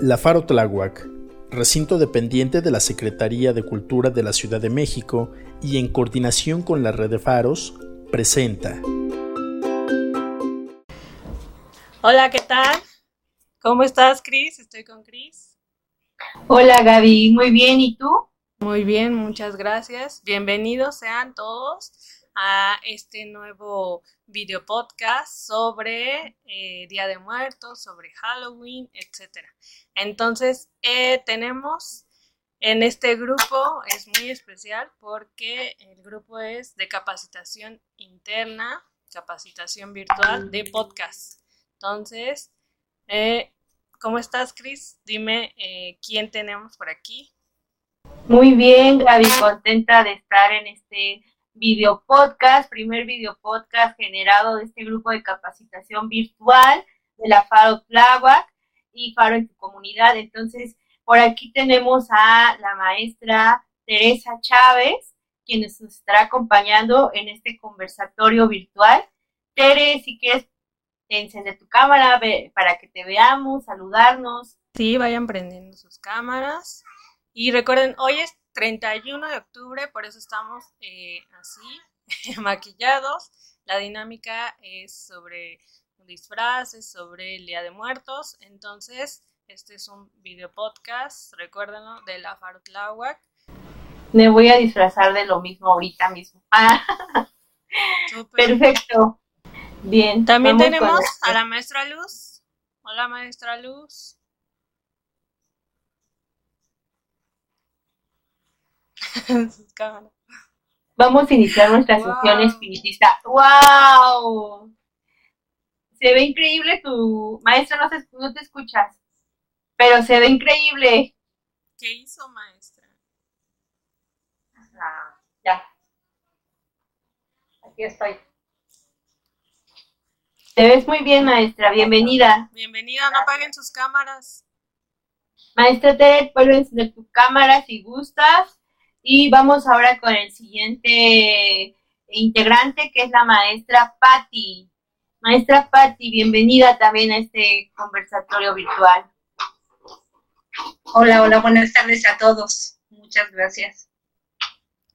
La Faro Tláhuac, recinto dependiente de la Secretaría de Cultura de la Ciudad de México y en coordinación con la red de faros, presenta. Hola, ¿qué tal? ¿Cómo estás, Cris? Estoy con Cris. Hola, Gaby. Muy bien, ¿y tú? Muy bien, muchas gracias. Bienvenidos sean todos a este nuevo video podcast sobre eh, Día de Muertos, sobre Halloween, etc. Entonces, eh, tenemos en este grupo, es muy especial porque el grupo es de capacitación interna, capacitación virtual de podcast. Entonces, eh, ¿cómo estás, Cris? Dime quién tenemos por aquí. Muy bien, Gaby, contenta de estar en este video podcast, primer video podcast generado de este grupo de capacitación virtual de la Faro Tláhuac y Faro en tu comunidad. Entonces, por aquí tenemos a la maestra Teresa Chávez, quien nos estará acompañando en este conversatorio virtual. Tere, si quieres encender tu cámara para que te veamos, saludarnos. Sí, vayan prendiendo sus cámaras. Y recuerden, hoy es 31 de octubre, por eso estamos eh, así, maquillados. La dinámica es sobre disfraces, sobre el Día de Muertos. Entonces, este es un video podcast, recuérdenlo, de la Farutláhuac. Me voy a disfrazar de lo mismo ahorita mismo. Perfecto. Bien. También tenemos a la maestra Luz. Hola, maestra Luz. Vamos a iniciar nuestra sesión espiritista. ¡Wow! Se ve increíble tu maestra, no, no te escuchas, pero se ve increíble. ¿Qué hizo, maestra? Ah, ya. Aquí estoy. Te ves muy bien, maestra. Bienvenida. Bienvenida, no apaguen sus cámaras. Maestra Tere, puedes encender tu cámara si gustas. Y vamos ahora con el siguiente integrante, que es la maestra Patti. Maestra Patti, bienvenida también a este conversatorio virtual. Hola, hola, buenas tardes a todos. Muchas gracias.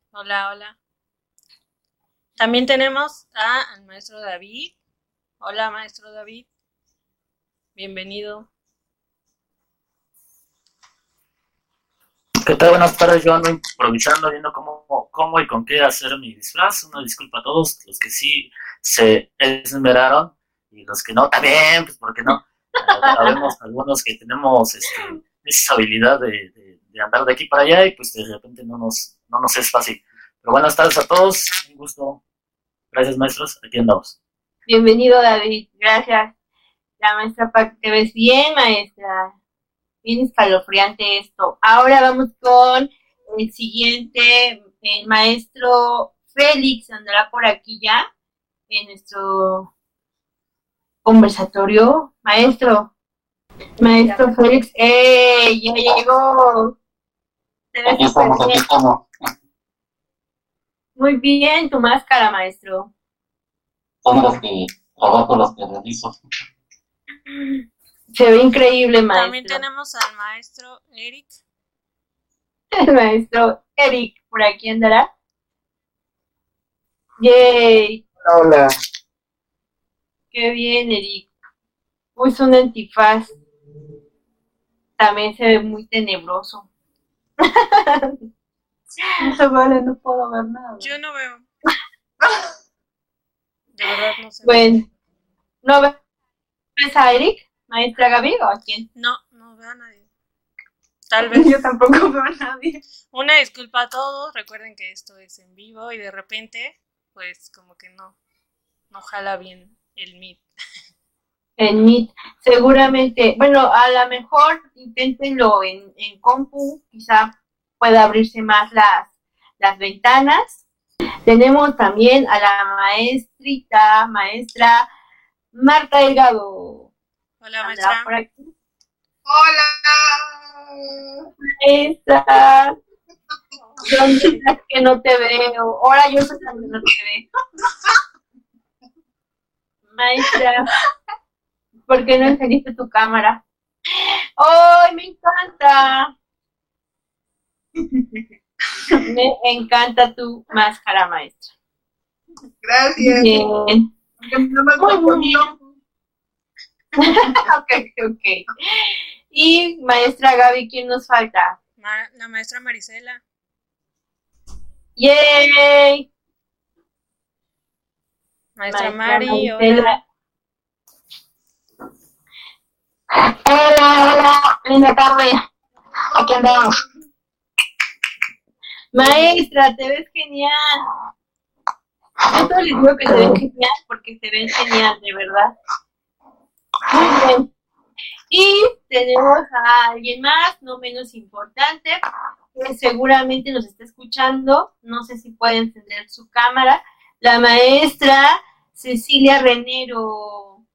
Hola, hola. También tenemos al maestro David. Hola, maestro David. Bienvenido. ¿Qué tal? Buenas tardes, yo ando improvisando, viendo cómo, cómo y con qué hacer mi disfraz. Una disculpa a todos, los que sí se esmeraron y los que no, también, pues porque no. Sabemos algunos que tenemos este, esa habilidad de, andar de aquí para allá y pues de repente no nos, no nos es fácil. Pero buenas tardes a todos, un gusto. Gracias maestros, aquí andamos. Bienvenido David, gracias. La maestra ¿te ves bien maestra? Bien escalofriante esto. Ahora vamos con el siguiente, el maestro Félix andará por aquí ya en nuestro conversatorio. Maestro, maestro Félix, ¡eh! Ya llegó. Aquí estamos, aquí estamos. Muy bien, tu máscara, maestro. Son las que trabajo, las que realizo. Se ve increíble, maestro. También tenemos al maestro Eric. El maestro Eric, por aquí andará. Yay. Hola. Qué bien, Eric. Puso un antifaz. También se ve muy tenebroso. No vale, no puedo ver nada. Yo no veo. De verdad no sé. Bueno, ¿no ves a Eric? Maestra Gaby o a quién? No, no veo a nadie. Tal vez yo tampoco veo a nadie. Una disculpa a todos, recuerden que esto es en vivo y de repente, pues como que no, no jala bien el Meet. El Meet, seguramente, bueno, a lo mejor inténtenlo en, en compu, quizá pueda abrirse más las, las ventanas. Tenemos también a la maestrita, maestra Marta Delgado. Hola, maestra. Hola. Maestra. ¿Dónde estás que no te veo? Ahora yo también no te veo. Maestra, ¿por qué no encendiste tu cámara? ¡Ay, me encanta! me encanta tu máscara, maestra. Gracias. Bien. Bien. bonito. Ok, ok. Y maestra Gaby, ¿quién nos falta? Ma- la maestra Marisela. ¡Yay! Maestra Maestra Mari, hola. Hola, hola, linda tarde. Aquí andamos. Maestra, te ves genial. Yo les digo que se ven genial porque se ven genial, de verdad. Muy bien. Y tenemos a alguien más, no menos importante, que seguramente nos está escuchando. No sé si puede encender su cámara. La maestra Cecilia Renero.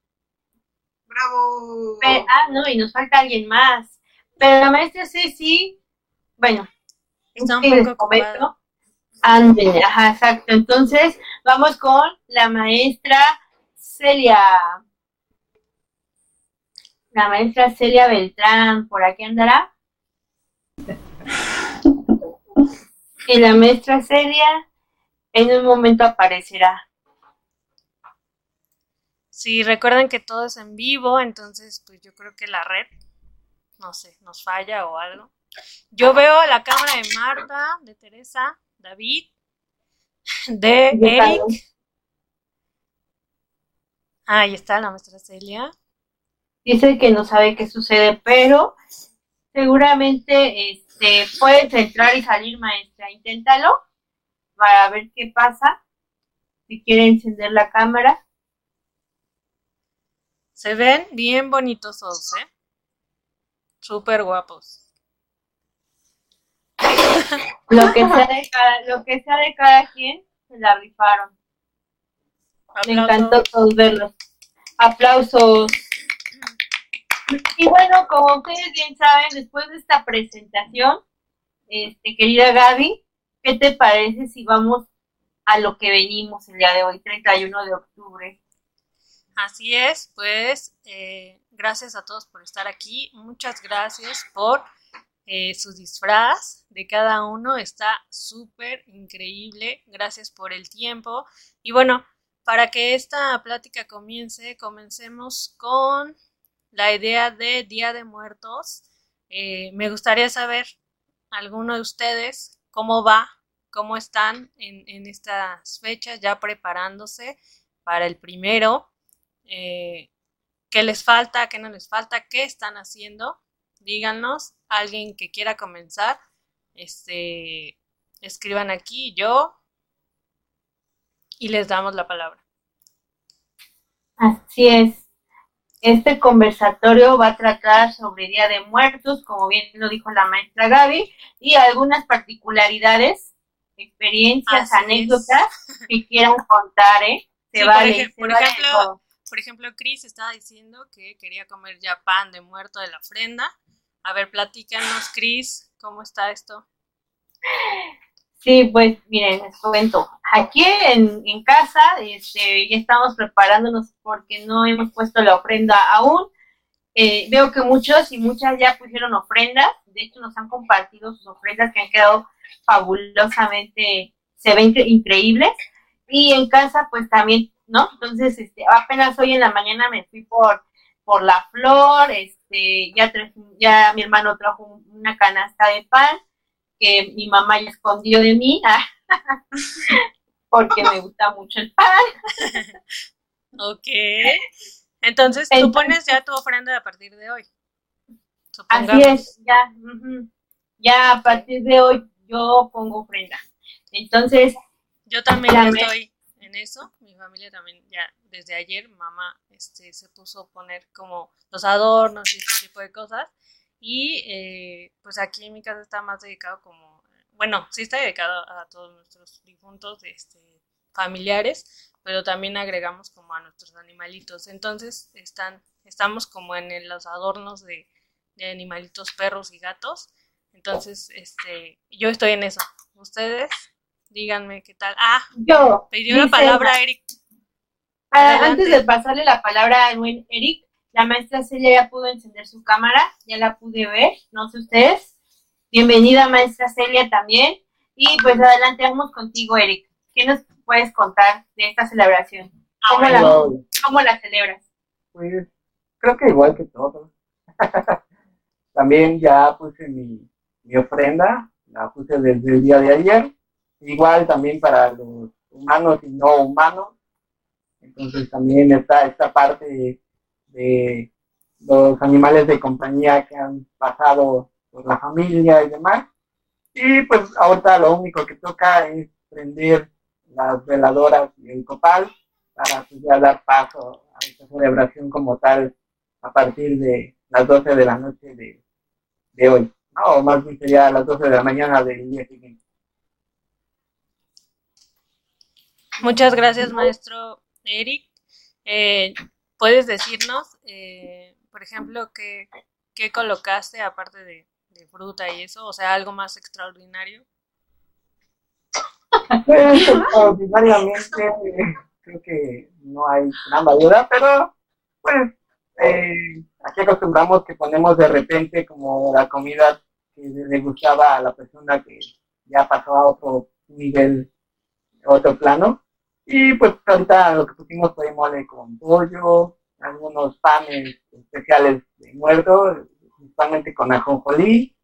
Bravo. Ah, no, y nos falta alguien más. Pero la maestra Ceci, bueno, Está un poco comento. ocupada. Ándale, ajá, exacto. Entonces, vamos con la maestra Celia. La maestra Celia Beltrán, ¿por aquí andará? Y la maestra Celia en un momento aparecerá. Sí, recuerden que todo es en vivo, entonces pues yo creo que la red, no sé, nos falla o algo. Yo veo la cámara de Marta, de Teresa, David, de. Eric. Ah, Ahí está la maestra Celia. Dice que no sabe qué sucede, pero seguramente este, puedes entrar y salir, maestra. Inténtalo para ver qué pasa. Si quiere encender la cámara. Se ven bien bonitos todos, ¿eh? Súper guapos. Lo que sea de cada, lo que sea de cada quien, se la rifaron. Me encantó todos verlos. Aplausos. Y bueno, como ustedes bien saben, después de esta presentación, este, querida Gaby, ¿qué te parece si vamos a lo que venimos el día de hoy, 31 de octubre? Así es, pues eh, gracias a todos por estar aquí. Muchas gracias por eh, su disfraz de cada uno. Está súper increíble. Gracias por el tiempo. Y bueno, para que esta plática comience, comencemos con la idea de Día de Muertos. Eh, me gustaría saber, alguno de ustedes, cómo va, cómo están en, estas fechas, ya preparándose para el primero eh, qué les falta, qué no les falta, qué están haciendo. Díganos, alguien que quiera comenzar, este, escriban aquí, yo, y les damos la palabra. Así es. Este conversatorio va a tratar sobre Día de Muertos, como bien lo dijo la maestra Gaby, y algunas particularidades, experiencias, Así es. anécdotas que quieran contar, ¿eh? Se Sí, por vale, ej- se por vale ejemplo. Por ejemplo, Chris estaba diciendo que quería comer ya pan de muerto de la ofrenda. A ver, platícanos, Chris, ¿cómo está esto? Sí, pues miren, les cuento. Aquí en, en casa este, ya estamos preparándonos porque no hemos puesto la ofrenda aún. Eh, veo que muchos y muchas ya pusieron ofrendas. De hecho, nos han compartido sus ofrendas que han quedado fabulosamente, se ven incre- increíbles. Y en casa, pues también, ¿no? Entonces, este, apenas hoy en la mañana me fui por, por la flor, este, ya, ya mi hermano trajo un- una canasta de pan que mi mamá ya escondió de mí, porque me gusta mucho el pan. Ok. Entonces, tú Entonces- pones ya tu ofrenda a partir de hoy. Así es, ya, ya a partir de hoy yo pongo ofrenda. Entonces, Yo también estoy en eso. Mi familia también ya desde ayer, mamá este, se puso a poner como los adornos y ese tipo de cosas. Y eh, pues aquí en mi casa está más dedicado como, bueno, sí está dedicado a todos nuestros difuntos este, familiares, pero también agregamos como a nuestros animalitos. Entonces están, estamos como en el- los adornos de, de animalitos, perros y gatos. Entonces, este, yo estoy en eso. ¿Ustedes? Díganme qué tal. Ah, yo. pidió la palabra Eric. Ah, Adelante. antes de pasarle la palabra al buen Eric, la maestra Celia ya pudo encender su cámara, ya la pude ver, no sé ustedes. Bienvenida maestra Celia también. Y pues adelante, vamos contigo, Eric. ¿Qué nos puedes contar de esta celebración? ¿Cómo, la, cómo la celebras? Pues creo que igual que todos. también ya puse mi, mi ofrenda, la puse desde el día de ayer. Igual también para los humanos y no humanos. Entonces también está esta parte de los animales de compañía que han pasado por la familia y demás. Y pues ahorita lo único que toca es prender las veladoras y el copal para pues, ya dar paso a esta celebración como tal a partir de las 12 de la noche de, de hoy. No, o más bien sería a las 12 de la mañana del día siguiente. Muchas gracias, maestro Eric. Eh, ¿Puedes decirnos, eh, por ejemplo, qué, qué colocaste aparte de, de, fruta y eso? O sea, algo más extraordinario. Extraordinariamente, creo que no hay gran variedad, pero pues eh, aquí acostumbramos que ponemos de repente como la comida que le gustaba a la persona que ya pasó a otro nivel, otro plano. Y pues ahorita lo que pusimos fue mole con pollo, algunos panes especiales de muerto, principalmente con ajonjolí,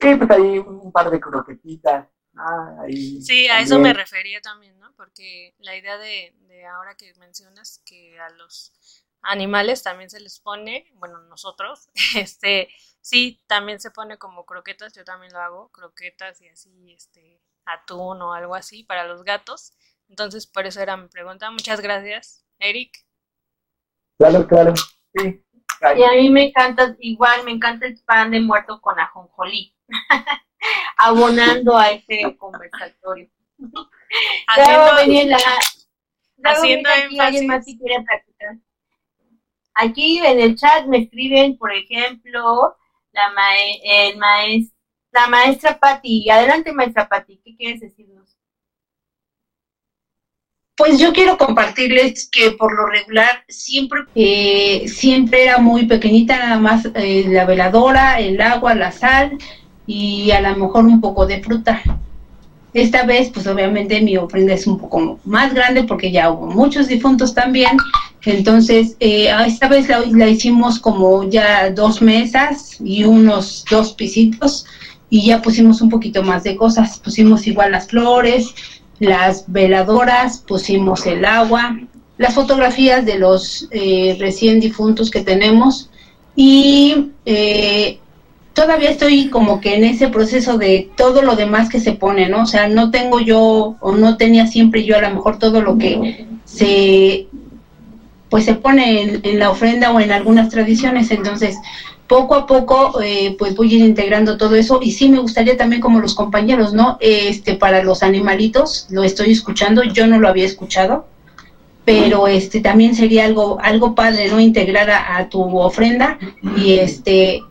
y pues ahí un par de croquetitas. Ah, sí, a eso me refería también, ¿no? Porque la idea de, de ahora que mencionas que a los animales también se les pone, bueno, nosotros, este, sí, también se pone como croquetas, yo también lo hago, croquetas y así, este, atún o algo así para los gatos. Entonces, por eso era mi pregunta. Muchas gracias, Eric. Claro, claro, sí. Y a mí me encanta, igual me encanta el pan de muerto con ajonjolí, abonando a ese conversatorio. Haciendo, haciendo énfasis. Aquí en el chat me escriben, por ejemplo, la, el maestra, la maestra Patti. Adelante, maestra Patti, ¿qué quieres decirnos? Pues yo quiero compartirles que por lo regular siempre, siempre era muy pequeñita, nada más eh, la veladora, el agua, la sal y a lo mejor un poco de fruta. Esta vez, pues obviamente mi ofrenda es un poco más grande porque ya hubo muchos difuntos también entonces, eh, esta vez la, hicimos como ya dos mesas y unos dos pisitos y ya pusimos un poquito más de cosas. Pusimos igual las flores, las veladoras, pusimos el agua, las fotografías de los eh, recién difuntos que tenemos y eh, todavía estoy como que en ese proceso de todo lo demás que se pone, ¿no? O sea, no tengo yo o no tenía siempre yo a lo mejor todo lo que se pues se pone en, la ofrenda o en algunas tradiciones, entonces poco a poco eh, pues voy a ir integrando todo eso y sí me gustaría también como los compañeros, ¿no? Este para los animalitos lo estoy escuchando, yo no lo había escuchado, pero este también sería algo algo padre, ¿no? Integrar a, tu ofrenda y este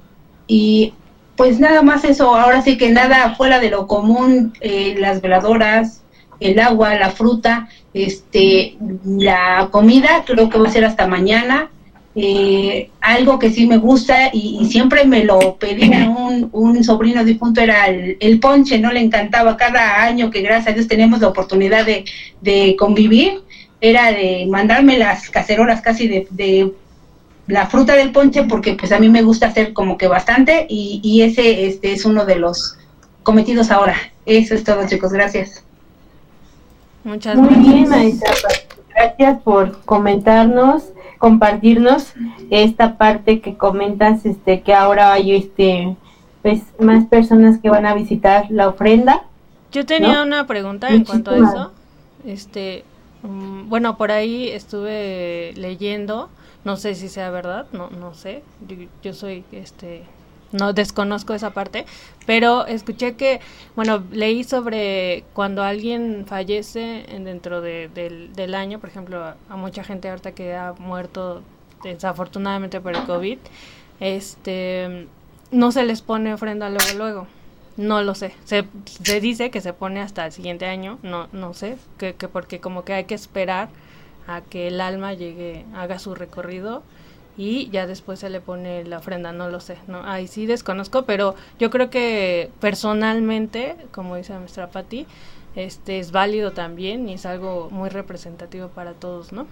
y pues nada más eso, ahora sí que nada fuera de lo común, eh, las veladoras, el agua, la fruta, este, la comida, creo que va a ser hasta mañana. Eh, algo que sí me gusta y, siempre me lo pedía un, un sobrino difunto era el, ponche, ¿no? Le encantaba cada año que gracias a Dios tenemos la oportunidad de, de convivir, era de mandarme las cacerolas casi de, de, la fruta del ponche porque pues a mí me gusta hacer como que bastante y, y ese este es uno de los cometidos ahora. Eso es todo chicos, gracias. Muchas Muy gracias. bien, maestra. Gracias por comentarnos, compartirnos esta parte que comentas, este, que ahora hay este, pues, más personas que van a visitar la ofrenda. Yo tenía una pregunta en cuanto a eso. Este, um, bueno, por ahí estuve leyendo, no sé si sea verdad, no, no sé. Yo, yo soy, este, no desconozco esa parte, pero escuché que, bueno, leí sobre cuando alguien fallece dentro de, del, año, por ejemplo, a, mucha gente ahorita que ha muerto desafortunadamente por el COVID, este, no se les pone ofrenda luego, luego. No lo sé. Se, se dice que se pone hasta el siguiente año, no, no sé, que, que porque como que hay que esperar a que el alma llegue, haga su recorrido y ya después se le pone la ofrenda, no lo sé, no, ahí sí desconozco, pero yo creo que personalmente, como dice nuestra Patti, este es válido también y es algo muy representativo para todos, ¿no?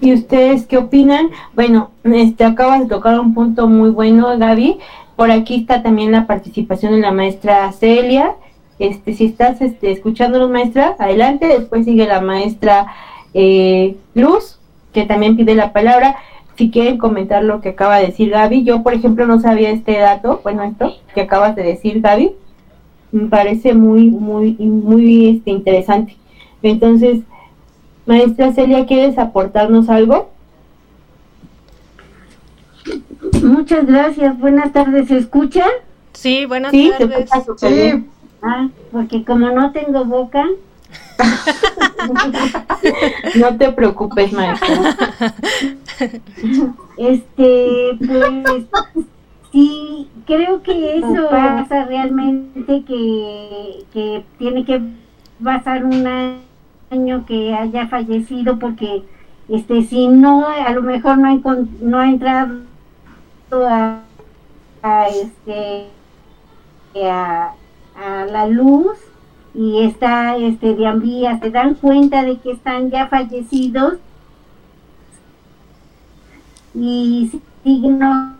¿Y ustedes qué opinan? Bueno, este acabas de tocar un punto muy bueno, Gaby. Por aquí está también la participación de la maestra Celia. Este, si estás este, escuchándonos, maestra, adelante. Después sigue la maestra eh, Luz, que también pide la palabra. Si quieren comentar lo que acaba de decir Gaby, yo, por ejemplo, no sabía este dato, bueno, esto que acabas de decir, Gaby, me parece muy, muy, muy este, interesante. Entonces, Maestra Celia, ¿quieres aportarnos algo? Muchas gracias. Buenas tardes. ¿Se escucha? Sí, buenas sí, tardes. Se sí. Ah, porque como no tengo boca. no te preocupes, maestra. Este, pues sí, creo que eso pasa realmente que, que tiene que pasar una año que haya fallecido porque este si no a lo mejor no ha, no ha entrado a, a este a, a, la luz y está este de ambías se dan cuenta de que están ya fallecidos y signo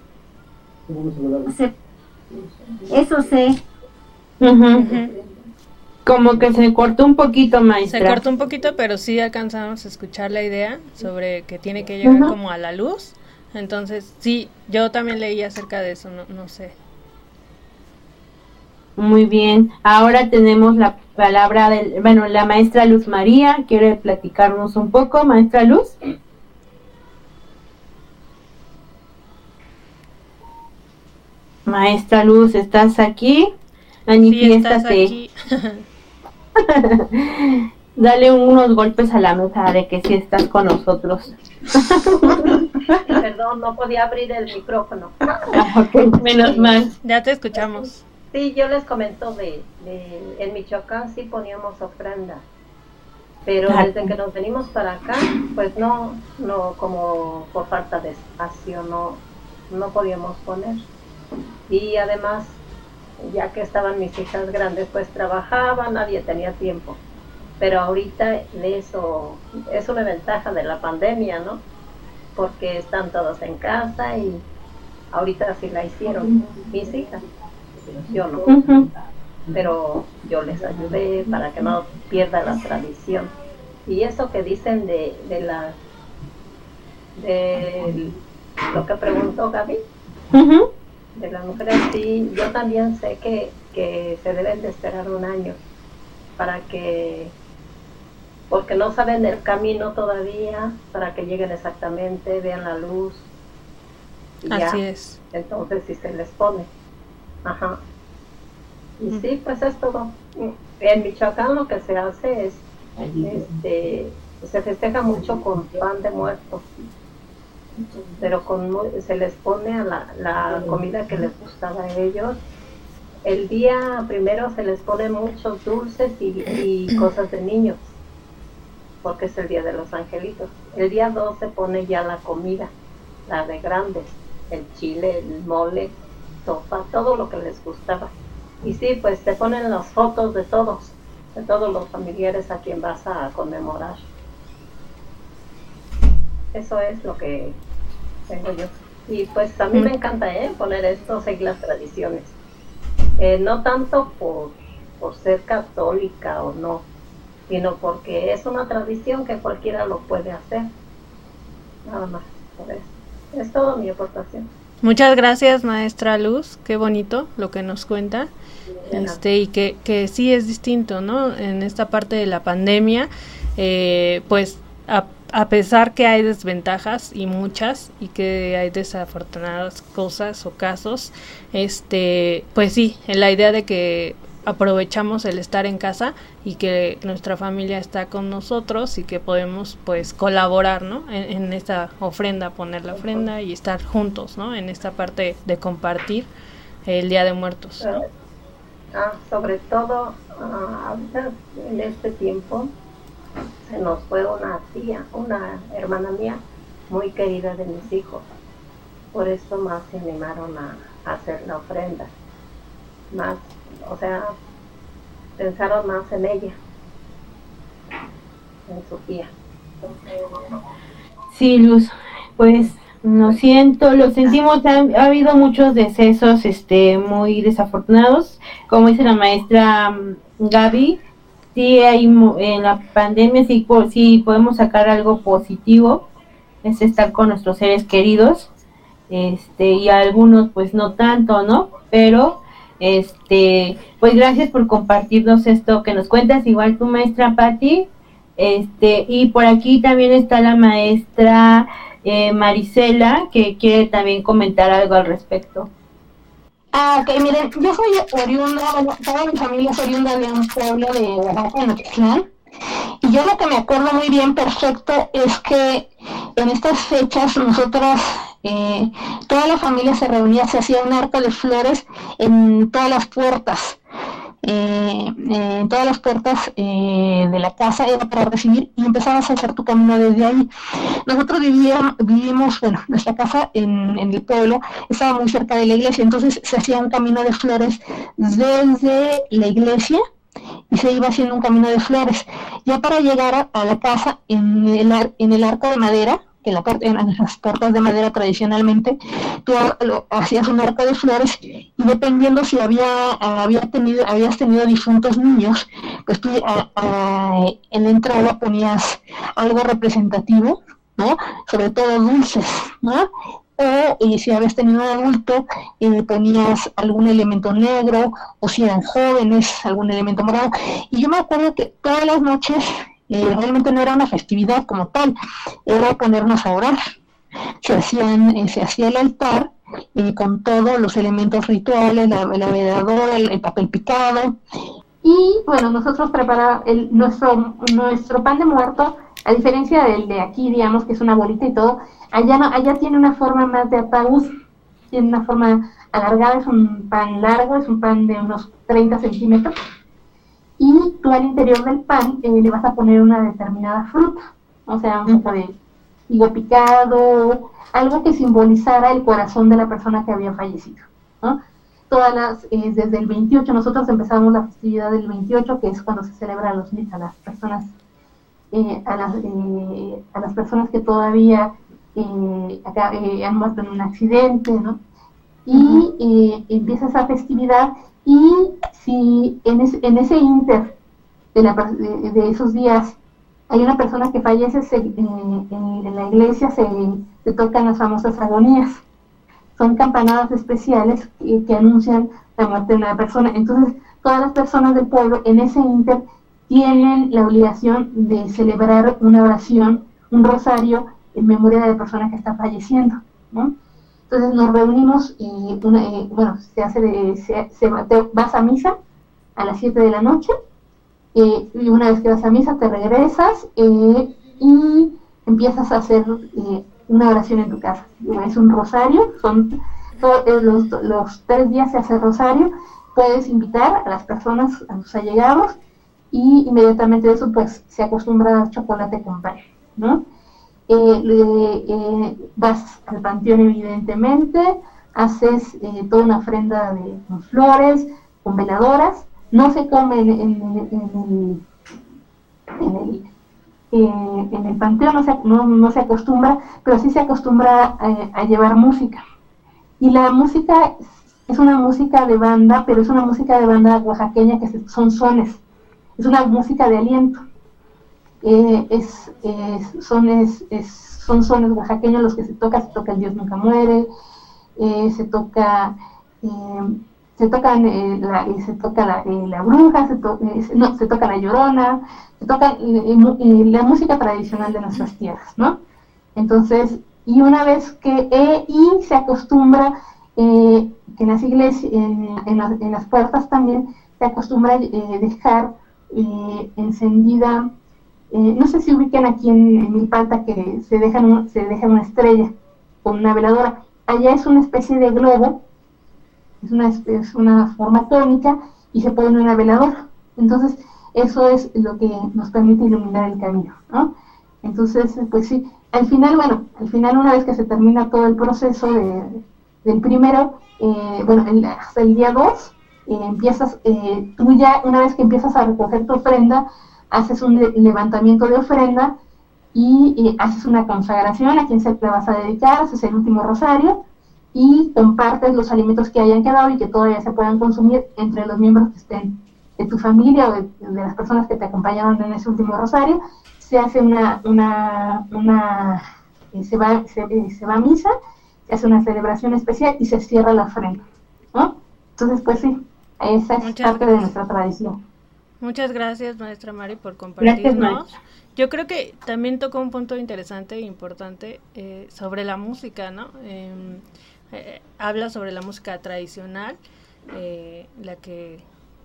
eso sé como que se cortó un poquito, maestra. Se cortó un poquito, pero sí alcanzamos a escuchar la idea sobre que tiene que llegar como a la luz. Entonces, sí, yo también leí acerca de eso, no, no sé. Muy bien, ahora tenemos la palabra del, bueno, la maestra Luz María, quiere platicarnos un poco, maestra Luz. Maestra Luz, ¿estás aquí? Manifiéstate. Sí, estás aquí. Dale unos golpes a la mesa de que si estás con nosotros. Perdón, no podía abrir el micrófono. Ah, menos mal. Ya te escuchamos. Sí, yo les comento de, en Michoacán sí poníamos ofrenda, pero desde que nos venimos para acá, pues no, no como por falta de espacio no, no podíamos poner. Y además ya que estaban mis hijas grandes, pues trabajaba, nadie tenía tiempo. Pero ahorita eso es una ventaja de la pandemia, ¿no? Porque están todos en casa y ahorita sí la hicieron mis hijas, yo no. Pero yo les ayudé para que no pierda la tradición. Y eso que dicen de, de la de lo que preguntó Gaby, de las mujeres, sí, yo también sé que, que se deben de esperar un año para que, porque no saben el camino todavía, para que lleguen exactamente, vean la luz. Así es. Entonces, si se les pone. Ajá. Y sí, pues es todo. En Michoacán lo que se hace es, este, se festeja mucho con pan de muertos pero con, se les pone a la, la comida que les gustaba a ellos. El día primero se les pone muchos dulces y, cosas de niños, porque es el día de los angelitos. El día 2 se pone ya la comida, la de grandes, el chile, el mole, sopa, todo lo que les gustaba. Y sí, pues te ponen las fotos de todos, de todos los familiares a quien vas a conmemorar. Eso es lo que tengo yo. Y pues a mí me mm. encanta ¿eh? poner esto, seguir las tradiciones. Eh, no tanto por, por ser católica o no, sino porque es una tradición que cualquiera lo puede hacer. Nada más, por eso. Es todo mi aportación. Muchas gracias, maestra Luz. Qué bonito lo que nos cuenta. Este, y que, que sí es distinto, ¿no? En esta parte de la pandemia, eh, pues a, a pesar que hay desventajas y muchas y que hay desafortunadas cosas o casos, este, pues sí, en la idea de que aprovechamos el estar en casa y que nuestra familia está con nosotros y que podemos pues colaborar, ¿no? En, esta ofrenda, poner la ofrenda y estar juntos, ¿no? En esta parte de compartir el Día de Muertos. Ah, sobre todo ah, en este tiempo se nos fue una tía, una hermana mía, muy querida de mis hijos. Por eso más se animaron a, a hacer la ofrenda. Más, o sea, pensaron más en ella, en Sofía. Sí, Luz, pues lo siento, lo sentimos, ha, ha habido muchos decesos este, muy desafortunados, como dice la maestra mm, Gaby, sí hay en la pandemia sí, po- sí podemos sacar algo positivo, es estar con nuestros seres queridos, este, y algunos pues no tanto, ¿no? Pero este, pues gracias por compartirnos esto que nos cuentas, igual tu maestra Patti, este, y por aquí también está la maestra eh, Marisela, que quiere también comentar algo al respecto. Ah, ok, miren, yo soy oriunda, toda mi familia es oriunda de un pueblo de Oaxaca, y yo lo que me acuerdo muy bien perfecto es que en estas fechas nosotros, eh, toda la familia se reunía, se hacía un arco de flores en todas las puertas, eh, eh, en todas las puertas eh, de la casa era para recibir y empezabas a hacer tu camino desde ahí. Nosotros vivíamos, vivimos, bueno, nuestra casa en, el pueblo estaba muy cerca de la iglesia, entonces se hacía un camino de flores desde la iglesia y se iba haciendo un camino de flores. Ya para llegar a, la casa en el arco de madera, que la en las puertas de madera tradicionalmente, tú hacías un arco de flores y dependiendo si había, había tenido, habías tenido difuntos niños, pues tú a- a- en la entrada ponías algo representativo, ¿no? Sobre todo dulces, ¿no? O y si habías tenido un adulto, eh, ponías algún elemento negro, o si eran jóvenes, algún elemento morado. Y yo me acuerdo que todas las noches, eh, realmente no era una festividad como tal, era ponernos a orar. Se, hacían, eh, se hacía el altar eh, con todos los elementos rituales, la, la veladora, el, el papel picado. Y bueno, nosotros preparamos nuestro, nuestro pan de muerto, a diferencia del de aquí, digamos que es una bolita y todo, allá, no, allá tiene una forma más de ataúd, tiene una forma alargada, es un pan largo, es un pan de unos 30 centímetros, y tú al interior del pan eh, le vas a poner una determinada fruta, o sea, un poco de higo picado, algo que simbolizara el corazón de la persona que había fallecido, ¿no? Todas las, eh, desde el 28, nosotros empezamos la festividad del 28, que es cuando se celebra a, los, a las personas, eh, a, las, eh, a las personas que todavía eh, acá, han muerto en un accidente, ¿no? Y eh, empieza esa festividad y si en, es- en ese inter de, esos días hay una persona que fallece, eh, en, la iglesia se, tocan las famosas agonías. Son campanadas especiales que, anuncian la muerte de una persona. Entonces, todas las personas del pueblo en ese inter tienen la obligación de celebrar una oración, un rosario en memoria de la persona que está falleciendo. Entonces nos reunimos y eh, bueno, se hace de, se, se vas a misa a las 7 de la noche eh, y una vez que vas a misa te regresas eh, y empiezas a hacer una oración en tu casa. Es un rosario, son los, los tres días se hace rosario, puedes invitar a las personas, a los allegados y inmediatamente de eso pues se acostumbra a chocolate con pan, ¿no? Eh, le- eh, vas al panteón evidentemente, haces eh, toda una ofrenda de, con flores, con veladoras, no se come en, en- en el, en el, eh, en el panteón, no se, no, no se acostumbra, pero sí se acostumbra eh, a llevar música. Y la música es una música de banda, pero es una música de banda oaxaqueña que son sones, es una música de aliento eh, es, es- son, es, es- son sones oaxaqueños los que se toca, se toca el Dios nunca muere, eh, se toca, eh, se tocan, eh, la, eh, se toca la, eh, la bruja, se, to- eh, no, se toca la llorona, se toca la música tradicional de nuestras tierras, ¿no? Entonces, y una vez que, y se acostumbra que en las iglesias, en, en las, en las puertas también, se acostumbra dejar encendida eh, no sé si ubican aquí en, en Milpalta que se dejan se deja una estrella con una veladora. Allá es una especie de globo, es una, es una forma tónica y se pone una veladora. Entonces, eso es lo que nos permite iluminar el camino. ¿no? Entonces, pues sí, al final, bueno, al final una vez que se termina todo el proceso de, del primero, eh, bueno, el, hasta el día 2, eh, empiezas, tú ya una vez que empiezas a recoger tu ofrenda, haces un levantamiento de ofrenda y, haces una consagración a quien se te vas a dedicar, haces el último rosario y compartes los alimentos que hayan quedado y que todavía se puedan consumir entre los miembros que estén de tu familia o de, las personas que te acompañaron en ese último rosario. Se hace una, una, una eh, se, va, se, se va a misa, se hace una celebración especial y se cierra la ofrenda. ¿no? Entonces, pues sí, esa es parte de nuestra tradición. Muchas gracias, maestra Mari, por compartirnos. Yo creo que también tocó un punto interesante e importante eh, sobre la música, ¿no? Em, eh, habla sobre la música tradicional, eh, la que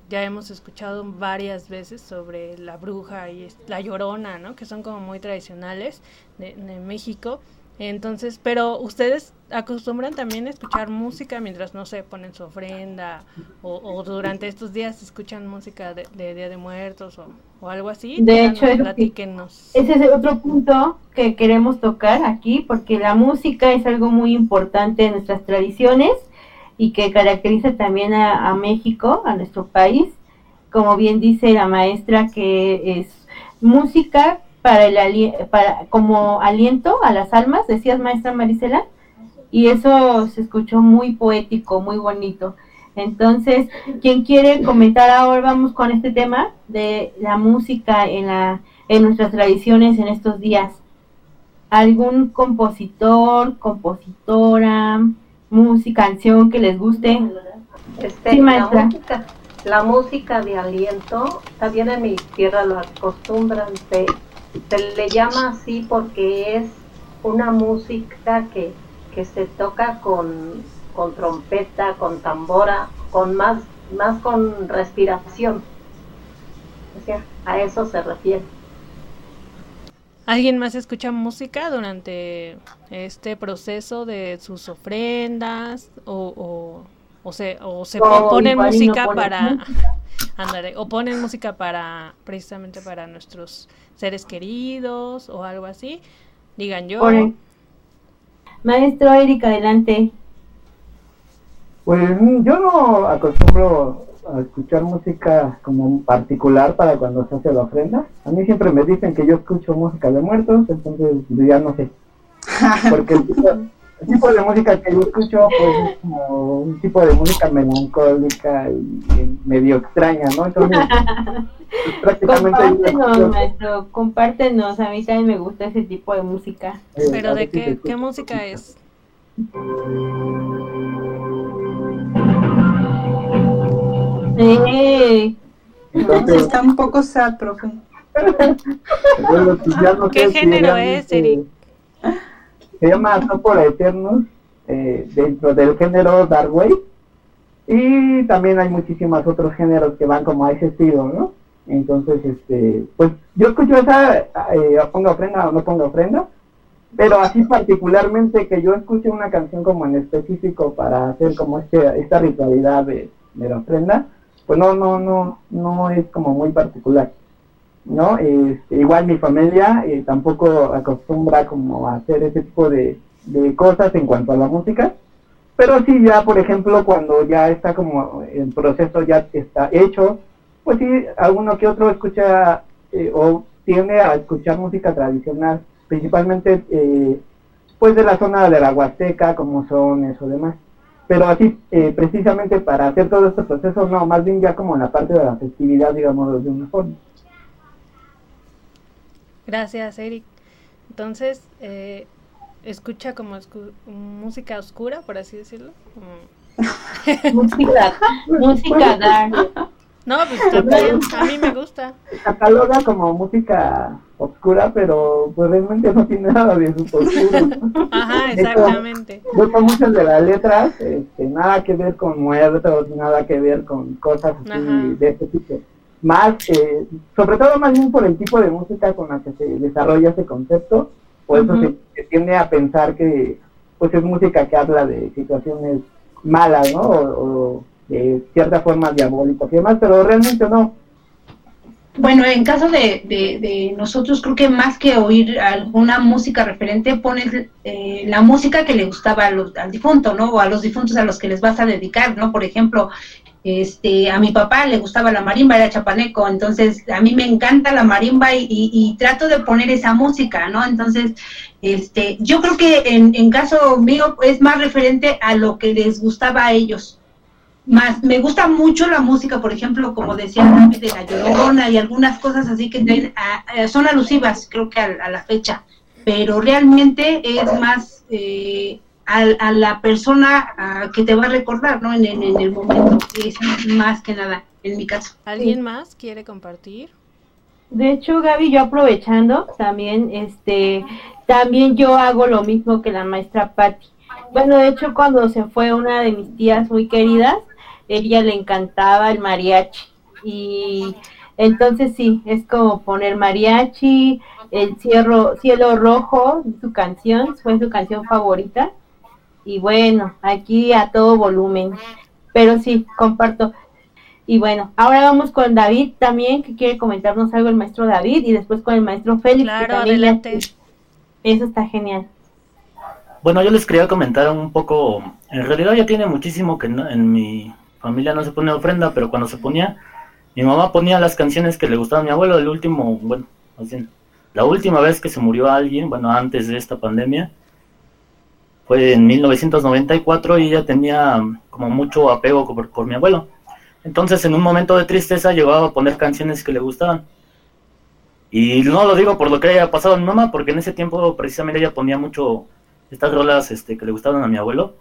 ya hemos escuchado varias veces sobre la bruja y la llorona, ¿no? Que son como muy tradicionales de México. Entonces, pero ustedes acostumbran también a escuchar música mientras, no sé, ponen su ofrenda o, durante estos días escuchan música de, Día de Muertos o, algo así. De hecho, ese es otro punto que queremos tocar aquí porque la música es algo muy importante en nuestras tradiciones y que caracteriza también a, a México, a nuestro país. Como bien dice la maestra, que es música para el para como aliento a las almas, decías maestra Marisela, y eso se escuchó muy poético, muy bonito. Entonces, quien quiere comentar ahora, vamos con este tema de la música en la en nuestras tradiciones en estos días. ¿Algún compositor, compositora, música, canción que les guste? Este, sí, maestra. La música, la música de aliento, también en mi tierra lo acostumbran de se le llama así porque es una música que, se toca con, con, trompeta, con tambora, con más, más con respiración. O sea, a eso se refiere. ¿Alguien más escucha música durante este proceso de sus ofrendas o, o, se, o se ponen música para o ponen música para precisamente para nuestros seres queridos o algo así, digan yo. Maestro Eric, adelante. Pues yo no acostumbro a escuchar música como particular para cuando se hace la ofrenda. A mí siempre me dicen que yo escucho música de muertos, entonces ya no sé. Porque el tipo, de música que yo escucho pues es como un tipo de música melancólica y medio extraña, ¿no? Entonces compártenos, maestro, compártenos. A mí también me gusta ese tipo de música. ¿Pero de qué, qué música es? Sí. Entonces, está un poco sad, profe. Pues ¿Qué género es, Eric? Se llama Sopor Eternos, eh, dentro del género Dark Wave. Y también hay muchísimos otros géneros que van como a ese estilo, ¿no? Entonces, este, pues yo escucho esa, eh, ponga ofrenda o no ponga ofrenda, pero así particularmente que yo escuche una canción como en específico para hacer como este, esta ritualidad de, la ofrenda, pues no, no, no, no es como muy particular, ¿no? Este, igual mi familia eh, tampoco acostumbra como a hacer ese tipo de, de cosas en cuanto a la música, pero sí ya, por ejemplo, cuando ya está como el proceso ya está hecho, pues sí, alguno que otro escucha eh, o tiende a escuchar música tradicional, principalmente eh, pues de la zona de la Huasteca, como son eso demás. Pero así, precisamente para hacer todo este proceso, no, más bien ya como en la parte de la festividad, digamos, de una forma. Gracias, Eric. Entonces, escucha como música oscura, por así decirlo. música, música dark. No, pues también, a mí me gusta. Cataloga como música oscura, pero pues realmente no tiene nada de su oscuro. Ajá, exactamente. Yo muchas de las letras, este, nada que ver con muertos, nada que ver con cosas así de este tipo. Más, eh, sobre todo más bien por el tipo de música con la que se desarrolla ese concepto, por eso se, tiende a pensar que pues es música que habla de situaciones malas, ¿no? o de cierta forma diabólica y demás, pero realmente no. bueno, en caso de, de, nosotros, creo que más que oír alguna música referente, pones eh, la música que le gustaba al difunto, ¿no? O a los difuntos a los que les vas a dedicar, ¿no? Por ejemplo, este, a mi papá le gustaba la marimba, era chapaneco, entonces a mí me encanta la marimba y, trato de poner esa música, ¿no? Entonces, este, yo creo que en, en caso mío es más referente a lo que les gustaba a ellos más me gusta mucho la música, por ejemplo, como decía de la Llorona y algunas cosas así que son alusivas, creo que a, la fecha, pero realmente es más eh, a, la persona que te va a recordar, ¿no? En, el momento, es más que nada, en mi caso. ¿Alguien más quiere compartir? De hecho, Gaby, yo aprovechando también, este, también yo hago lo mismo que la maestra Patti. Bueno, de hecho, cuando se fue una de mis tías muy queridas, ella le encantaba el mariachi y entonces sí, es como poner mariachi, el cielo, cielo rojo, su canción, fue su canción favorita. Y bueno, aquí a todo volumen. Pero sí, comparto. Y bueno, ahora vamos con David también, que quiere comentarnos algo el maestro David, y después con el maestro Félix. Claro, adelante. Eso está genial. Bueno, yo les quería comentar un poco, en realidad ya tiene muchísimo que en mi familia no se pone ofrenda, pero cuando se ponía, mi mamá ponía las canciones que le gustaban a mi abuelo. El último, bueno, la última vez que se murió alguien, bueno, antes de esta pandemia, fue en 1994 y ella tenía como mucho apego por, mi abuelo. Entonces, en un momento de tristeza, llegaba a poner canciones que le gustaban. Y no lo digo por lo que haya pasado a mi mamá, porque en ese tiempo precisamente ella ponía mucho estas rolas este, que le gustaban a mi abuelo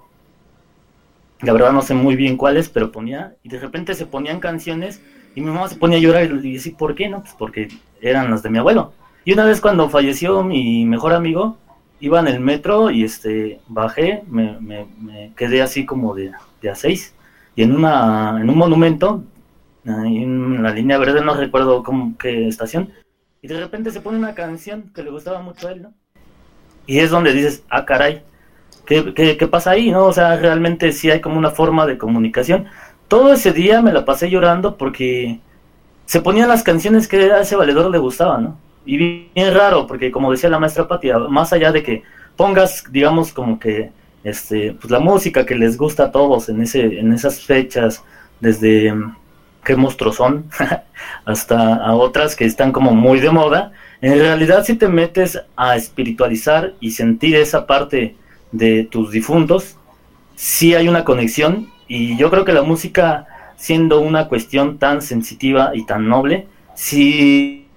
la verdad no sé muy bien cuáles, pero ponía, y de repente se ponían canciones y mi mamá se ponía a llorar y le decía, ¿por qué? No, pues porque eran las de mi abuelo. Y una vez cuando falleció mi mejor amigo, iba en el metro y este bajé, me, me, quedé así como de, a seis, y en una en un monumento, en la línea verde, no recuerdo cómo, qué estación, y de repente se pone una canción que le gustaba mucho a él, ¿no? Y es donde dices, ah, caray, ¿Qué, pasa ahí? ¿no? O sea, realmente sí hay como una forma de comunicación. Todo ese día me la pasé llorando porque se ponían las canciones que a ese valedor le gustaban, ¿no? Y bien raro, porque como decía la maestra Patia, más allá de que pongas, digamos, como que este, pues la música que les gusta a todos en, ese, en esas fechas, desde mm, qué monstruos son, hasta a otras que están como muy de moda, en realidad si te metes a espiritualizar y sentir esa parte de tus difuntos, sí hay una conexión. Y yo creo que la música, siendo una cuestión tan sensitiva y tan noble, sí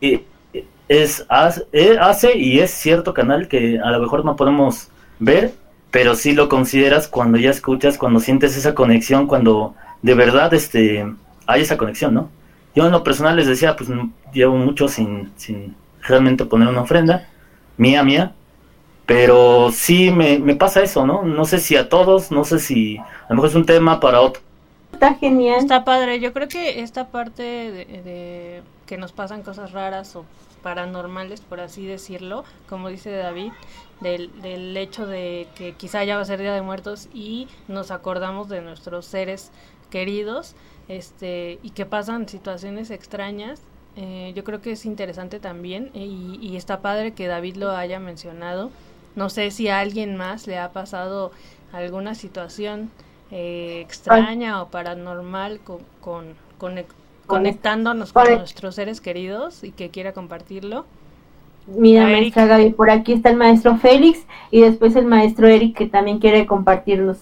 es, eh, hace y es cierto canal que a lo mejor no podemos ver, pero sí lo consideras cuando ya escuchas, cuando sientes esa conexión, cuando de verdad este hay esa conexión, ¿no? Yo en lo personal les decía, pues llevo mucho sin, sin realmente poner una ofrenda, mía, mía, pero sí me, me pasa eso, ¿no? No sé si a todos, no sé si a lo mejor es un tema para otro. Está genial. Está padre. Yo creo que esta parte de, que nos pasan cosas raras o paranormales, por así decirlo, como dice David, del, del hecho de que quizá ya va a ser Día de Muertos y nos acordamos de nuestros seres queridos este y que pasan situaciones extrañas eh, yo creo que es interesante también y, y, está padre que David lo haya mencionado. No sé si a alguien más le ha pasado alguna situación eh, extraña o paranormal con, con, conectándonos con nuestros seres queridos y que quiera compartirlo. Mira, maestra Gaby, por aquí está el maestro Félix y después el maestro Eric que también quiere compartirnos.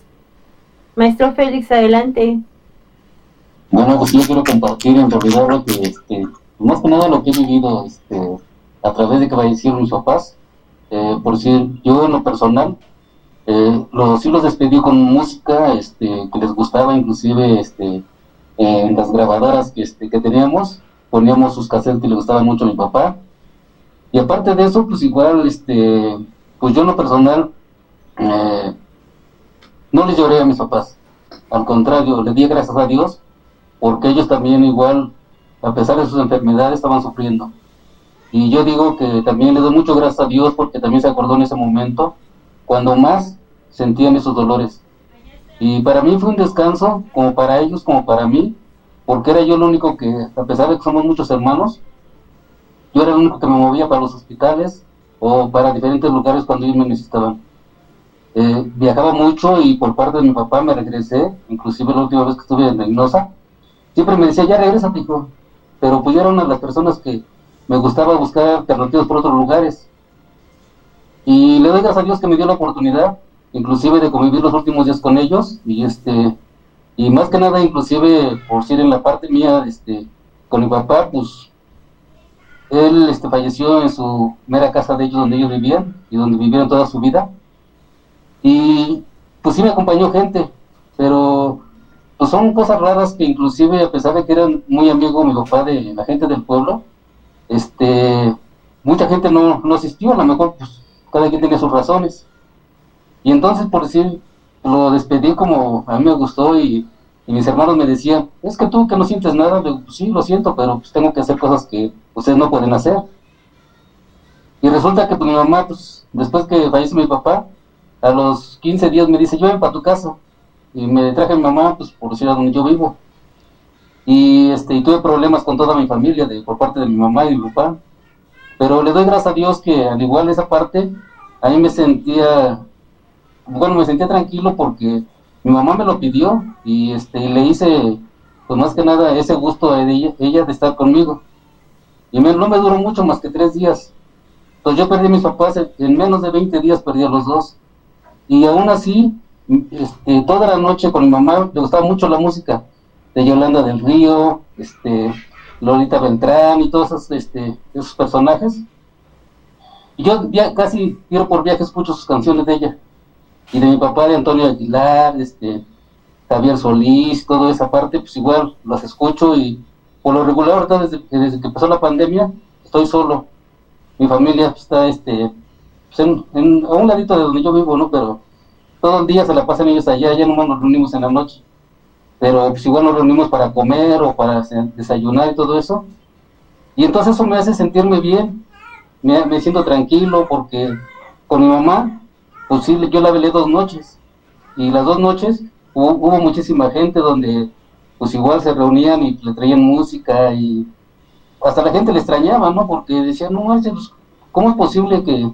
Maestro Félix, adelante. Bueno, pues yo quiero compartir en realidad lo que, este, más que nada lo que he vivido este, a través de que fallecieron mis papás. Eh, por decir, yo en lo personal, eh, los, sí los despedí con música este, que les gustaba, inclusive este, en las grabadoras que, este, que teníamos, poníamos sus cassettes que le gustaban mucho a mi papá. Y aparte de eso, pues igual, este, pues yo en lo personal, eh, no les lloré a mis papás. Al contrario, le di gracias a Dios, porque ellos también igual, a pesar de sus enfermedades, estaban sufriendo. Y yo digo que también le doy mucho gracias a Dios porque también se acordó en ese momento cuando más sentían esos dolores. Y para mí fue un descanso, como para ellos, como para mí, porque era yo el único que, a pesar de que somos muchos hermanos, yo era el único que me movía para los hospitales o para diferentes lugares cuando ellos me necesitaban. Eh, viajaba mucho y por parte de mi papá me regresé, inclusive la última vez que estuve en Reynosa, siempre me decía, ya regresa, hijo. Pero pues yo era una de las personas que me gustaba buscar alternativas por otros lugares. Y le doy gracias a Dios que me dio la oportunidad, inclusive de convivir los últimos días con ellos, y este, y más que nada, inclusive, por ser en la parte mía, este, con mi papá, pues, él este, falleció en su mera casa de ellos, donde ellos vivían, y donde vivieron toda su vida. Y pues sí me acompañó gente, pero pues son cosas raras que inclusive a pesar de que eran muy amigos mi papá de la gente del pueblo, este, mucha gente no, no asistió, a lo mejor pues cada quien tiene sus razones. Y entonces por decir, lo despedí como a mí me gustó y, mis hermanos me decían, es que tú que no sientes nada, digo, pues sí, lo siento, pero pues tengo que hacer cosas que ustedes no pueden hacer. Y resulta que pues, mi mamá, pues después que falleció mi papá, a los 15 días me dice, yo ven para tu casa. Y me traje a mi mamá, pues por a donde yo vivo. Y, este, y tuve problemas con toda mi familia, de, por parte de mi mamá y mi papá. Pero le doy gracias a Dios que al igual esa parte, ahí me sentía, bueno, me sentía tranquilo porque mi mamá me lo pidió y este, le hice, pues más que nada, ese gusto a ella, de estar conmigo. Y no me duró mucho más que tres días. Entonces yo perdí a mis papás, en menos de 20 días perdí a los dos. Y aún así, este, toda la noche con mi mamá le gustaba mucho la música de Yolanda del Río, este, Lolita Beltrán y todos esos, este, esos personajes. Y yo casi tiro por viaje escucho sus canciones de ella. Y de mi papá, de Antonio Aguilar, este, Javier Solís, toda esa parte, pues igual las escucho y por lo regular desde, desde que empezó la pandemia estoy solo. Mi familia está este pues, en, a un ladito de donde yo vivo, ¿no? Pero todo el día se la pasan ellos allá, ya nomás nos reunimos en la noche. Pero pues igual nos reunimos para comer o para desayunar y todo eso. Y entonces eso me hace sentirme bien, me, siento tranquilo porque con mi mamá, sí, yo la velé dos noches. Y las dos noches hubo, hubo muchísima gente donde pues igual se reunían y le traían música y hasta la gente le extrañaba, ¿no? Porque decían, no, pues, ¿cómo es posible que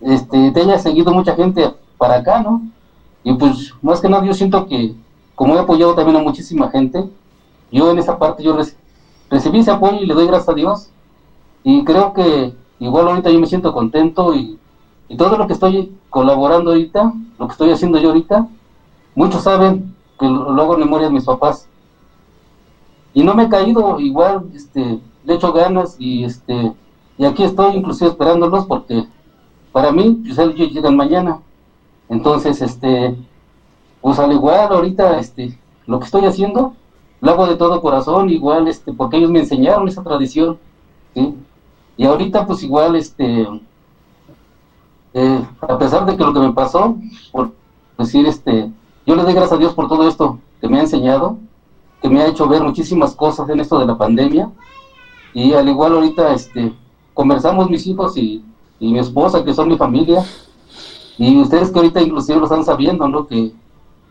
este, te haya seguido mucha gente para acá, ¿no? Y pues más que nada yo siento que como he apoyado también a muchísima gente, yo en esa parte yo recibí ese apoyo y le doy gracias a Dios. Y creo que igual ahorita yo me siento contento y, todo lo que estoy colaborando ahorita, lo que estoy haciendo yo ahorita, muchos saben que lo, hago en memoria de mis papás. Y no me he caído, igual este, le echo ganas y este y aquí estoy inclusive esperándolos porque para mí, pues ellos llegan mañana. Entonces, este, pues al igual ahorita, este, lo que estoy haciendo, lo hago de todo corazón, igual, este, porque ellos me enseñaron esa tradición. Y ahorita, pues igual, este, eh, a pesar de que lo que me pasó, por decir, este, yo le doy gracias a Dios por todo esto que me ha enseñado, que me ha hecho ver muchísimas cosas en esto de la pandemia, y al igual ahorita, este, conversamos mis hijos y y mi esposa, que son mi familia, y ustedes que ahorita inclusive lo están sabiendo, ¿no? Que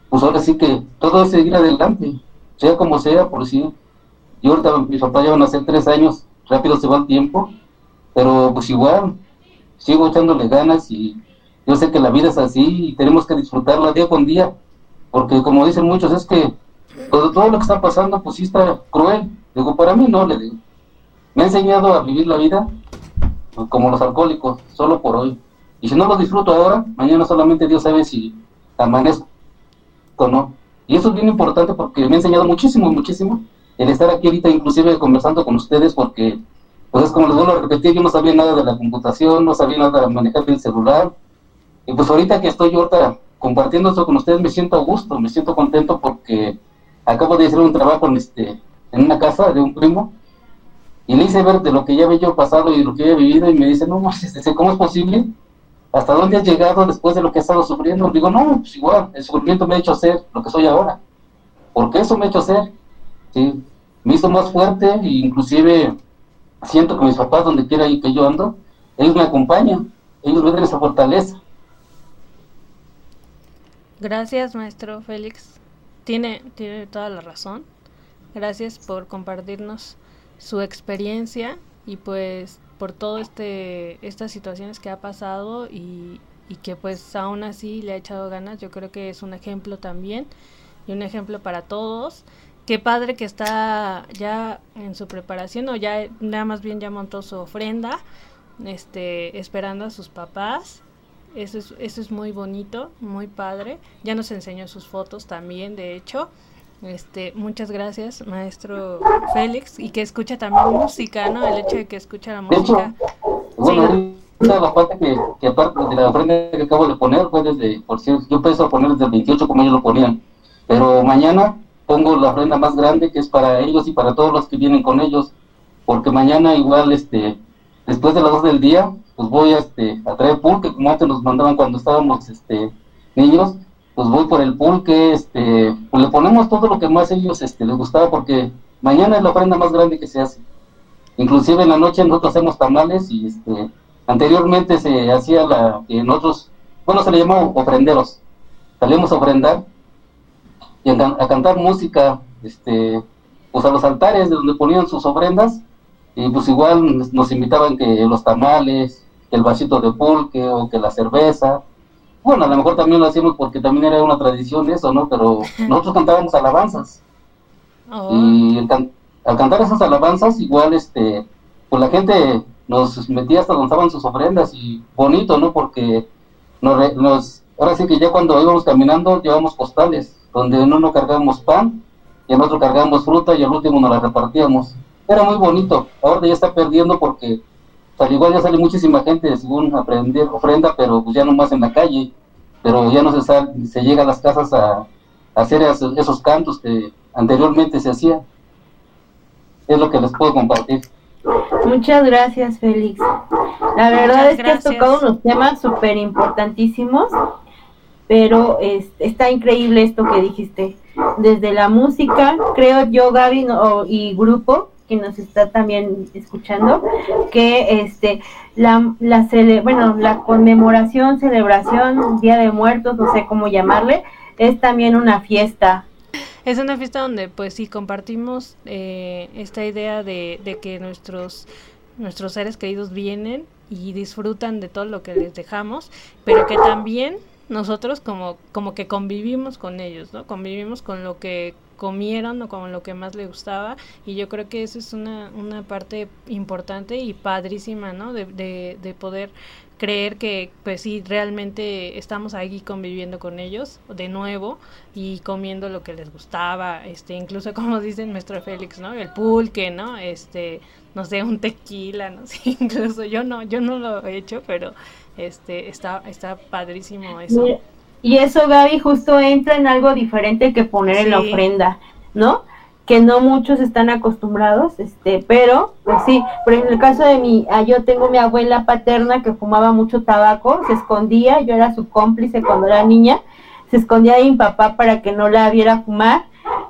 pues ahora sí que todo es seguir adelante, sea como sea, por si y ahorita mis papás ya van a ser tres años, rápido se va el tiempo, pero pues igual, sigo echándole ganas y yo sé que la vida es así y tenemos que disfrutarla día con día, porque como dicen muchos, es que todo, todo lo que está pasando, pues sí está cruel. Digo, para mí no, le digo. Me ha enseñado a vivir la vida como los alcohólicos, solo por hoy. Y si no lo disfruto ahora, mañana solamente Dios sabe si amanezco o no. Y eso es bien importante porque me ha enseñado muchísimo, muchísimo el estar aquí ahorita inclusive conversando con ustedes porque, pues es como les vuelvo a repetir, yo no sabía nada de la computación, no sabía nada de manejar el celular. Y pues ahorita que estoy ahorita compartiendo esto con ustedes me siento a gusto, me siento contento porque acabo de hacer un trabajo en, este, en una casa de un primo y le hice ver de lo que ya había yo pasado y lo que había vivido y me dice, no, ¿cómo es posible? ¿Hasta dónde has llegado después de lo que has estado sufriendo? Digo, no, pues igual, el sufrimiento me ha hecho ser lo que soy ahora. Porque eso me ha hecho ser. ¿sí? Me hizo más fuerte e inclusive siento que mis papás, donde quiera que yo ando, ellos me acompañan, ellos me dan esa fortaleza. Gracias, maestro Félix. Tiene, tiene toda la razón. gracias por compartirnos su experiencia y pues por todo este estas situaciones que ha pasado y, y que pues aún así le ha echado ganas. Yo creo que es un ejemplo también y un ejemplo para todos. Qué padre que está ya en su preparación o ya nada más bien ya montó su ofrenda, este, esperando a sus papás. Eso es, eso es muy bonito, muy padre. Ya nos enseñó sus fotos también, de hecho. Este, muchas gracias, maestro Félix, y que escucha también música, ¿no? El hecho de que escucha la música. bueno, la parte que, que, aparte de la ofrenda que acabo de poner fue desde, por cierto, yo empecé a poner desde el 28 como ellos lo ponían, pero mañana pongo la ofrenda más grande que es para ellos y para todos los que vienen con ellos, porque mañana igual, este, después de las 2 del día, pues voy a, este, a traer pulque, como antes nos mandaban cuando estábamos, este, niños, pues voy por el pulque, este, pues le ponemos todo lo que más a ellos, este, les gustaba, porque mañana es la ofrenda más grande que se hace. Inclusive en la noche nosotros hacemos tamales y, este, Anteriormente se hacía la que nosotros, bueno, se le llamó ofrenderos. Salíamos a ofrendar y a, cantar música, este, pues a los altares de donde ponían sus ofrendas, y pues igual nos invitaban que los tamales, que el vasito de pulque o que la cerveza. Bueno, a lo mejor también lo hacíamos porque también era una tradición eso, ¿no? Pero nosotros cantábamos alabanzas. Oh. Y al, cantar esas alabanzas, igual, este, pues la gente nos metía hasta donde estaban sus ofrendas y bonito, ¿no? Porque nos, nos, ahora sí que ya cuando íbamos caminando llevamos postales, donde en uno cargábamos pan y en otro cargábamos fruta y al último nos la repartíamos. Era muy bonito, ahora ya está perdiendo porque al igual ya sale muchísima gente según aprender ofrenda, pero pues ya no más en la calle, pero ya no se, sale, se llega a las casas a, hacer esos, esos cantos que anteriormente se hacían. Es lo que les puedo compartir. Muchas gracias, Félix. La verdad es que has tocado unos temas súper importantísimos, pero está increíble esto que dijiste. Desde la música, creo yo, Gaby y grupo que nos está también escuchando, que este la, la bueno, la conmemoración, celebración, Día de Muertos, no sé cómo llamarle, es también una fiesta es una fiesta donde pues sí compartimos eh, esta idea de, de que nuestros nuestros seres queridos vienen y disfrutan de todo lo que les dejamos, pero que también nosotros como, como que convivimos con ellos, ¿no? Convivimos con lo que comieron o con lo que más les gustaba y yo creo que eso es una, una parte importante y padrísima, ¿no? De, de, de poder creer que pues sí realmente estamos ahí conviviendo con ellos de nuevo y comiendo lo que les gustaba este incluso como dice nuestro Félix no el pulque no este no sé un tequila no incluso yo no yo no lo he hecho pero este está está padrísimo eso y eso Gaby justo entra en algo diferente que poner en la ofrenda no que no muchos están acostumbrados, este, pero pues sí, pero en el caso de mi, ah, yo tengo mi abuela paterna que fumaba mucho tabaco, se escondía, yo era su cómplice cuando era niña, se escondía de mi papá para que no la viera fumar,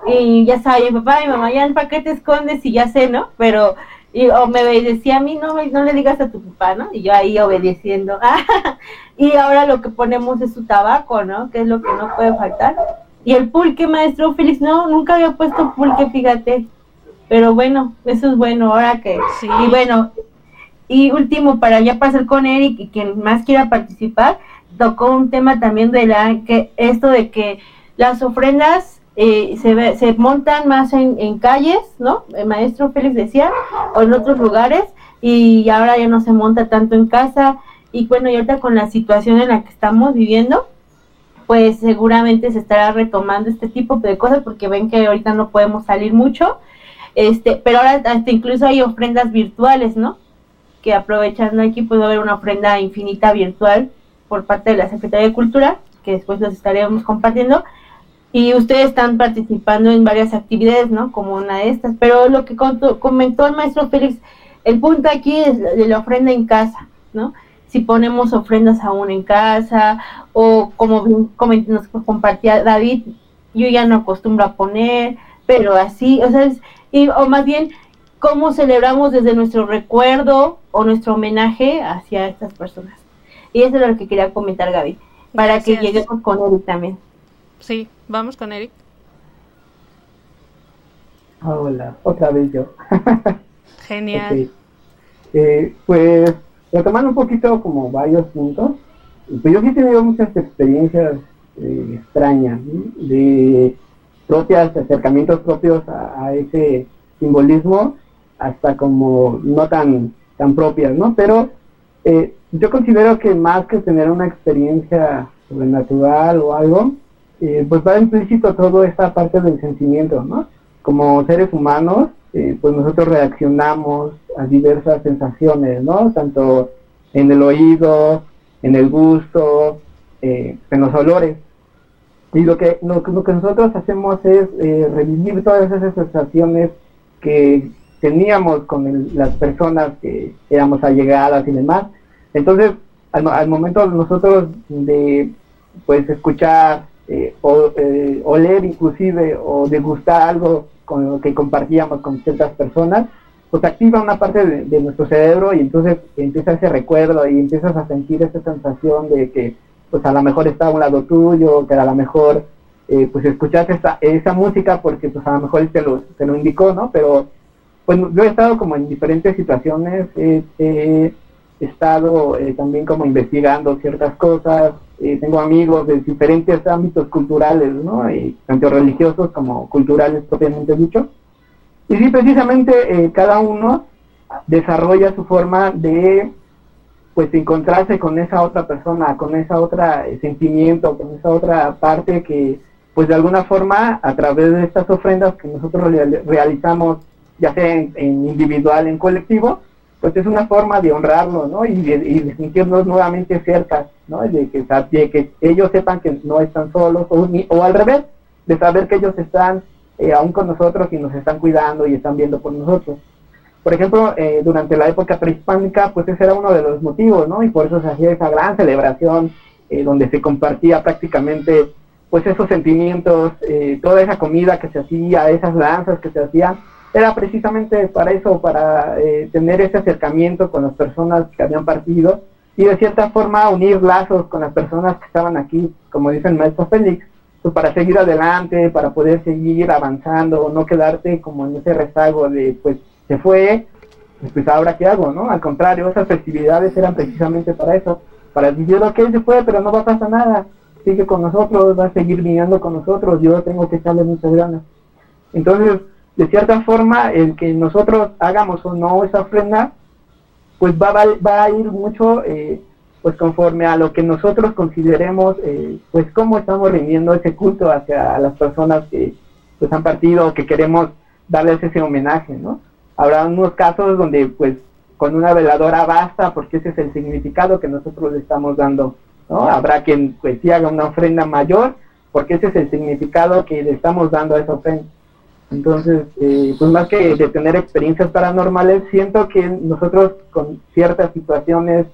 y ya sabía, mi papá, mi mamá, ya, ¿para qué te escondes? Y ya sé, ¿no? Pero, y, o me decía a mí, no, no le digas a tu papá, ¿no? Y yo ahí obedeciendo, y ahora lo que ponemos es su tabaco, ¿no? Que es lo que no puede faltar y el pulque, maestro Félix, no, nunca había puesto pulque, fíjate. Pero bueno, eso es bueno, ahora que... Sí. Y bueno, y último, para ya pasar con Eric y quien más quiera participar, tocó un tema también de la que esto de que las ofrendas eh, se, se montan más en, calles, ¿no? El maestro Félix decía, o en otros lugares, y ahora ya no se monta tanto en casa. Y bueno, y ahorita con la situación en la que estamos viviendo, pues seguramente se estará retomando este tipo de cosas porque ven que ahorita no podemos salir mucho, este, pero ahora hasta incluso hay ofrendas virtuales, ¿no? Que aprovechando aquí puede haber una ofrenda infinita virtual por parte de la Secretaría de Cultura, que después los estaremos compartiendo, y ustedes están participando en varias actividades, ¿no? Como una de estas, pero lo que comentó el maestro Félix, el punto aquí es de la ofrenda en casa, ¿no? si ponemos ofrendas aún en casa o como nos compartía David, yo ya no acostumbro a poner, pero así, o sea, y, o más bien cómo celebramos desde nuestro recuerdo o nuestro homenaje hacia estas personas. Y eso es lo que quería comentar Gaby, para que lleguemos con Eric también. Sí, vamos con Eric. Hola, otra vez yo. Genial. Eh, pues, retomando un poquito como varios puntos, pues yo sí he tenido muchas experiencias eh, extrañas, de propias, acercamientos propios a, ese simbolismo, hasta como no tan, tan propias, ¿no? Pero eh, yo considero que más que tener una experiencia sobrenatural o algo, eh, pues va implícito todo esta parte del sentimiento, ¿no? Como seres humanos, eh, pues nosotros reaccionamos a diversas sensaciones, ¿no? Tanto en el oído, en el gusto, en los olores. Y lo que, lo, que nosotros hacemos es revivir todas esas sensaciones que teníamos con las personas que éramos allegadas y demás. Entonces, al, al momento nosotros de pues escuchar eh, o eh, oler inclusive o degustar algo con lo que compartíamos con ciertas personas, pues activa una parte de, nuestro cerebro y entonces empieza ese recuerdo y empiezas a sentir esa sensación de que pues a lo mejor está a un lado tuyo, que a lo mejor eh, pues escuchaste esa, esa música porque pues a lo mejor te lo, te lo indicó, ¿no? Pero pues yo he estado como en diferentes situaciones, he estado eh, también como investigando ciertas cosas, eh, tengo amigos de diferentes ámbitos culturales, ¿no? Y, tanto religiosos como culturales propiamente dicho. Y sí, precisamente eh, cada uno desarrolla su forma de pues encontrarse con esa otra persona, con esa otra sentimiento, con esa otra parte que pues de alguna forma a través de estas ofrendas que nosotros realizamos ya sea en, individual, en colectivo, pues es una forma de honrarlo, ¿no? Y de, sentirnos nuevamente cerca, ¿no? De que, ellos sepan que no están solos, o, al revés, de saber que ellos están eh, aún con nosotros y nos están cuidando y están viendo por nosotros. Por ejemplo, eh, durante la época prehispánica, pues ese era uno de los motivos, ¿no? Y por eso se hacía esa gran celebración eh, donde se compartía prácticamente pues esos sentimientos, toda esa comida que se hacía, esas danzas que se hacían, era precisamente para eso, para eh, tener ese acercamiento con las personas que habían partido y de cierta forma unir lazos con las personas que estaban aquí, como dice el maestro Félix, pues para seguir adelante, para poder seguir avanzando, no quedarte como en ese rezago de pues se fue, pues ahora qué hago, ¿no? Al contrario, esas festividades eran precisamente para eso, para decir, ok, se fue, pero no va a pasar nada, sigue con nosotros, va a seguir viniendo con nosotros, yo tengo que echarle muchas ganas. Entonces, de cierta forma, el que nosotros hagamos o no esa ofrenda, pues va, va, a ir mucho, eh, pues conforme a lo que nosotros consideremos, eh, pues cómo estamos rindiendo ese culto hacia las personas que pues han partido o que queremos darles ese homenaje, ¿no? Habrá unos casos donde pues con una veladora basta porque ese es el significado que nosotros le estamos dando, ¿no? Habrá quien pues sí haga una ofrenda mayor porque ese es el significado que le estamos dando a esa ofrenda. Entonces, eh, pues más que de tener experiencias paranormales, siento que nosotros con ciertas situaciones,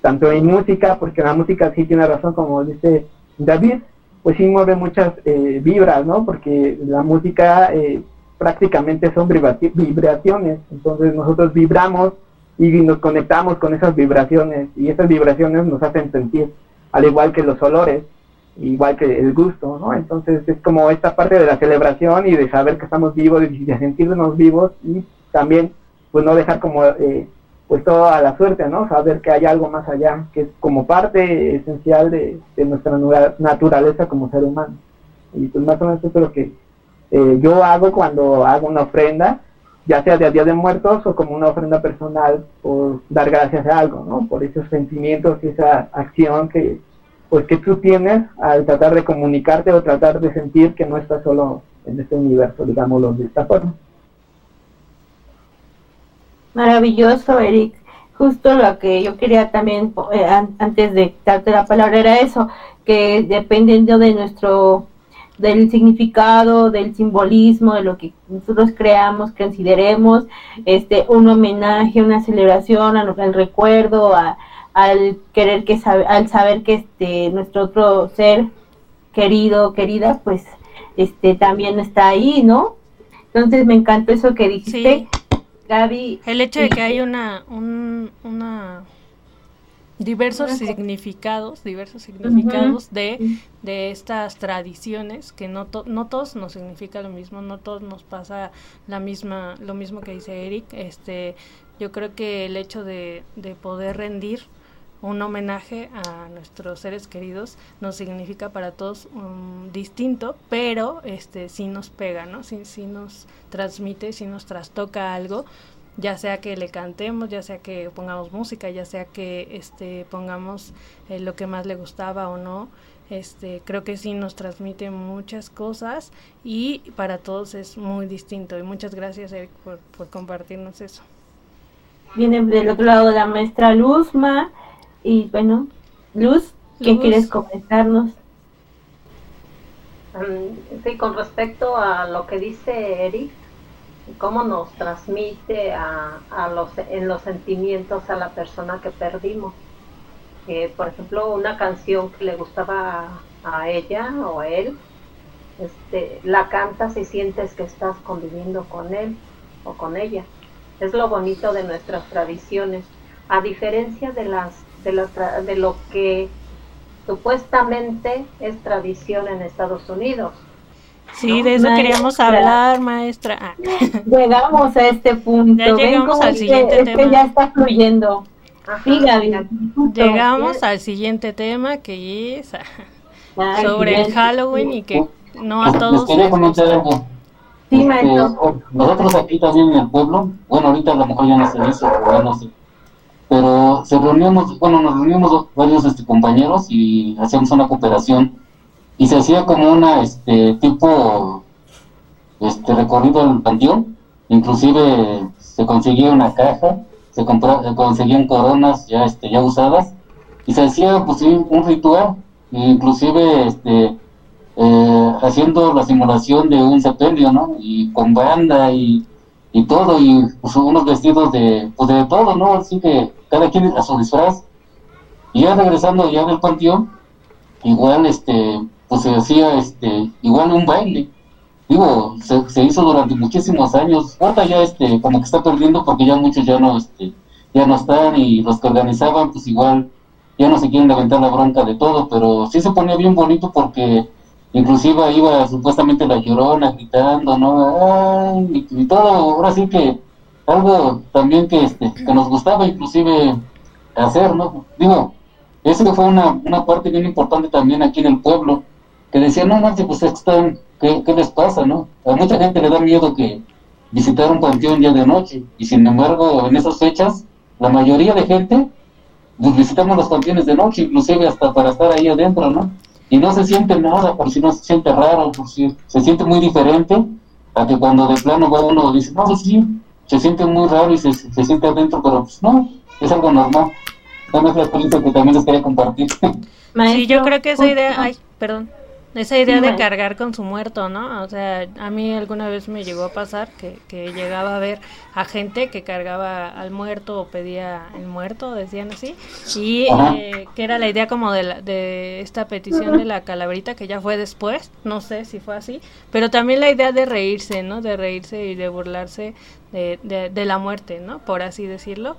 tanto en música, porque la música sí tiene razón, como dice David, pues sí mueve muchas eh, vibras, ¿no? Porque la música eh, prácticamente son vibraciones, entonces nosotros vibramos y nos conectamos con esas vibraciones y esas vibraciones nos hacen sentir, al igual que los olores igual que el gusto, ¿no? Entonces es como esta parte de la celebración y de saber que estamos vivos y de sentirnos vivos y también pues no dejar como eh, pues todo a la suerte, ¿no? Saber que hay algo más allá, que es como parte esencial de, nuestra naturaleza como ser humano. Y pues más o menos eso es lo que eh, yo hago cuando hago una ofrenda, ya sea de Día de Muertos o como una ofrenda personal por dar gracias a algo, ¿no? Por esos sentimientos y esa acción que, pues que tú tienes al tratar de comunicarte o tratar de sentir que no estás solo en este universo, digámoslo de esta forma. Maravilloso, Eric. Justo lo que yo quería también, eh, antes de darte la palabra, era eso, que dependiendo de nuestro, del significado, del simbolismo, de lo que nosotros creamos, consideremos, este, un homenaje, una celebración al recuerdo, a, al querer que al saber que este nuestro otro ser querido querida pues este también está ahí no entonces me encantó eso que dijiste. Gaby el hecho de que hay una un, una diversos significados, diversos significados de, de estas tradiciones que no, no todos nos significa lo mismo, no todos nos pasa la misma, lo mismo que dice Eric. Este, yo creo que el hecho de, de poder rendir un homenaje a nuestros seres queridos nos significa para todos um, distinto, pero este sí nos pega, ¿no? Sí, sí nos transmite, sí nos trastoca algo ya sea que le cantemos, ya sea que pongamos música, ya sea que este pongamos eh, lo que más le gustaba o no. Este, creo que sí nos transmite muchas cosas y para todos es muy distinto. Y muchas gracias, Eric, por, por compartirnos eso. Viene del otro lado la maestra Luzma. Y bueno, Luz, ¿qué quieres comentarnos? Mm, sí, con respecto a lo que dice Eric, cómo nos transmite a, a los, en los sentimientos a la persona que perdimos. Eh, por ejemplo, una canción que le gustaba a, ella o a él, este, la cantas y sientes que estás conviviendo con él o con ella. Es lo bonito de nuestras tradiciones, a diferencia de las de, las, de lo que supuestamente es tradición en Estados Unidos. Sí, de eso queríamos hablar, maestra. Ah. Llegamos a este punto. Ya llegamos al siguiente tema. ya está fluyendo. Llegamos al siguiente tema que es ah, sobre el Halloween y que no a todos. quería comentar algo. Sí, este, nosotros aquí también en el pueblo, bueno, ahorita a lo mejor ya no se dice, ya no sé. Pero se reuníamos, bueno, nos reuníamos varios este, compañeros y hacíamos una cooperación y se hacía como una este tipo este recorrido al panteón. Inclusive se conseguía una caja se, se conseguían coronas ya este ya usadas y se hacía pues un ritual. Inclusive este eh, haciendo la simulación de un sepelio no y con banda y, y todo y pues, unos vestidos de pues de todo no así que cada quien a su disfraz y ya regresando ya del panteón igual este pues se hacía este, igual un baile. Digo, se, hizo durante muchísimos años. Ahora ya este, como que está perdiendo porque ya muchos ya no, este, ya no están y los que organizaban, pues igual ya no se quieren levantar la bronca de todo, pero sí se ponía bien bonito porque inclusive iba supuestamente la llorona gritando, ¿no? y, todo, ahora sí que algo también que, este, que nos gustaba inclusive hacer, ¿no? Digo, eso fue una, una parte bien importante también aquí en el pueblo, que decían, no, no, pues están, ¿qué, ¿qué, les pasa, no? A mucha gente le da miedo que visitar un panteón ya de noche, y sin embargo, en esas fechas, la mayoría de gente, pues visitamos los panteones de noche, inclusive hasta para estar ahí adentro, ¿no? Y no se siente nada, por si no se siente raro, por si se siente muy diferente a que cuando de plano va uno dice, no, pues sí, se siente muy raro y se, se siente adentro, pero pues no, es algo normal. Esa es la experiencia que también les quería compartir. sí, yo creo que esa idea, ay, perdón. Esa idea de cargar con su muerto, ¿no? O sea, a mí alguna vez me llegó a pasar que, que llegaba a ver a gente que cargaba al muerto o pedía el muerto, decían así, y eh, que era la idea como de, la, de esta petición de la calaverita que ya fue después, no sé si fue así, pero también la idea de reírse, ¿no? De reírse y de burlarse de, de, de la muerte, ¿no? Por así decirlo.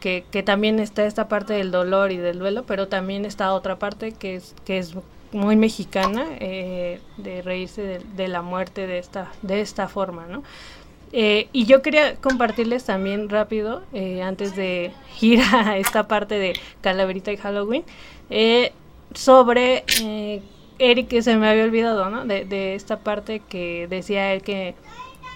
Que, que, también está esta parte del dolor y del duelo, pero también está otra parte que es, que es muy mexicana eh, de reírse de, la muerte de esta, de esta forma, ¿no? Eh, y yo quería compartirles también rápido, eh, antes de ir a esta parte de Calaverita y Halloween, sobre Eric, que se me había olvidado, ¿no? De, de esta parte que decía él que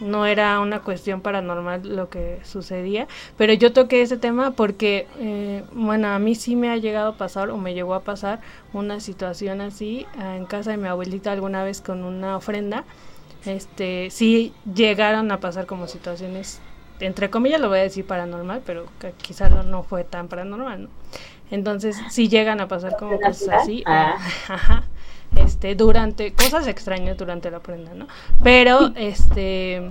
no era una cuestión paranormal lo que sucedía, pero yo toqué ese tema porque, eh, bueno, a mí sí me ha llegado a pasar o me llegó a pasar una situación así ah, en casa de mi abuelita alguna vez con una ofrenda. Este, sí llegaron a pasar como situaciones, entre comillas lo voy a decir paranormal, pero quizás no, no fue tan paranormal, ¿no? Entonces sí llegan a pasar como cosas así. Ah. Ajá este, durante, cosas extrañas durante la prenda, ¿no? Pero, este,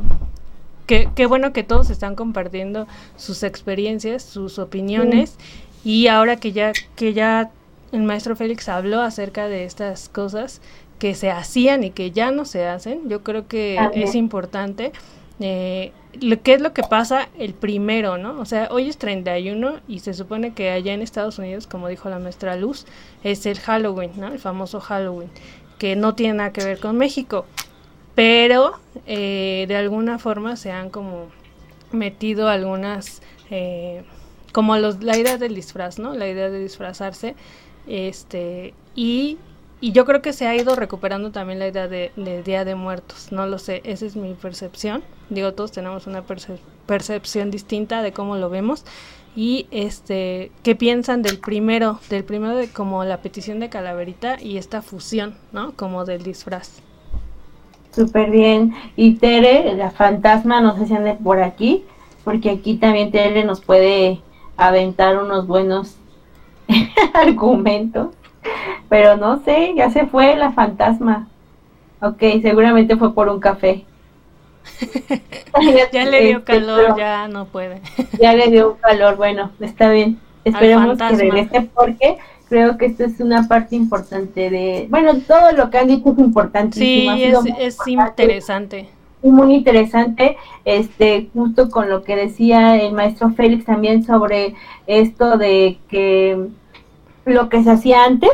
qué, qué bueno que todos están compartiendo sus experiencias, sus opiniones, y ahora que ya, que ya el maestro Félix habló acerca de estas cosas que se hacían y que ya no se hacen, yo creo que es. importante eh, ¿qué es lo que pasa el primero, no? O sea, hoy es 31 y se supone que allá en Estados Unidos, como dijo la maestra Luz, es el Halloween, ¿no? El famoso Halloween, que no tiene nada que ver con México, pero eh, de alguna forma se han como metido algunas, eh, como los, la idea del disfraz, ¿no? La idea de disfrazarse, este, y y yo creo que se ha ido recuperando también la idea de, Día de Muertos. No lo sé, esa es mi percepción. Digo, todos tenemos una percepción distinta de cómo lo vemos. Y este, ¿qué piensan del primero? Del primero de como la petición de Calaverita y esta fusión, ¿no? Como del disfraz. Súper bien. Y Tere, la fantasma, no sé si ande por aquí, porque aquí también Tere nos puede aventar unos buenos argumentos. Pero no sé, ya se fue la fantasma. Ok, seguramente fue por un café. ya le dio este, calor, ya no puede. ya le dio calor, bueno, está bien. Esperemos que regrese porque creo que esto es una parte importante de, bueno, todo lo que han dicho es importante. Sí, es, interesante. Muy interesante, este, justo con lo que decía el maestro Félix también sobre esto de que lo que se hacía antes,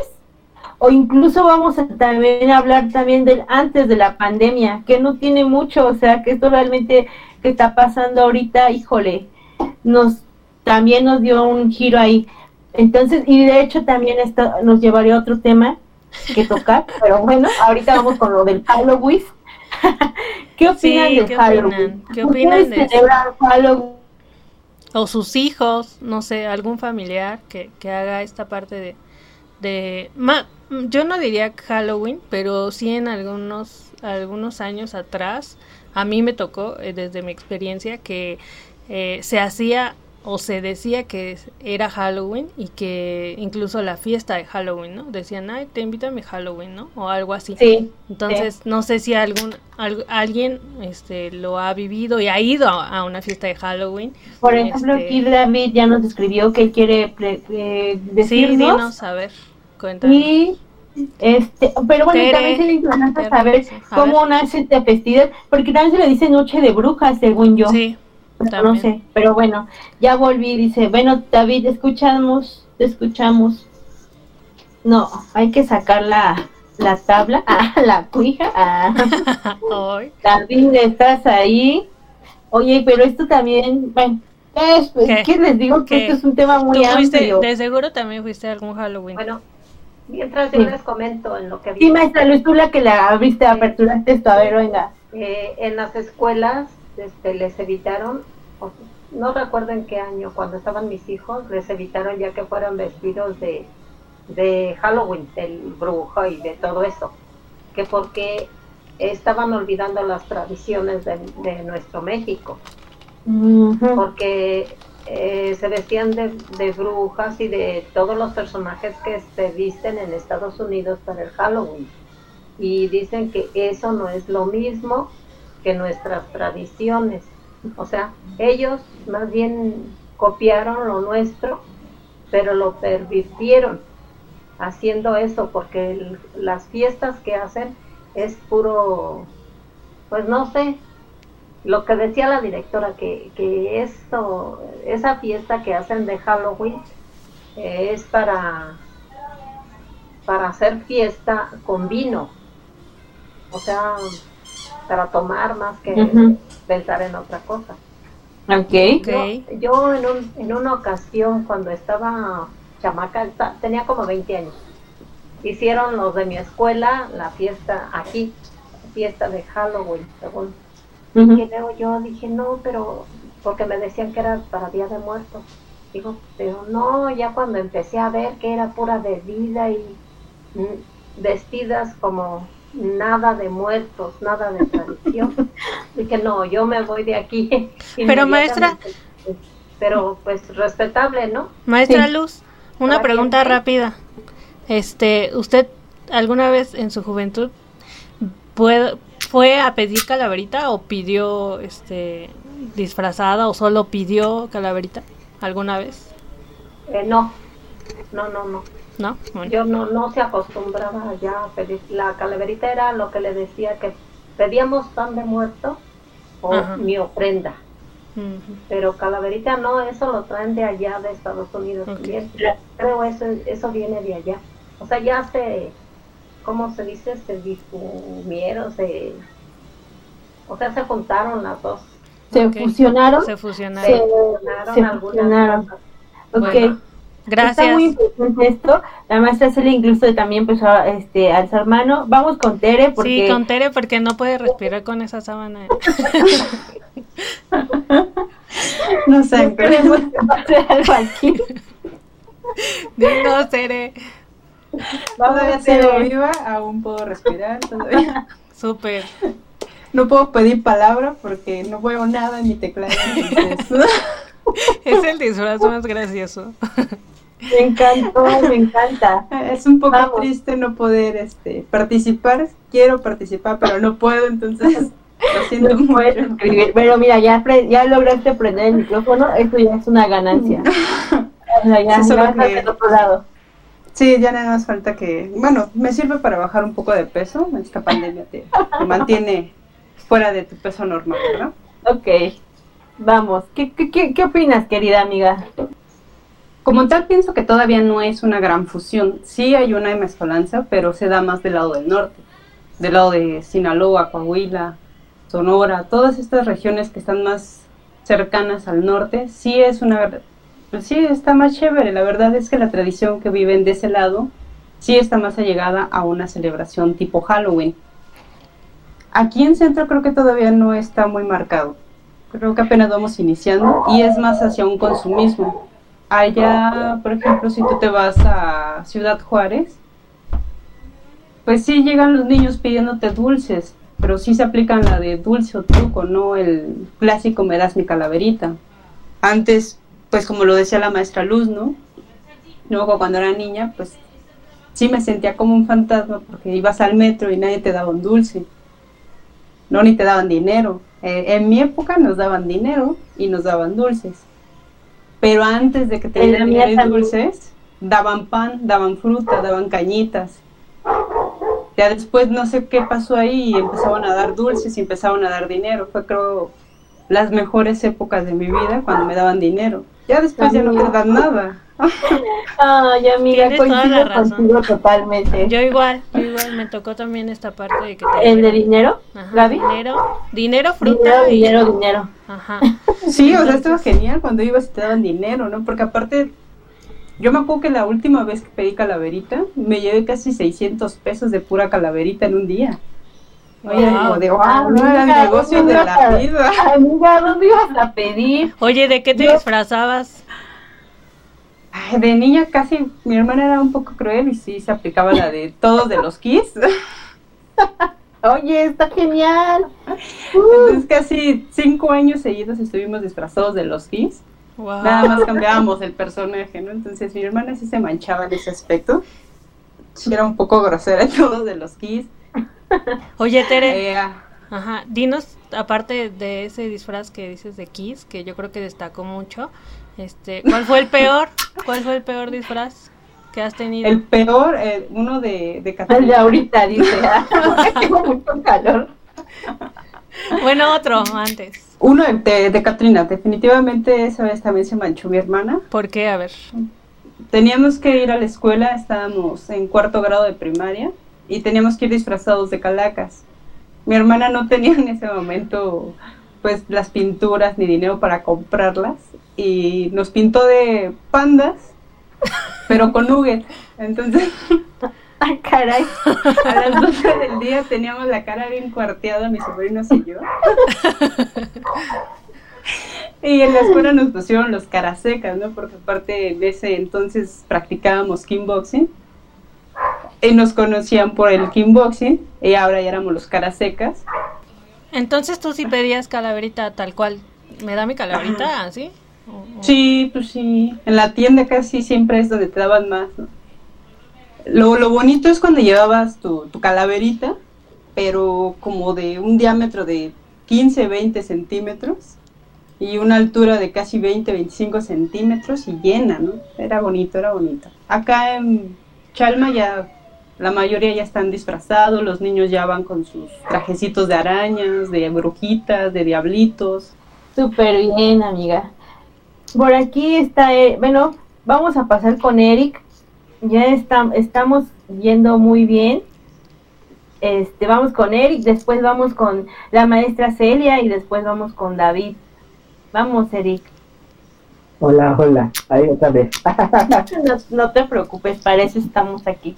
o incluso vamos a también hablar también del antes de la pandemia, que no tiene mucho, o sea, que esto realmente que está pasando ahorita, híjole, nos también nos dio un giro ahí. Entonces, y de hecho también esto nos llevaría a otro tema que tocar, pero bueno, ahorita vamos con lo del Halloween. ¿Qué opinan del Halloween? ¿Qué opinan de Halloween? O sus hijos, no sé, algún familiar que, que haga esta parte de, de yo no diría Halloween, pero sí en algunos algunos años atrás a mí me tocó eh, desde mi experiencia que eh, se hacía o se decía que era Halloween y que incluso la fiesta de Halloween, ¿no? Decían, ay, te invito a mi Halloween, ¿no? O algo así. Sí. Entonces, no sé si algún alguien este lo ha vivido y ha ido a, una fiesta de Halloween. Por ejemplo, este aquí David ya nos describió que él quiere eh, decirnos. Sí, dinos, a ver, cuéntanos. Y este, pero bueno, también sería interesante saber cómo nace esta festividad, porque también se le dice noche de brujas, según yo. Sí no sé, pero bueno, ya volví, dice, bueno, David, escuchamos, te escuchamos. No, hay que sacar la, la tabla, ah, la cuija. Ah. David, estás ahí. Oye, pero esto también, bueno, es, pues, ¿qué? les digo que esto es un tema muy amplio. de seguro también fuiste a algún Halloween. Bueno, mientras yo les comento en lo que... Sí, maestra Luis, tú la que la abriste, aperturaste esto, a ver, venga. Eh, en las escuelas este, les evitaron, no recuerdo en qué año, cuando estaban mis hijos, les evitaron ya que fueran vestidos de, de Halloween, del brujo y de todo eso, que porque estaban olvidando las tradiciones de, nuestro México, porque eh, se vestían de, de, brujas y de todos los personajes que se visten en Estados Unidos para el Halloween. Y dicen que eso no es lo mismo que nuestras tradiciones. O sea, ellos más bien copiaron lo nuestro, pero lo pervirtieron haciendo eso, porque las fiestas que hacen es puro, pues no sé, lo que decía la directora, que, que esto, esa fiesta que hacen de Halloween eh, es para, para hacer fiesta con vino. O sea, para tomar más que pensar en otra cosa. Okay. Yo, en, un, en una ocasión cuando estaba chamaca, tenía como 20 años, hicieron los de mi escuela la fiesta aquí, fiesta de Halloween, según. Y luego yo dije, no, pero porque me decían que era para Día de Muertos. Digo, pero no, ya cuando empecé a ver que era pura bebida y mm, vestidas como nada de muertos, nada de tradición. Así que no, yo me voy de aquí. Pero maestra... Pero pues respetable, ¿no? Maestra Luz, una pregunta rápida. Este, ¿usted alguna vez en su juventud fue a pedir calaverita o pidió este disfrazada o solo pidió calaverita alguna vez? Eh, no, no, no, no. ¿No? Yo no, no se acostumbraba ya a pedir. La calaverita era lo que le decía que pedíamos pan de muerto o Ajá. mi ofrenda. Pero calaverita no, eso lo traen de allá, de Estados Unidos. Ok. también. Creo eso, eso viene de allá. O sea, ya se, ¿cómo se dice? Se difumieron, se, o sea, se juntaron las dos. ¿Se fusionaron? Se Se fusionaron. fusionaron se algunas fusionaron. cosas. Ok. Bueno, Gracias. Está muy importante esto. La maestra Celia incluso también empezó a, este, a alzar mano. Vamos con Tere porque... Sí, con Tere porque no puede respirar con esa sábana. No sé, pero Queremos que pase algo aquí. Dinos, Tere. todavía sigo viva, aún puedo respirar, todavía. Súper. No puedo pedir palabra porque no veo nada en mi teclado. entonces- Es el disfraz más gracioso. Me encantó, me encanta. Es un poco Vamos. triste no poder este, participar. Quiero participar, pero no puedo, entonces lo siento No mucho. escribir. Pero mira, ya, ya lograste prender el micrófono. Eso ya es una ganancia. O sea, ya, Sí, ya que- otro lado. Sí, ya nada más falta que, bueno, me sirve para bajar un poco de peso. Esta pandemia te, te mantiene fuera de tu peso normal, ¿verdad? Ok. Vamos. ¿Qué, qué, qué, opinas, querida amiga? Como tal, pienso que todavía no es una gran fusión. Sí hay una mezcolanza, pero se da más del lado del norte, del lado de Sinaloa, Coahuila, Sonora, todas estas regiones que están más cercanas al norte. Sí es una, pues sí está más chévere. La verdad es que la tradición que viven de ese lado sí está más allegada a una celebración tipo Halloween. Aquí en Centro creo que todavía no está muy marcado. Creo que apenas vamos iniciando y es más hacia un consumismo. Allá, por ejemplo, si tú te vas a Ciudad Juárez, pues sí llegan los niños pidiéndote dulces, pero sí se aplican la de dulce o truco, no el clásico me das mi calaverita. Antes, pues como lo decía la maestra Luz, ¿no? Luego cuando era niña, pues sí me sentía como un fantasma porque ibas al metro y nadie te daba un dulce. No, ni te daban dinero. Eh, en mi época nos daban dinero y nos daban dulces. Pero antes de que te dieran dulces, daban pan, daban fruta, daban cañitas. Ya después no sé qué pasó ahí y empezaban a dar dulces y empezaban a dar dinero. Fue creo las mejores épocas de mi vida cuando me daban dinero. Ya después ya no dan nada. Ay, amiga, Tienes toda la coincido razón. contigo totalmente. Yo igual, yo igual me tocó también esta parte de que te ¿El de dinero, Ajá, dinero, dinero, fruta Dinero, y dinero, dinero. Ajá. Sí, o sea, estaba genial cuando ibas y te daban dinero, ¿no? Porque aparte, yo me acuerdo que la última vez que pedí calaverita, me llevé casi 600 pesos de pura calaverita en un día. Oye, Wow. de, wow, no negocio ¿dónde de ibas la a- vida. Amiga, ¿dónde ibas a pedir? Oye, ¿de qué te Yo- disfrazabas? Ay, de niña casi, mi hermana era un poco cruel y sí se aplicaba la de todos de los kiss. Oye, está genial. Entonces casi cinco años seguidos estuvimos disfrazados de los kiss. Wow. Nada más cambiábamos el personaje, ¿no? Entonces mi hermana sí se manchaba en ese aspecto. Era un poco grosera en todos de los kiss. Oye, Tere, Eh, ah, ajá, dinos, aparte de ese disfraz que dices de Kiss, que yo creo que destacó mucho, este, ¿cuál fue el peor? ¿Cuál fue el peor disfraz que has tenido? el peor, eh, uno de, de El de Catalina. ahorita, dice. Tengo mucho calor. Bueno, otro antes. Uno de, de, de Katrina, definitivamente esa vez también se manchó mi hermana. ¿Por qué? A ver. Teníamos que ir a la escuela, estábamos en cuarto grado de primaria y teníamos que ir disfrazados de calacas. Mi hermana no tenía en ese momento pues las pinturas ni dinero para comprarlas y nos pintó de pandas, pero con nugget. Entonces Ay, caray. a las 12 del día teníamos la cara bien cuarteada, mis sobrinos y yo. Y en la escuela nos pusieron los caras secas, ¿no? Porque aparte de ese entonces practicábamos kickboxing. Y nos conocían por el kickboxing y ahora ya éramos los caras secas. Entonces tú sí pedías calaverita tal cual. ¿Me da mi calaverita así? O- o- Sí, pues sí. En la tienda casi siempre es donde te daban más, ¿no? Lo, lo bonito es cuando llevabas tu, tu calaverita, pero como de un diámetro de 15, 20 centímetros y una altura de casi 20, 25 centímetros y llena, ¿no? Era bonito, era bonito. Acá en Chalma ya La mayoría ya están disfrazados, los niños ya van con sus trajecitos de arañas, de brujitas, de diablitos. Súper bien, amiga. Por aquí está, eh, bueno, vamos a pasar con Eric. Ya está, estamos yendo muy bien. Este, vamos con Eric, después vamos con la maestra Celia y después vamos con David. Vamos, Eric. Hola, hola, ahí otra vez. no, no te preocupes, para eso estamos aquí.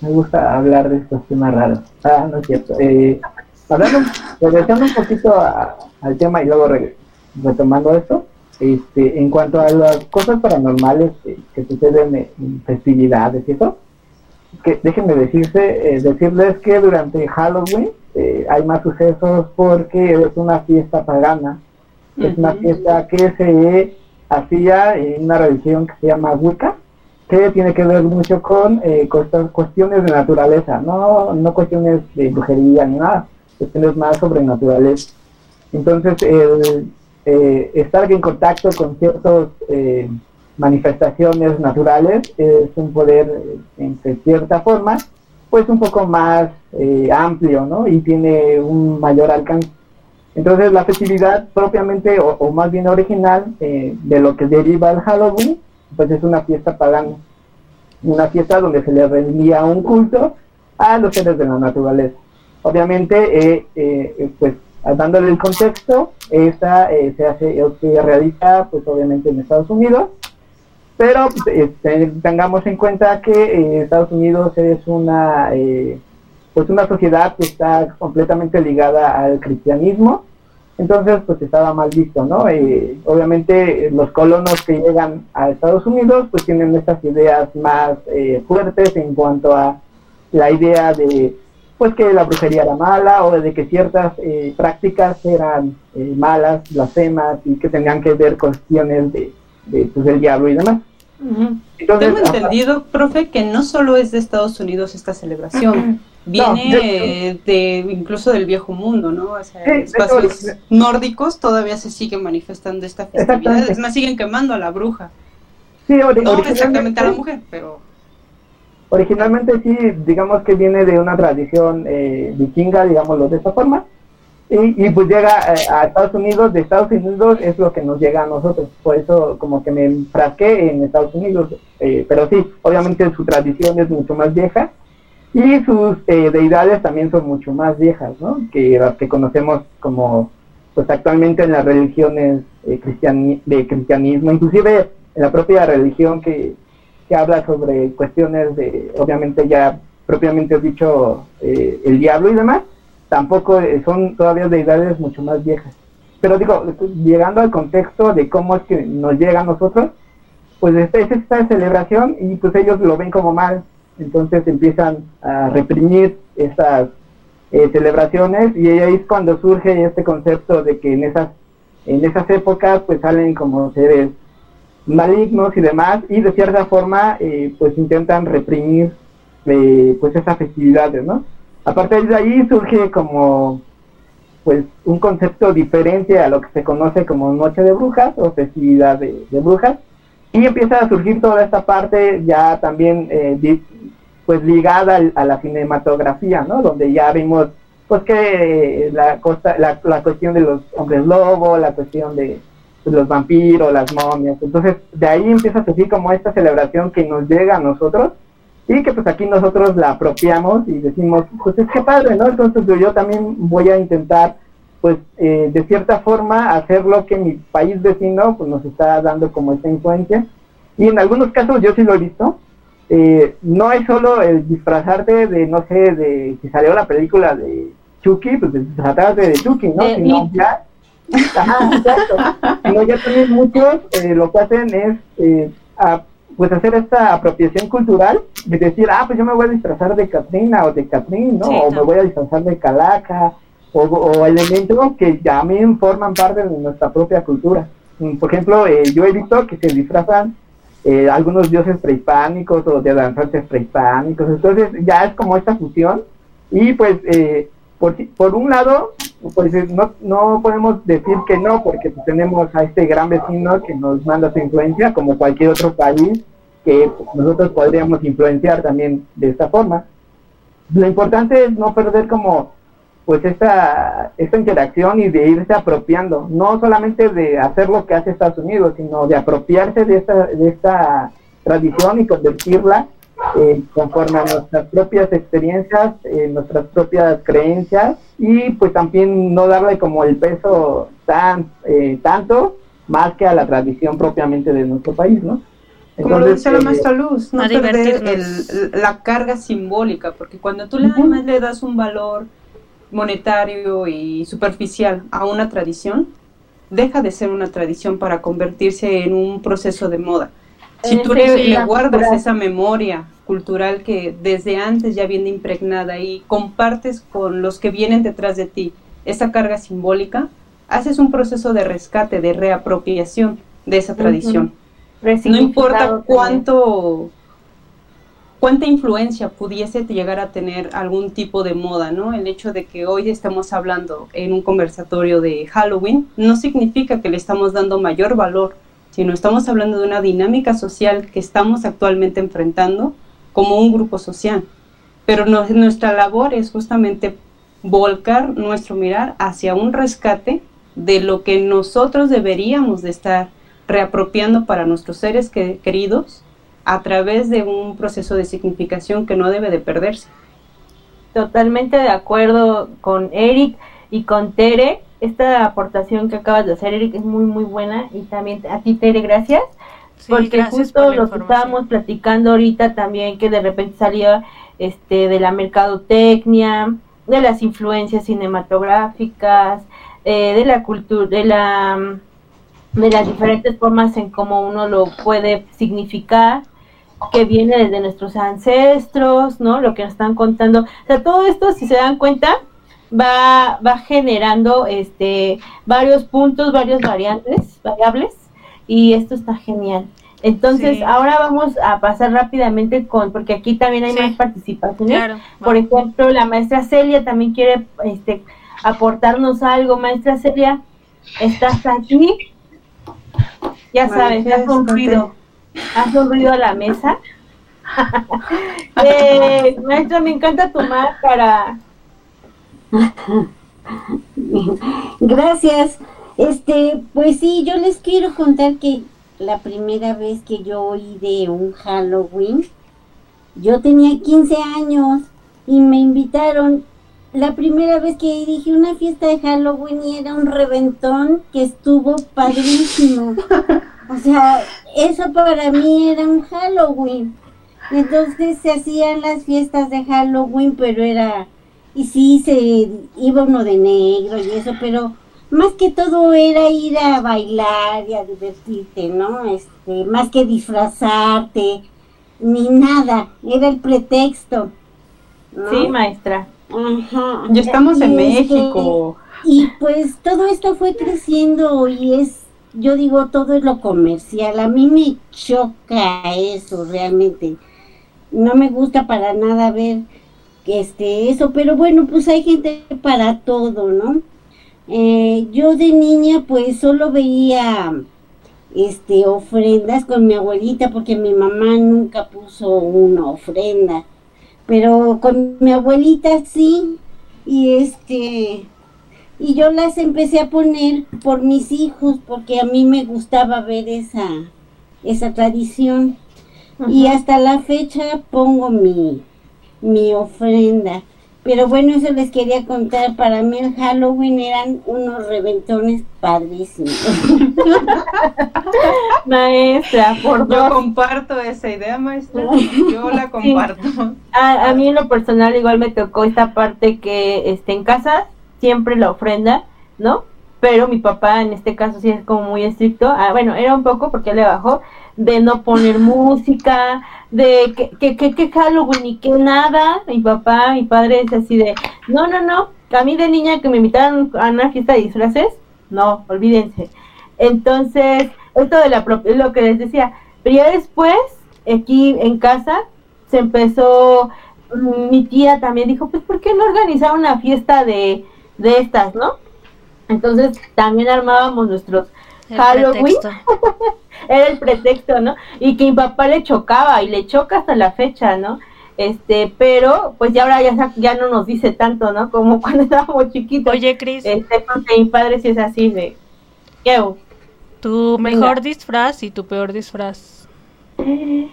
Me gusta hablar de estos temas raros. Ah, no es cierto. Eh, hablando, regresando un poquito a- al tema y luego re- retomando esto, este, en cuanto a las cosas paranormales que, que suceden en, en festividades y eso, que déjenme decirse, eh, decirles que durante Halloween eh, hay más sucesos porque es una fiesta pagana, es una fiesta que se hacía en una religión que se llama Wicca, que tiene que ver mucho con eh, cuestiones de naturaleza, no, no cuestiones de brujería ni nada, cuestiones más sobrenaturales. Entonces, el eh, estar en contacto con ciertas manifestaciones naturales es un poder, eh, en cierta forma, pues un poco más eh, amplio, ¿no? Y tiene un mayor alcance. Entonces, la festividad propiamente, o, o más bien original, eh, de lo que deriva el Halloween, pues es una fiesta pagana. Una fiesta donde se le rendía un culto a los seres de la naturaleza. Obviamente, eh, eh, eh, pues dándole el contexto, esta eh, se hace, o se realiza, pues obviamente en Estados Unidos, pero este, tengamos en cuenta que eh, Estados Unidos es una eh, pues una sociedad que está completamente ligada al cristianismo entonces pues estaba mal visto no Eh, obviamente los colonos que llegan a Estados Unidos pues tienen estas ideas más eh, fuertes en cuanto a la idea de pues que la brujería era mala o de que ciertas eh, prácticas eran eh, malas, blasfemas y que tenían que ver cuestiones de, de pues, del diablo y demás. Entonces, Tengo entendido, profe, que no solo es de Estados Unidos esta celebración, viene eh, de incluso del viejo mundo, ¿no? O sea, Sí, de espacios nórdicos todavía se siguen manifestando esta festividad, es más, siguen quemando a la bruja. Sí, No exactamente a la mujer, pero Originalmente sí, digamos que viene de una tradición eh, vikinga, digámoslo de esta forma, y, y pues llega eh, a Estados Unidos, de Estados Unidos es lo que nos llega a nosotros, por eso como que me enfrasqué en Estados Unidos, eh, pero sí, obviamente su tradición es mucho más vieja, y sus eh, deidades también son mucho más viejas, ¿no? Que las que conocemos como, pues actualmente en las religiones eh, cristiani- de cristianismo, inclusive en la propia religión que, que habla sobre cuestiones de, obviamente ya propiamente dicho, eh, el diablo y demás, tampoco eh, son todavía deidades mucho más viejas. Pero digo, llegando al contexto de cómo es que nos llega a nosotros, pues este- es esta celebración y pues ellos lo ven como mal, entonces empiezan a reprimir estas eh, celebraciones y ahí es cuando surge este concepto de que en esas en esas épocas pues salen como seres malignos y demás y de cierta forma eh, pues intentan reprimir eh, pues esas festividades no a partir de ahí surge como pues un concepto diferente a lo que se conoce como noche de brujas o festividad de brujas y empieza a surgir toda esta parte ya también eh, pues ligada a la cinematografía no donde ya vimos pues que eh, la cosa la, la cuestión de los hombres lobo la cuestión de pues, los vampiros las momias. Entonces de ahí empieza a surgir como esta celebración que nos llega a nosotros y que pues aquí nosotros la apropiamos y decimos pues es que padre no entonces yo también voy a intentar pues eh, de cierta forma hacer lo que mi país vecino pues nos está dando como esta influencia y en algunos casos yo sí lo he visto eh, no es solo el disfrazarte de no sé de si salió la película de Chucky pues disfrazarte de Chucky no sino ya Ajá, exacto. Sino ya también muchos eh, lo que hacen es eh, a- pues hacer esta apropiación cultural de decir, ah, pues yo me voy a disfrazar de Catrina o de Catrín, ¿no? Sí, o me también. voy a disfrazar de Calaca o, o elementos que también forman parte de nuestra propia cultura. Mm, Por ejemplo, eh, yo he visto que se disfrazan eh, algunos dioses prehispánicos o de danzantes prehispánicos, entonces ya es como esta fusión y pues eh, por, por un lado, pues eh, no, no podemos decir que no, porque pues, tenemos a este gran vecino que nos manda su influencia, como cualquier otro país, que nosotros podríamos influenciar también de esta forma. lo importante es no perder como pues esta, esta interacción y de irse apropiando, no solamente de hacer lo que hace Estados Unidos, sino de apropiarse de esta, de esta tradición y convertirla eh, conforme a nuestras propias experiencias, eh, nuestras propias creencias y pues también no darle como el peso tan eh, tanto más que a la tradición propiamente de nuestro país, ¿no? Como lo dice la maestra Luz, no perder el, la carga simbólica, porque cuando tú le, le das un valor monetario y superficial a una tradición, deja de ser una tradición para convertirse en un proceso de moda. Si tú le, guardas esa memoria cultural que desde antes ya viene impregnada y compartes con los que vienen detrás de ti esa carga simbólica, haces un proceso de rescate, de reapropiación de esa tradición. No importa cuánto cuánta influencia pudiese llegar a tener algún tipo de moda, ¿no? El hecho de que hoy estemos hablando en un conversatorio de Halloween no significa que le estamos dando mayor valor sino estamos hablando de una dinámica social que estamos actualmente enfrentando como un grupo social. Pero nuestra labor es justamente volcar nuestro mirar hacia un rescate de lo que nosotros deberíamos de estar reapropiando para nuestros seres queridos a través de un proceso de significación que no debe de perderse. Totalmente de acuerdo con Eric y con Tere esta aportación que acabas de hacer, Eric, es muy, muy buena. Y también a ti, Tere, gracias. porque justo lo que estábamos platicando ahorita también, que de repente salía este, de la mercadotecnia, de las influencias cinematográficas, eh, de la cultura, de la de las diferentes formas en cómo uno lo puede significar, que viene desde nuestros ancestros, ¿no? Lo que nos están contando. O sea, todo esto, si se dan cuenta, va, va generando este, varios puntos, varias variantes, variables, y esto está genial. Entonces, ahora vamos a pasar rápidamente con, porque aquí también hay más participaciones. Por ejemplo, la maestra Celia también quiere este, aportarnos algo. Maestra Celia, ¿estás aquí? Ya sabes, has un Has un a la mesa. eh, maestra, me encanta tu máscara. Gracias. Este, pues sí, yo les quiero contar que la primera vez que yo oí de un Halloween, yo tenía 15 años y me invitaron. La primera vez que dije una fiesta de Halloween y era un reventón que estuvo padrísimo. O sea, eso para mí era un Halloween. Entonces se hacían las fiestas de Halloween, pero era y sí se iba uno de negro y eso, pero más que todo era ir a bailar y a divertirte, ¿no? Este, más que disfrazarte, ni nada, era el pretexto. Sí, maestra. Ajá. Ya estamos en este, México. Y pues todo esto fue creciendo y es, yo digo, todo es lo comercial. A mí me choca eso realmente. No me gusta para nada ver este, eso, pero bueno, pues hay gente para todo, ¿no? Eh, yo de niña pues solo veía este ofrendas con mi abuelita porque mi mamá nunca puso una ofrenda pero con mi abuelita sí y este y yo las empecé a poner por mis hijos porque a mí me gustaba ver esa esa tradición y hasta la fecha pongo mi mi ofrenda. Pero bueno, eso les quería contar. Para mí el Halloween eran unos reventones padrísimos. maestra, por Yo comparto esa idea, maestra. Yo la comparto. A, mí en lo personal igual me tocó esta parte que este, en casa siempre la ofrenda, ¿no? Pero mi papá en este caso sí es como muy estricto. Ah, bueno, era un poco porque le bajó de no poner música, de que, que, que, Halloween y que nada, mi papá, mi padre es así de, no, no, no, a mí de niña que me invitaron a una fiesta de disfraces, no, olvídense. Entonces, esto de la es lo que les decía, pero ya después, aquí en casa, se empezó, mm, mi tía también dijo, pues, ¿por qué no organizar una fiesta de, de estas, no? Entonces, también armábamos nuestros Halloween. era el pretexto, ¿no? Y que mi papá le chocaba y le choca hasta la fecha, ¿no? Este, pero pues ya ahora ya, ya no nos dice tanto, ¿no? Como cuando estábamos chiquitos. Oye, Cris. Este, porque mi padre sí es así de, ¿qué? Tu mejor disfraz y tu peor disfraz.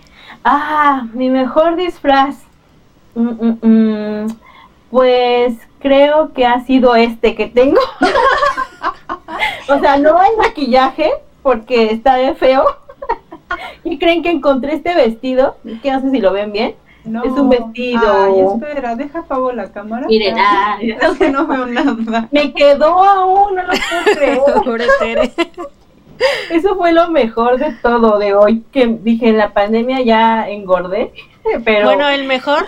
Ah, mi mejor disfraz. Mm, mm, mm. Pues creo que ha sido este que tengo. o sea, no hay maquillaje porque está de feo. ¿Y creen que encontré este vestido? Que no sé si lo ven bien. No. Es un vestido. Ay, espera, deja apago la cámara. Miren, ah, es que no veo nada. Me quedó aún, no lo puedo creer. Pobre Tere. Eso fue lo mejor de todo de hoy, que dije, en la pandemia ya engordé, pero Bueno, el mejor.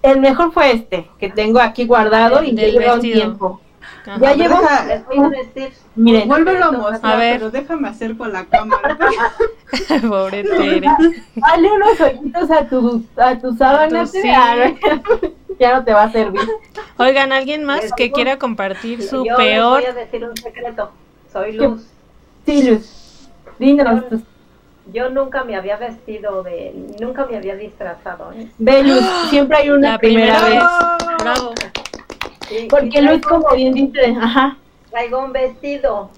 el mejor fue este, que tengo aquí guardado y ya lleva un tiempo. Ajá. Ya llevo, Les voy a decir. miren, Vuélvelo a mostrar, A ver. pero déjame hacer con la cámara. Pobre Tere. dale unos ojitos a tu, a tu sábana, A tu- Tere. Ah, ya no te va a servir. Oigan, ¿alguien más que quiera compartir su Yo peor? les voy a decir un secreto. Soy Luz. Sí, Luz, dinos, tus- Yo nunca me había vestido de, nunca me había disfrazado. ¿eh? ve Luz, siempre hay una La primera, primera vez. vez. Bravo. Porque traigo- como bien dice, ajá, Traigo un vestido.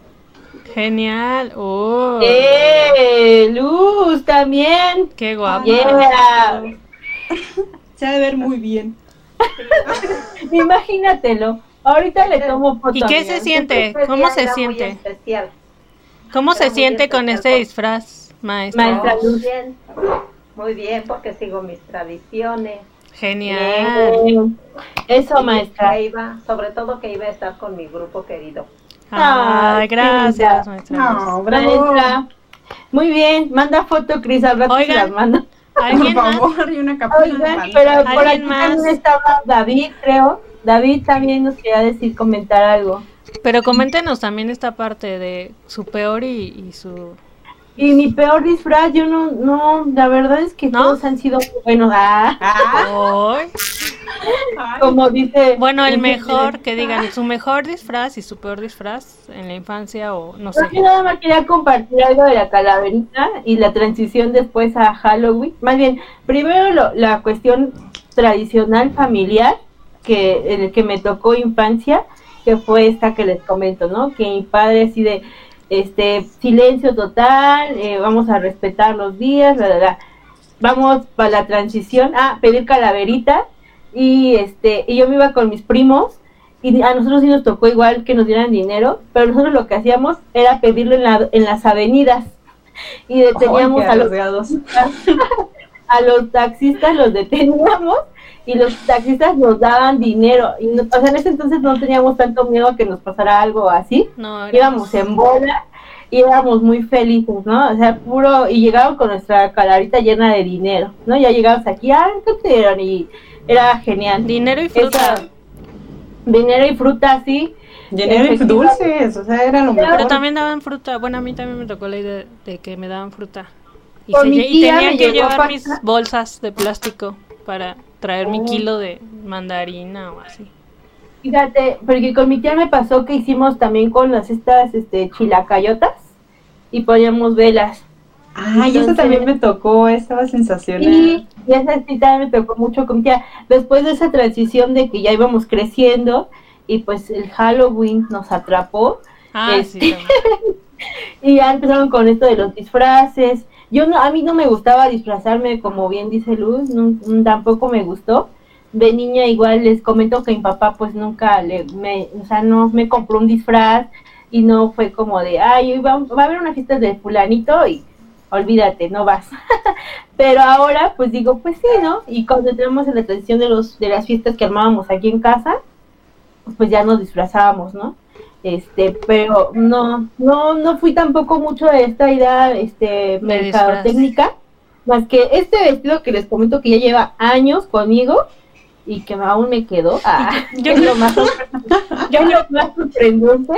Genial. Oh, ¡eh! Luz también. qué guapo. Yeah. Se ha de ver muy bien. Imagínatelo. Ahorita le tomo foto. ¿Y qué se siente? Este ¿Cómo se siente? especial. ¿Cómo se siente con este disfraz, maestra? Maestra Muy Luz. bien, muy bien, porque sigo mis tradiciones. Genial. Bien. Eso, Y maestra. que iba, sobre todo que iba a estar con mi grupo querido. Ay, qué gracias, maestra. No. Maestra. Muy bien, manda foto, Cris, al rato se Oigan, las manda. Por ¿Alguien más? favor, y una captura de Oigan, pero por aquí ¿Alguien más? también estaba David, creo. David también nos quería decir, comentar algo. Pero coméntenos también esta parte de su peor y, y su... Y mi peor disfraz, yo no, no, la verdad es que ¿No? todos han sido buenos. Ah, como dice. Bueno, el mejor, que digan su mejor disfraz y su peor disfraz en la infancia o no sé. Yo nada más quería compartir algo de la calaverita y la transición después a Halloween. Más bien, primero lo- la cuestión tradicional familiar que en el que me tocó infancia, que fue esta que les comento, ¿no? Que mi padre así de este silencio total, eh, vamos a respetar los días, la, la, la. vamos para la transición a pedir calaverita y este y yo me iba con mis primos y a nosotros sí nos tocó igual que nos dieran dinero, pero nosotros lo que hacíamos era pedirlo en, la- en las avenidas y deteníamos a los. a los taxistas los deteníamos y los taxistas nos daban dinero y no- o sea en ese entonces no teníamos tanto miedo a que nos pasara algo así No, íbamos en bola y éramos muy felices, ¿no? O sea, puro, y llegaban con nuestra calarita llena de dinero, ¿no? Ya llegamos aquí, ah, ¿qué te dieron? Y era genial. dinero y fruta. Esa- dinero y fruta, así. Dinero y dulces, o sea, era lo Pero mejor. Pero también daban fruta. Bueno, a mí también me tocó la idea de que me daban fruta. Y, Con se y tenía que llevar mis bolsas de plástico para traer mi Oh. kilo de mandarina o así. Fíjate, porque con mi tía me pasó que hicimos también con las estas este, chilacayotas y poníamos velas. Ay, eso también me tocó, estaba sensacional. Y, y esa sí también me tocó mucho con mi tía. Después de esa transición de que ya íbamos creciendo y pues el Halloween nos atrapó Ah, Este- sí. también. y ya empezaron con esto de los disfraces. Yo no, a mí no me gustaba disfrazarme como bien dice Luz, mm, tampoco me gustó. De niña igual les comento que mi papá pues nunca le, me, o sea, no me compró un disfraz y no fue como de, ay, va, va a haber una fiesta de fulanito y olvídate, no vas. Pero ahora pues digo, pues sí, ¿no? Y cuando tenemos en la transición de los de las fiestas que armábamos aquí en casa, pues ya nos disfrazábamos, ¿no? Este, pero no, no, no fui tampoco mucho de esta idea, este, mercadotecnica, más que este vestido que les comento que ya lleva años conmigo y que aún me quedó. Ah, yo es lo más, yo lo más sorprendente.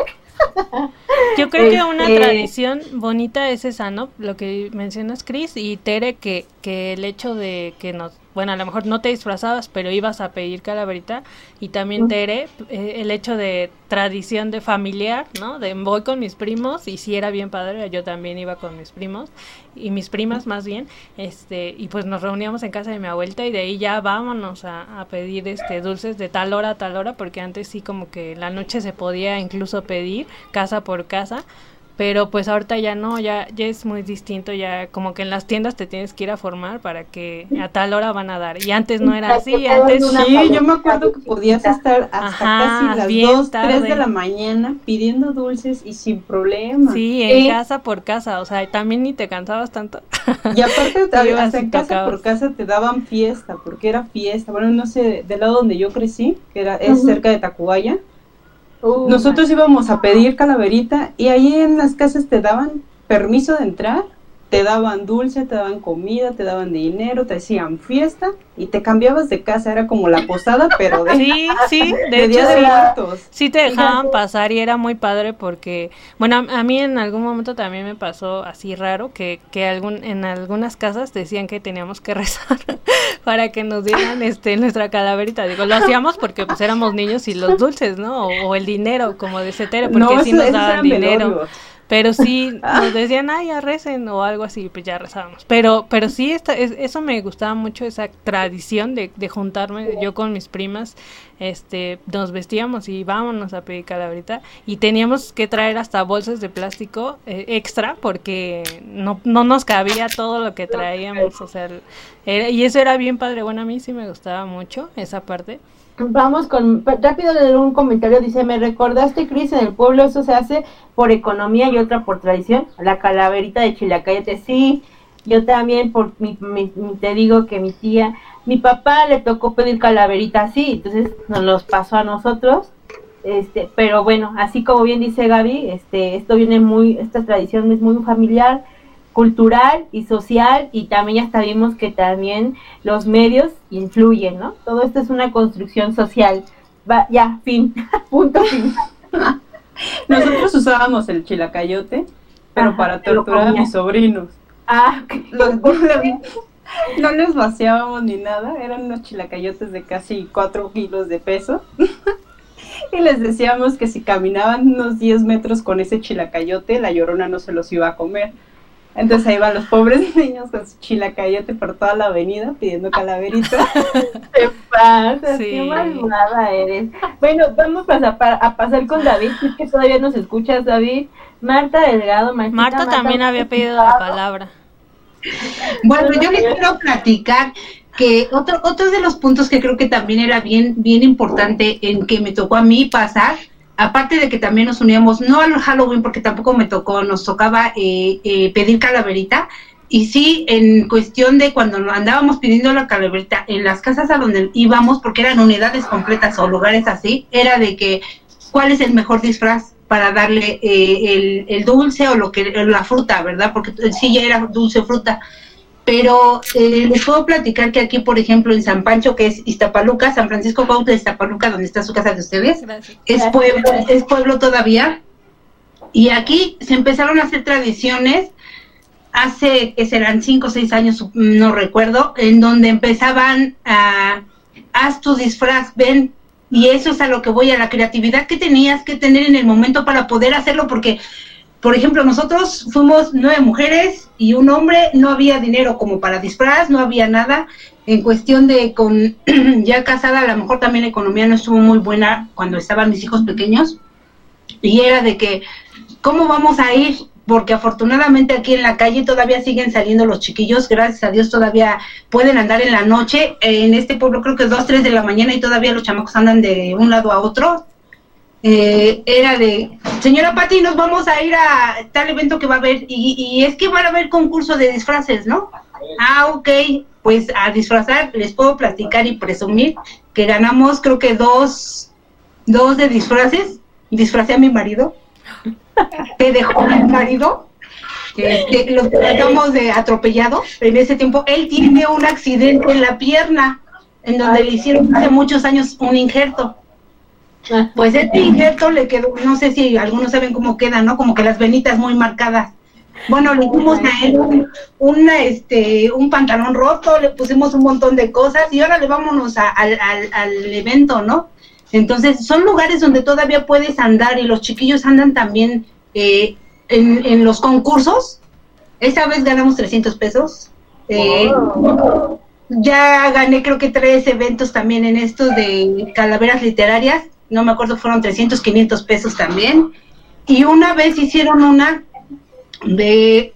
Yo creo que una Este- tradición bonita es esa, ¿no? Lo que mencionas, Chris, y Tere, que, que el hecho de que nos bueno, a lo mejor no te disfrazabas, pero ibas a pedir calaverita. Y también, Tere, eh, el hecho de tradición de familiar, ¿no? De voy con mis primos y si era bien padre, yo también iba con mis primos y mis primas más bien, este, y pues nos reuníamos en casa de mi abuelita y de ahí ya vámonos a, a pedir este dulces de tal hora a tal hora, porque antes sí como que la noche se podía incluso pedir casa por casa pero pues ahorita ya no, ya, ya es muy distinto, ya como que en las tiendas te tienes que ir a formar para que a tal hora van a dar. Y antes no era así, antes... Sí, yo me acuerdo que podías estar hasta casi las 2, 3 de la mañana pidiendo dulces y sin problema. Sí, en casa por casa, o sea, también ni te cansabas tanto. Y aparte, hasta en casa por casa te daban fiesta, porque era fiesta. Bueno, no sé, del lado donde yo crecí, que era es cerca de Tacubaya, nosotros íbamos a pedir calaverita y ahí en las casas te daban permiso de entrar te daban dulce, te daban comida, te daban dinero, te hacían fiesta y te cambiabas de casa, era como la posada, pero de Sí, sí, de, hecho sí, sí te dejaban pasar y era muy padre porque bueno, a, mí en algún momento también me pasó así raro que que algún en algunas casas decían que teníamos que rezar para que nos dieran este nuestra calaverita. Digo, lo hacíamos porque pues éramos niños y los dulces, ¿no? O, el dinero, como de Cetero, porque sí nos daban dinero. Pero sí nos decían, ay, ya recen o algo así, pues ya rezábamos. Pero, pero sí, esta, es, eso me gustaba mucho, esa tradición de, de juntarme yo con mis primas, este, nos vestíamos y vámonos a pedir calabrita y teníamos que traer hasta bolsas de plástico eh, extra porque no, no nos cabía todo lo que traíamos, o sea, y eso era bien padre, bueno, a mí sí me gustaba mucho esa parte. Vamos con, rápido leer un comentario, dice, me recordaste, Cris, en el pueblo eso se hace por economía y otra por tradición, la calaverita de Chilacayete, sí, yo también, por mi, te digo que mi tía, mi papá le tocó pedir calaverita así, entonces nos los pasó a nosotros, este, pero bueno, así como bien dice Gaby, este, esto viene muy, esta tradición es muy familiar, cultural y social y también ya sabemos que también los medios influyen, ¿no? Todo esto es una construcción social. Va, ya, fin, punto fin. Nosotros usábamos el chilacayote, pero para torturar a mis sobrinos. Ah, no les vaciábamos ni nada, eran unos chilacayotes de casi 4 kilos de peso. y les decíamos que si caminaban unos 10 metros con ese chilacayote, la llorona no se los iba a comer. Entonces ahí van los pobres niños con su chilacayete por toda la avenida pidiendo calaverita. Te pasa, qué malvada eres. Bueno, vamos a, a, pasar con David, es que todavía nos escuchas, David. Marta Delgado, Marta, Marta también había pedido la palabra. Bueno, yo les quiero platicar que otro, otro de los puntos que creo que también era bien, bien importante en que me tocó a mí pasar aparte de que también nos uníamos, no al Halloween porque tampoco me tocó, nos tocaba eh, eh, pedir calaverita, y sí, en cuestión de cuando andábamos pidiendo la calaverita en las casas a donde íbamos, porque eran unidades completas o lugares así, era de que cuál es el mejor disfraz para darle eh, el, dulce o lo que la fruta, ¿verdad? Porque sí ya era dulce fruta pero eh, les puedo platicar que aquí, por ejemplo, en San Pancho, que es Iztapaluca, San Francisco Cuautla de Iztapaluca, donde está su casa de ustedes, es pueblo, es pueblo todavía, y aquí se empezaron a hacer tradiciones hace que serán cinco o seis años, no recuerdo, en donde empezaban a haz tu disfraz, ven, y eso es a lo que voy, a la creatividad que tenías que tener en el momento para poder hacerlo, porque por ejemplo, nosotros fuimos nueve mujeres y un hombre, no había dinero como para disfraz, no había nada. En cuestión de con ya casada, a lo mejor también la economía no estuvo muy buena cuando estaban mis hijos pequeños. Y era de que, ¿cómo vamos a ir? Porque afortunadamente aquí en la calle todavía siguen saliendo los chiquillos, gracias a Dios todavía pueden andar en la noche. En este pueblo creo que es dos, tres de la mañana y todavía los chamacos andan de un lado a otro eh, era de, señora Patti, nos vamos a ir a tal evento que va a haber, y, es que van a haber concurso de disfraces, ¿no? Ah, ok, pues a disfrazar les puedo platicar y presumir que ganamos creo que dos, dos de disfraces, disfracé a mi marido, te dejó mi marido, este, los tratamos de atropellado, en ese tiempo él tiene un accidente en la pierna, en donde le hicieron hace muchos años un injerto pues este injerto le quedó, no sé si algunos saben cómo queda, ¿no? Como que las venitas muy marcadas. Bueno, le dimos a él un, una, este, un pantalón roto, le pusimos un montón de cosas y ahora le vámonos a- al, al, al evento, ¿no? Entonces, son lugares donde todavía puedes andar y los chiquillos andan también eh, en, en los concursos. Esta vez ganamos 300 pesos. Eh, Ya gané creo que tres eventos también en estos de calaveras literarias. No me acuerdo, fueron 300, 500 pesos también. Y una vez hicieron una de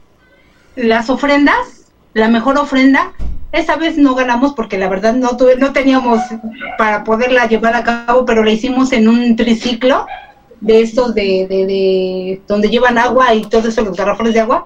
las ofrendas, la mejor ofrenda. Esa vez no ganamos porque la verdad no tuve, no teníamos para poderla llevar a cabo, pero la hicimos en un triciclo de estos de, de, de donde llevan agua y todo eso, los garrafones de agua.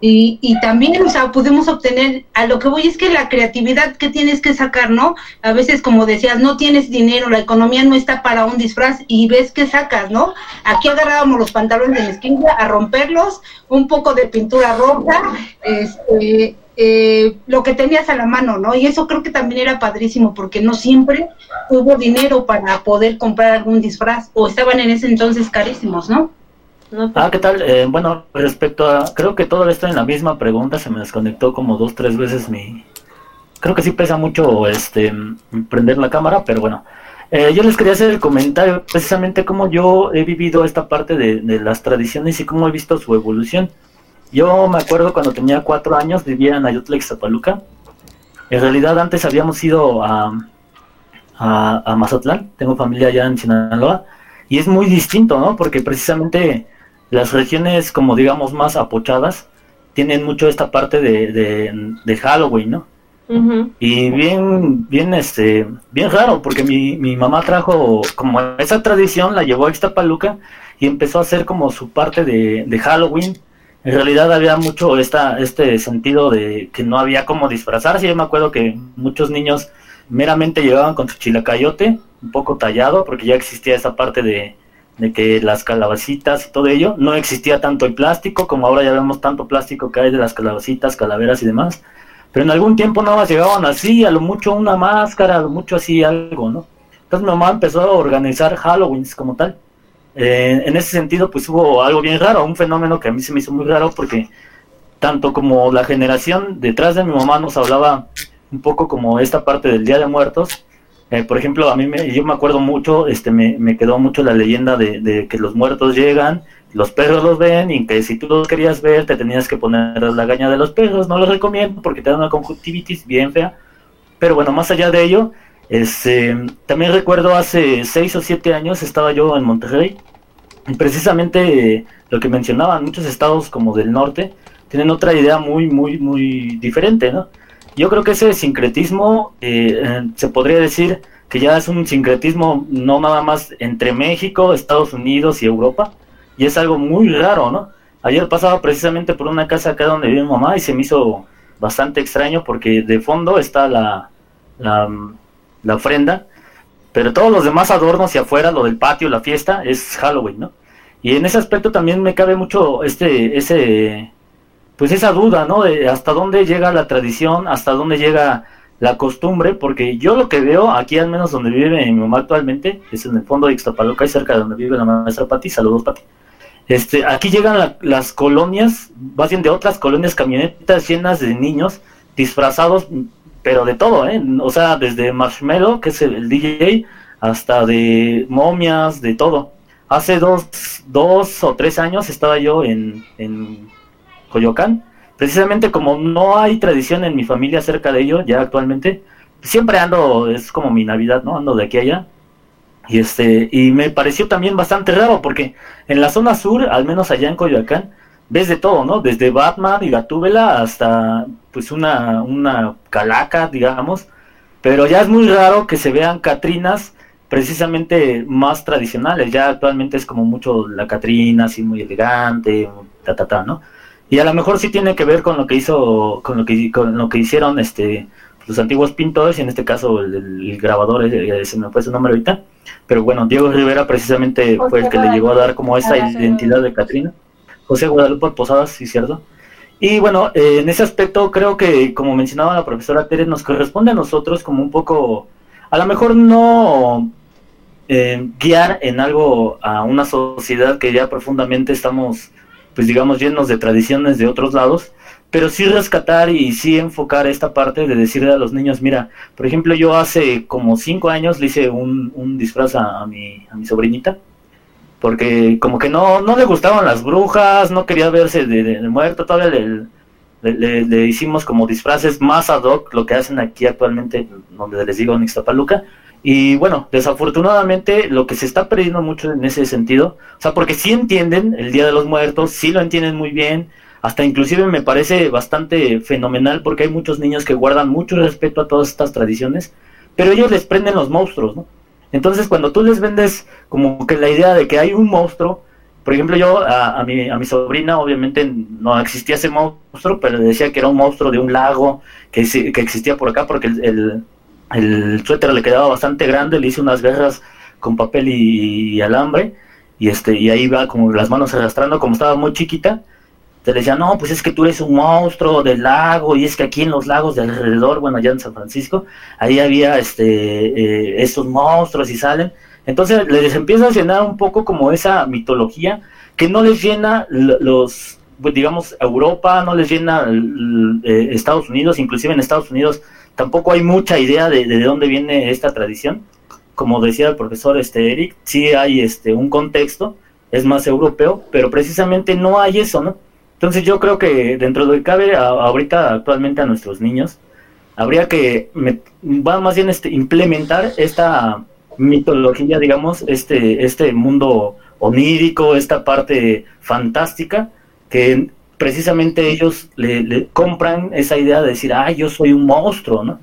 Y, y también, o sea, pudimos obtener, a lo que voy es que la creatividad que tienes que sacar, ¿no? A veces, como decías, no tienes dinero, la economía no está para un disfraz y ves que sacas, ¿no? Aquí agarrábamos los pantalones de la esquina a romperlos, un poco de pintura roja, este, eh, lo que tenías a la mano, ¿no? Y eso creo que también era padrísimo porque no siempre hubo dinero para poder comprar algún disfraz o estaban en ese entonces carísimos, ¿no? Ah, ¿qué tal? Eh, bueno, respecto a, creo que todo esto en la misma pregunta, se me desconectó como dos, tres veces mi... Creo que sí pesa mucho este prender la cámara, pero bueno. Eh, yo les quería hacer el comentario precisamente cómo yo he vivido esta parte de, de las tradiciones y cómo he visto su evolución. Yo me acuerdo cuando tenía cuatro años, vivía en Ayutla, Ixtapaluca. En realidad antes habíamos ido a, a, a Mazatlán, tengo familia allá en Sinaloa, y es muy distinto, ¿no? Porque precisamente las regiones, como digamos, más apochadas, tienen mucho esta parte de, de, de Halloween, ¿no? Y bien, bien, este, bien raro, porque mi, mi mamá trajo como esa tradición, la llevó a Ixtapaluca y empezó a hacer como su parte de, de Halloween. En realidad había mucho esta, este sentido de que no había como disfrazarse. Yo me acuerdo que muchos niños meramente llegaban con su chilacayote, un poco tallado, porque ya existía esa parte de, de que las calabacitas y todo ello, no existía tanto el plástico, como ahora ya vemos tanto plástico que hay de las calabacitas, calaveras y demás. Pero en algún tiempo nada más llegaban así, a lo mucho una máscara, a lo mucho así algo, ¿no? Entonces mi mamá empezó a organizar Halloween como tal. Eh, en ese sentido, pues hubo algo bien raro, un fenómeno que a mí se me hizo muy raro porque tanto como la generación detrás de mi mamá nos hablaba un poco como esta parte del Día de Muertos. Eh, por ejemplo, a mí me, yo me acuerdo mucho, este, me, quedó mucho la leyenda de, de que los muertos llegan, los perros los ven y que si tú los querías ver te tenías que poner la gaña de los perros. No lo recomiendo porque te da una conjuntivitis bien fea. Pero bueno, más allá de ello, este, también recuerdo hace seis o siete años estaba yo en Monterrey y precisamente eh, lo que mencionaban, muchos estados como del norte tienen otra idea muy, muy, muy diferente, ¿no? Yo creo que ese sincretismo eh, eh, se podría decir que ya es un sincretismo no nada más entre México, Estados Unidos y Europa, y es algo muy raro, ¿no? Ayer pasaba precisamente por una casa acá donde vive mi mamá y se me hizo bastante extraño porque de fondo está la, la, la ofrenda, pero todos los demás adornos y afuera, lo del patio, la fiesta, es Halloween, ¿no? Y en ese aspecto también me cabe mucho este, ese, pues esa duda, ¿no? De hasta dónde llega la tradición, hasta dónde llega la costumbre, porque yo lo que veo aquí, al menos donde vive mi mamá actualmente, es en el fondo de Ixtapaloca y cerca de donde vive la maestra Pati, saludos Pati. Este, aquí llegan la- las colonias, más bien de otras colonias, camionetas llenas de niños disfrazados, pero de todo, ¿eh? O sea, desde Marshmallow, que es el, el DJ, hasta de momias, de todo. Hace dos, dos o tres años estaba yo en, en Coyoacán, precisamente como no hay tradición en mi familia acerca de ello, ya actualmente, siempre ando, es como mi Navidad, ¿no? Ando de aquí a allá. Y este, y me pareció también bastante raro, porque en la zona sur, al menos allá en Coyoacán, ves de todo, ¿no? Desde Batman y Gatúbela hasta pues una, una calaca, digamos. Pero ya es muy raro que se vean Catrinas precisamente más tradicionales. Ya actualmente es como mucho la Catrina, así muy elegante, ta ta ta, ¿no? Y a lo mejor sí tiene que ver con lo que hizo, con lo que, con lo que hicieron este los antiguos pintores, y en este caso el, el grabador, eh, se me fue su nombre ahorita, pero bueno, Diego Rivera precisamente fue el que le llegó a dar como esta identidad de Catrina. José Guadalupe Posadas, sí, cierto. Y bueno, eh, en ese aspecto creo que, como mencionaba la profesora Tere, nos corresponde a nosotros como un poco, a lo mejor no eh, guiar en algo a una sociedad que ya profundamente estamos pues digamos, llenos de tradiciones de otros lados, pero sí rescatar y sí enfocar esta parte de decirle a los niños, mira, por ejemplo, yo hace como cinco años le hice un, un disfraz a, mi, a mi sobrinita, porque como que no, no le gustaban las brujas, no quería verse de, muerto, todavía le, le, hicimos como disfraces más ad hoc, lo que hacen aquí actualmente, donde les digo en Ixtapaluca, y bueno, desafortunadamente lo que se está perdiendo mucho en ese sentido, o sea, porque sí entienden el Día de los Muertos, sí lo entienden muy bien, hasta inclusive me parece bastante fenomenal porque hay muchos niños que guardan mucho respeto a todas estas tradiciones, pero ellos les prenden los monstruos, ¿no? Entonces cuando tú les vendes como que la idea de que hay un monstruo, por ejemplo yo a, mi, a mi sobrina obviamente no existía ese monstruo, pero decía que era un monstruo de un lago que, que existía por acá porque el, suéter le quedaba bastante grande, le hice unas guerras con papel y, alambre y este y ahí va como las manos arrastrando como estaba muy chiquita te decía, no, pues es que tú eres un monstruo del lago, y es que aquí en los lagos de alrededor, bueno, allá en San Francisco, ahí había este eh, estos monstruos y salen. Entonces les empieza a llenar un poco como esa mitología que no les llena los, pues, digamos, Europa, no les llena eh, Estados Unidos, inclusive en Estados Unidos tampoco hay mucha idea de, de, dónde viene esta tradición. Como decía el profesor este Eric, sí hay este un contexto, es más europeo, pero precisamente no hay eso, ¿no? Entonces yo creo que dentro de cabe ahorita actualmente a nuestros niños habría que va más bien este implementar esta mitología, digamos, este este mundo onírico, esta parte fantástica que precisamente ellos le, compran esa idea de decir, ah, yo soy un monstruo, ¿no?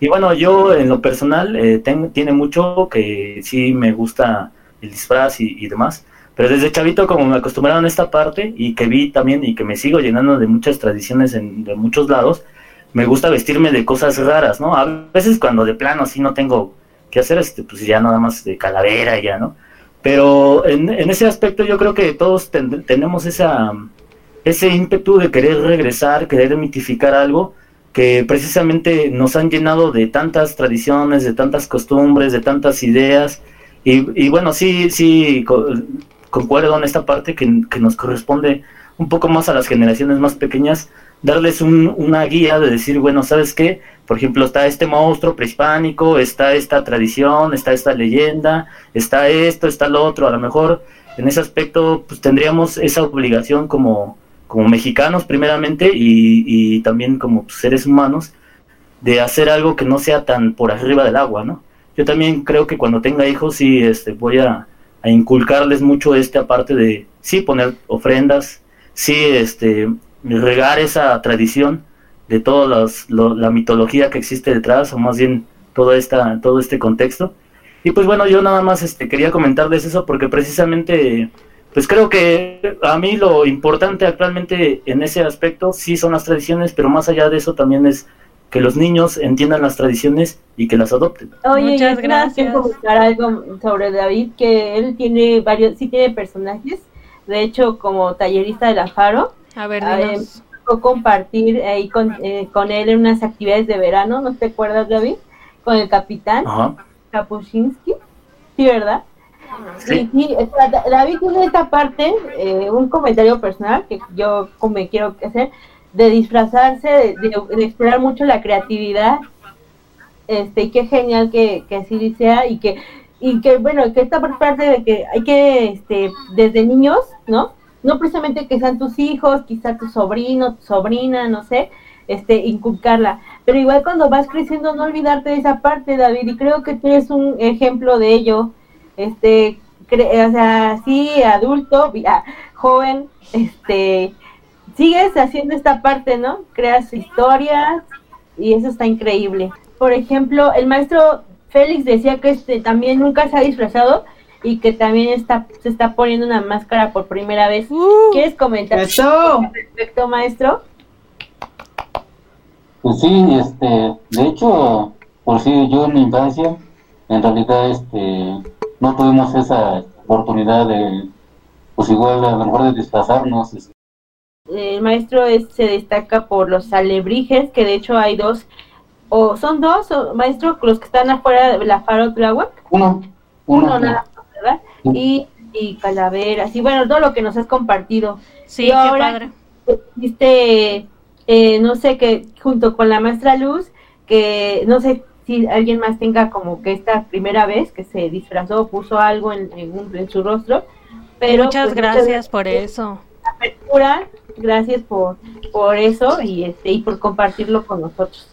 Y bueno, yo en lo personal eh, tiene mucho que sí me gusta el disfraz y demás, pero desde chavito como me acostumbraron a esta parte y que vi también y que me sigo llenando de muchas tradiciones en, de muchos lados, me gusta vestirme de cosas raras, ¿no? A veces cuando de plano así no tengo que hacer, este, pues ya nada más de calavera ya, ¿no? Pero en, en ese aspecto yo creo que todos tenemos esa, ese ímpetu de querer regresar, querer mitificar algo que precisamente nos han llenado de tantas tradiciones, de tantas costumbres, de tantas ideas. Y, bueno, sí, sí, concuerdo en esta parte que, nos corresponde un poco más a las generaciones más pequeñas, darles una guía de decir, bueno, ¿sabes qué? Por ejemplo, está este monstruo prehispánico, está esta tradición, está esta leyenda, está esto, está lo otro. A lo mejor en ese aspecto pues tendríamos esa obligación como, como mexicanos primeramente y, y también como seres humanos de hacer algo que no sea tan por arriba del agua, ¿no? Yo también creo que cuando tenga hijos sí este, voy a a inculcarles mucho esta parte de, sí, poner ofrendas, sí, este, regar esa tradición de toda la mitología que existe detrás, o más bien todo, esta, todo este contexto. Y pues bueno, yo nada más este, quería comentarles eso porque precisamente, pues creo que a mí lo importante actualmente en ese aspecto sí son las tradiciones, pero más allá de eso también es que los niños entiendan las tradiciones y que las adopten. Oye, Muchas gracias. comentar algo sobre David, que él tiene varios, sí tiene personajes, de hecho como tallerista de la Faro. A ver, eh, compartir ahí con, eh, con él en unas actividades de verano, ¿no te acuerdas David? Con el capitán Kapuscinski, sí, ¿verdad? Sí. sí, David tiene esta parte, eh, un comentario personal que yo me quiero hacer, de disfrazarse, de, explorar mucho la creatividad, este, y qué genial que, que así sea, y que, y que bueno, que esta parte de que hay que, este, desde niños, ¿no? No precisamente que sean tus hijos, quizá tu sobrino, tu sobrina, no sé, este, inculcarla. Pero igual cuando vas creciendo, no olvidarte de esa parte, David, y creo que tú eres un ejemplo de ello. Este, o sea, sí, adulto, joven, este, sigues haciendo esta parte, ¿no? Creas historias y eso está increíble. Por ejemplo, el maestro Félix decía que este también nunca se ha disfrazado y que también está se está poniendo una máscara por primera vez. Uh, ¿Quieres comentar eso? respecto, maestro? Pues sí, este, de hecho, por si yo en mi infancia, en realidad, este, no tuvimos esa oportunidad de, pues igual a lo mejor de disfrazarnos, este, el maestro se destaca por los alebrijes, que de hecho hay dos, o son dos, o, maestro, los que están afuera de la Faro Tláhuac. Uno. Uno, nada ¿verdad? Y y calaveras y bueno, todo lo que nos has compartido. Sí, Y qué padre. Viste, eh, no sé, que junto con la maestra Luz, que no sé si alguien más tenga como que esta primera vez que se disfrazó o puso algo en, en, un- en su rostro. Pero muchas pues, gracias por eso. apertura, gracias por, por eso y este y por compartirlo con nosotros.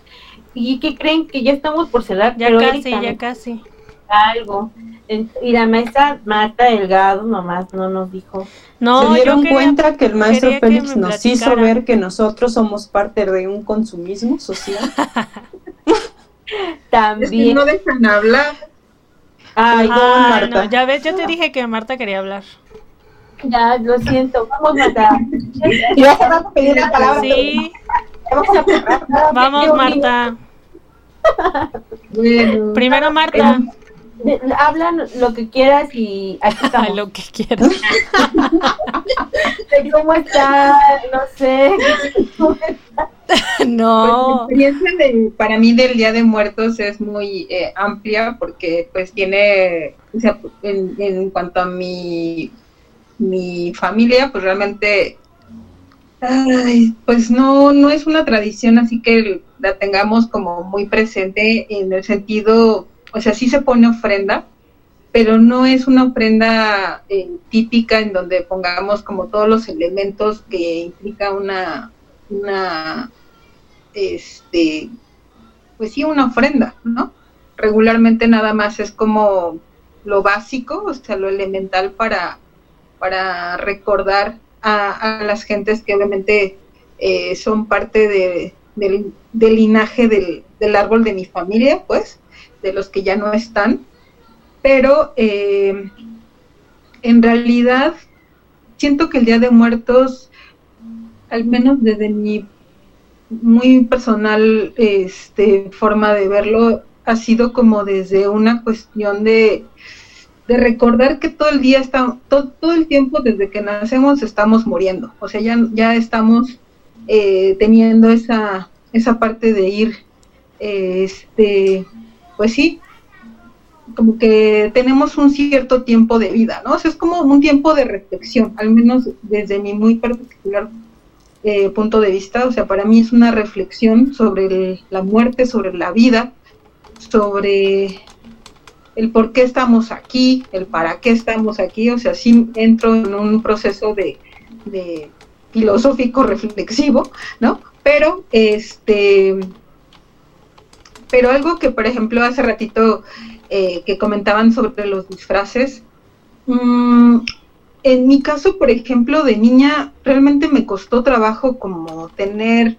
¿Y qué creen? Que ya estamos por cerrar, Ya pero casi, ya casi. algo. Y la maestra Marta Delgado nomás no nos dijo. No, ¿Se yo dieron quería- cuenta que el maestro que Félix nos hizo ver que nosotros somos parte de un consumismo social? También. Es que no dejan hablar. Ay, Ay, Marta. no, ya ves, yo te dije que Marta quería hablar. Ya, lo siento. Vamos, Marta. Y vas a pedir la palabra. Sí, Vamos a vamos Marta. Bueno, Primero Marta. De- Hablan lo que quieras y aquí estamos. lo que quieras. De ¿Cómo está? No sé. No. Pues, la experiencia de- para mí del Día de Muertos es muy eh, amplia porque pues tiene, o sea, en, cuanto a mi, mi familia, pues realmente, pues no, no es una tradición así que la tengamos como muy presente en el sentido, o sea, sí se pone ofrenda, pero no es una ofrenda eh, típica en donde pongamos como todos los elementos que implica una, una este, pues sí, una ofrenda, ¿no? Regularmente nada más es como lo básico, o sea, lo elemental para, para recordar a, las gentes que obviamente eh, son parte de, del, del linaje del, del árbol de mi familia, pues, de los que ya no están. Pero eh, en realidad siento que el Día de Muertos, al menos desde mi muy personal este, forma de verlo ha sido como desde una cuestión de, recordar que todo el día está, todo, todo el tiempo desde que nacemos estamos muriendo, o sea, ya, ya estamos eh, teniendo esa, esa parte de ir, este, pues sí, como que tenemos un cierto tiempo de vida, ¿no? O sea, es como un tiempo de reflexión, al menos desde mi muy particular eh, punto de vista, o sea, para mí es una reflexión sobre la muerte, sobre la vida, sobre el por qué estamos aquí, el para qué estamos aquí, o sea, sí entro en un proceso de, filosófico reflexivo, ¿no? Pero este pero algo que por ejemplo hace ratito eh, que comentaban sobre los disfraces, mm, en mi caso, por ejemplo, de niña, realmente me costó trabajo como tener,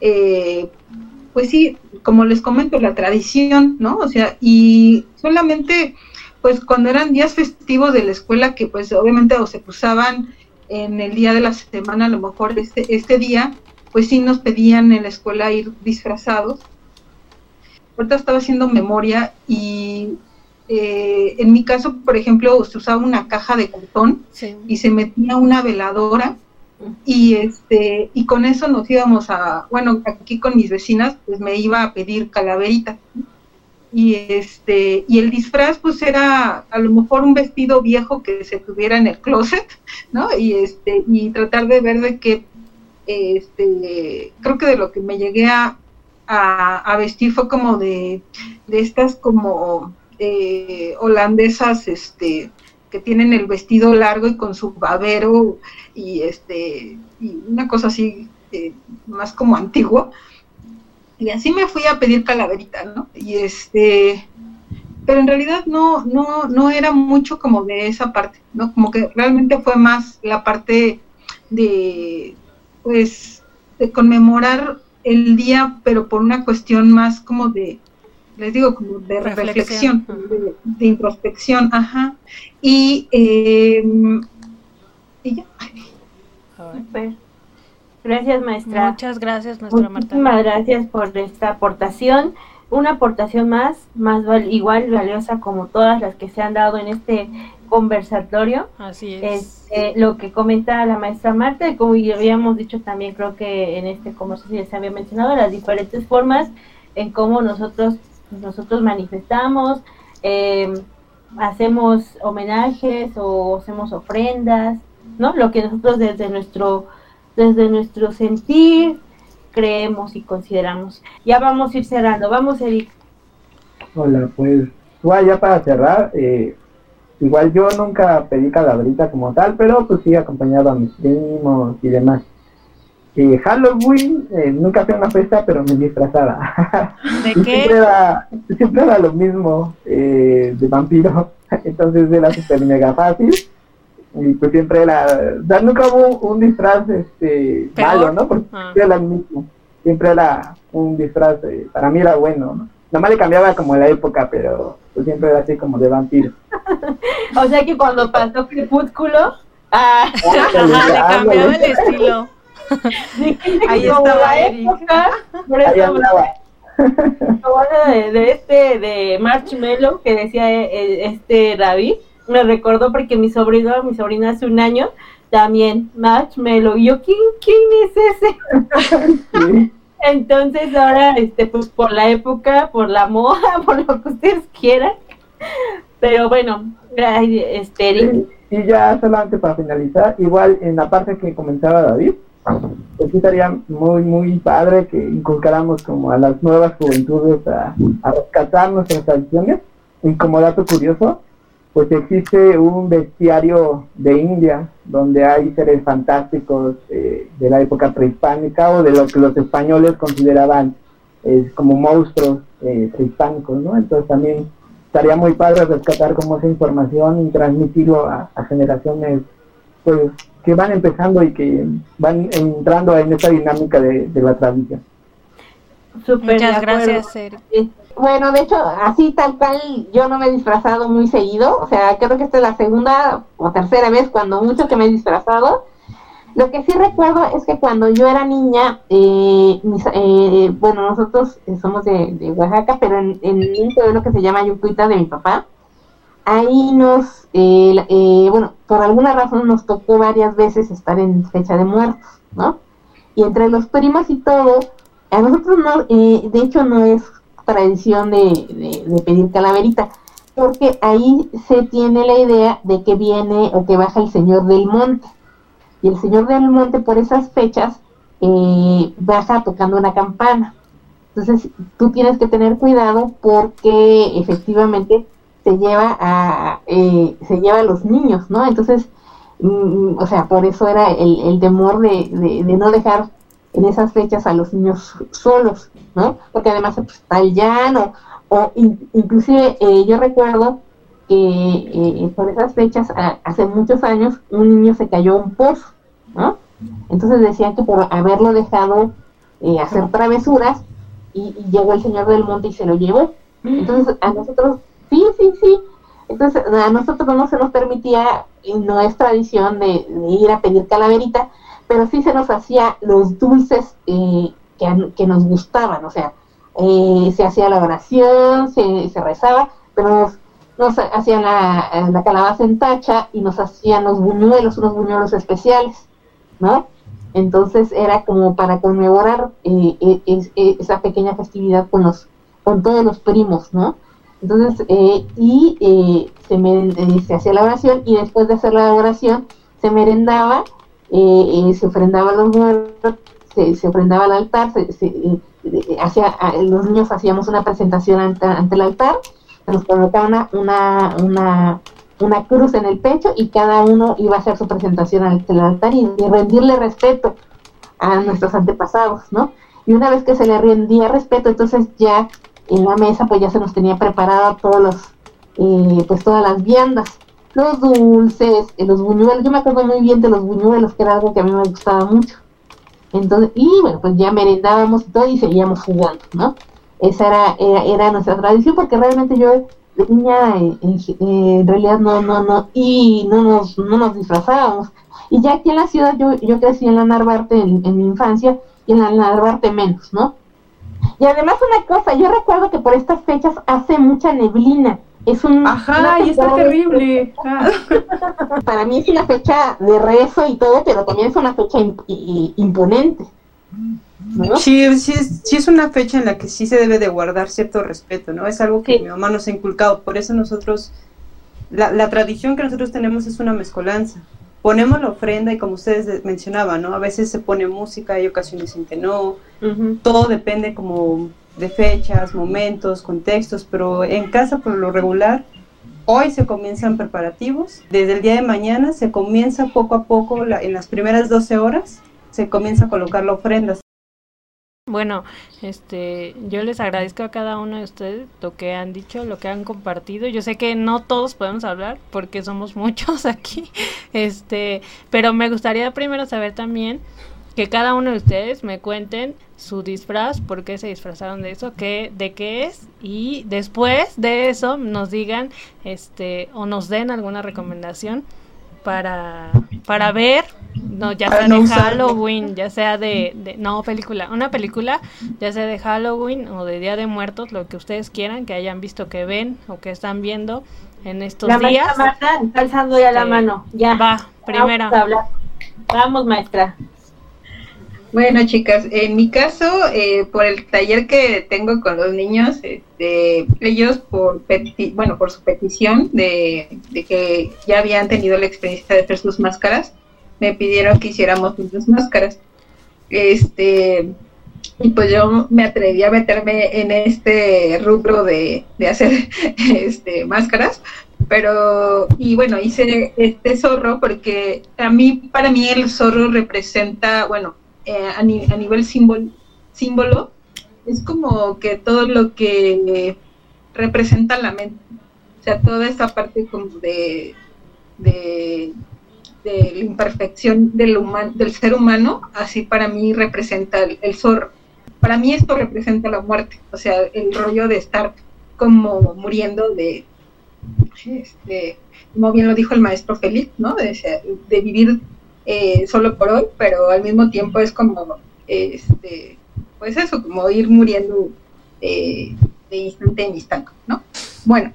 eh, pues sí, como les comento, la tradición, ¿no? O sea, y solamente, pues cuando eran días festivos de la escuela, que pues obviamente o se usaban en el día de la semana, a lo mejor este, este día, pues sí nos pedían en la escuela ir disfrazados. Ahorita estaba haciendo memoria y eh, en mi caso, por ejemplo, se usaba una caja de cartón Sí. y se metía una veladora y este y con eso nos íbamos a bueno aquí con mis vecinas pues me iba a pedir calaverita y este y el disfraz pues era a lo mejor un vestido viejo que se tuviera en el closet no y este y tratar de ver de qué este creo que de lo que me llegué a, a, a vestir fue como de, de estas como eh, holandesas este que tienen el vestido largo y con su babero y este y una cosa así eh, más como antiguo y así me fui a pedir calaverita no y este pero en realidad no no no era mucho como de esa parte no como que realmente fue más la parte de pues de conmemorar el día pero por una cuestión más como de les digo como de reflexión, Reflexión. de, de introspección ajá y eh, y ya Súper. Gracias, maestra. Muchas gracias, maestra Marta. Muchísimas gracias por esta aportación. Una aportación más, más val- igual valiosa como todas las que se han dado en este conversatorio. Así es. Este, lo que comenta la maestra Marta, y como ya habíamos dicho también, creo que en este conversación ya se había mencionado, las diferentes formas en cómo nosotros, nosotros manifestamos, eh, hacemos homenajes o hacemos ofrendas, ¿no? Lo que nosotros desde nuestro, desde nuestro sentir creemos y consideramos. Ya vamos a ir cerrando. Vamos, Eric. Hola, pues, ya para cerrar, eh, igual yo nunca pedí calaverita como tal, pero pues sí acompañado a mis primos y demás. Eh, Halloween, eh, nunca fui a una fiesta, pero me disfrazaba. ¿De qué? Siempre era, siempre era lo mismo, eh, de vampiro, entonces era súper mega fácil. Y pues siempre era, o sea, nunca hubo un disfraz este, Peor. malo, ¿no? Porque Ah. siempre era el mismo. Siempre era un disfraz, eh, para mí era bueno, ¿no? Nada más le cambiaba como la época, pero pues siempre era así como de vampiro. O sea que cuando pasó Crepúsculo, ah, Ajá, le cambiaba el estilo. Ahí estaba época, por eso bueno de, de este de Marshmallow que decía eh, eh, este David me recordó porque mi sobrino mi sobrina hace un año también Marshmallow y yo quién quién es ese Sí. entonces ahora este pues por la época por la moda por lo que ustedes quieran. Pero bueno este Eric, Y ya solamente para finalizar, igual en la parte que comentaba David, pues estaría muy, muy padre que inculcáramos como a las nuevas juventudes a, a rescatar nuestras tradiciones. Y como dato curioso, pues existe un bestiario de India donde hay seres fantásticos eh, de la época prehispánica o de lo que los españoles consideraban eh, como monstruos eh, prehispánicos, ¿no? Entonces también estaría muy padre rescatar como esa información y transmitirlo a generaciones pues que van empezando y que van entrando en esta dinámica de, de la tradición. súper de Muchas gracias, Eric. Bueno, de hecho, así tal cual, yo no me he disfrazado muy seguido. O sea, creo que esta es la segunda o tercera vez, cuando mucho que me he disfrazado. Lo que sí recuerdo es que cuando yo era niña, eh, mis- eh, bueno, nosotros somos de, de Oaxaca, pero en, en un pueblo que se llama Yucuita de mi papá, ahí nos, eh, eh, bueno, por alguna razón nos tocó varias veces estar en fecha de muertos, ¿no? Y entre los primos y todo, a nosotros no, eh, de hecho no es tradición de, de- de pedir calaverita, porque ahí se tiene la idea de que viene o que baja el señor del monte. Y el señor del monte por esas fechas eh, baja tocando una campana. Entonces tú tienes que tener cuidado porque efectivamente se lleva a eh, se lleva a los niños, ¿no? Entonces, mm, o sea, por eso era el, el temor de, de- de no dejar en esas fechas a los niños solos, ¿no? Porque además pues, está el llano, o in- inclusive eh, yo recuerdo que eh, por esas fechas, a- hace muchos años, un niño se cayó a un pozo, ¿no? Entonces decían que por haberlo dejado eh, hacer travesuras, y, y llegó el señor del monte y se lo llevó. Entonces a nosotros, sí, sí, sí. Entonces a nosotros no se nos permitía, no es tradición de, ir a pedir calaverita, pero sí se nos hacía los dulces eh, que, que nos gustaban, o sea, eh, se hacía la oración, se, se rezaba, pero nos, nos hacían la, la calabaza en tacha y nos hacían los buñuelos, unos buñuelos especiales, ¿no? Entonces era como para conmemorar eh, es- eh, esa pequeña festividad con los, con todos los primos, ¿no? Entonces, eh, y eh, se, meren- eh, se hacía la oración y después de hacer la oración se merendaba, eh, eh, se ofrendaba los muertos, se, se ofrendaba al altar, se, se, eh, eh, hacía, a- los niños hacíamos una presentación ante, el altar, nos colocaba una, una, una, cruz en el pecho y cada uno iba a hacer su presentación ante el altar y rendirle respeto a nuestros antepasados, ¿no? Y una vez que se le rendía respeto, entonces ya en la mesa pues ya se nos tenía preparado todos los, eh, pues todas las viandas, los dulces, eh, los buñuelos, yo me acuerdo muy bien de los buñuelos, que era algo que a mí me gustaba mucho. Entonces, y bueno, pues ya merendábamos y todo y seguíamos jugando, ¿no? Esa era, era, era nuestra tradición porque realmente yo de niña eh, en, eh, en realidad no, no, no, y no nos, no nos disfrazábamos. Y ya aquí en la ciudad yo, yo crecí en la Narvarte en, en mi infancia y en la Narvarte menos, ¿no? Y además una cosa, yo recuerdo que por estas fechas hace mucha neblina. Es un Ajá, y está terrible. Para mí es una fecha de rezo y todo, pero también es una fecha imp- imponente. ¿no? Sí, sí es, sí es una fecha en la que sí se debe de guardar cierto respeto, ¿no? Es algo que mi mamá nos ha inculcado, por eso nosotros la, la tradición que nosotros tenemos es una mezcolanza. Ponemos la ofrenda y como ustedes mencionaban, ¿no? A veces se pone música, hay ocasiones en que no. Todo depende como de fechas, momentos, contextos, pero en casa por lo regular Hoy se comienzan preparativos. Desde el día de mañana se comienza poco a poco, en las primeras 12 horas, se comienza a colocar la ofrenda. Bueno, este, yo les agradezco a cada uno de ustedes lo que han dicho, lo que han compartido. Yo sé que no todos podemos hablar porque somos muchos aquí, este, pero me gustaría primero saber también que cada uno de ustedes me cuenten su disfraz, por qué se disfrazaron de eso, qué, de qué es, y después de eso nos digan, este, o nos den alguna recomendación para, para ver, no, ya sea de Halloween, ya sea de, de, no, película, una película, ya sea de Halloween o de Día de Muertos, lo que ustedes quieran, que hayan visto que ven o que están viendo en estos días. Marta está alzando ya la mano, ya. Va, primera. Vamos, maestra. Bueno, chicas, en mi caso, eh, por el taller que tengo con los niños, este, ellos por bueno, por su petición de, que ya habían tenido la experiencia de hacer sus máscaras, me pidieron que hiciéramos sus máscaras. Este, y pues yo me atreví a meterme en este rubro de, de hacer este, máscaras, pero y bueno hice este zorro porque a mí para mí el zorro representa bueno eh, a, nivel símbolo, es como que todo lo que representa la mente, o sea, toda esa parte como de, de, la imperfección del, del ser humano, así para mí representa el, zorro. Para mí esto representa la muerte, o sea, el rollo de estar como muriendo de, este, como bien lo dijo el maestro Félix, ¿no? De vivir eh, solo por hoy, pero al mismo tiempo es como, este, pues eso, como ir muriendo eh, de instante en instante, ¿no? Bueno,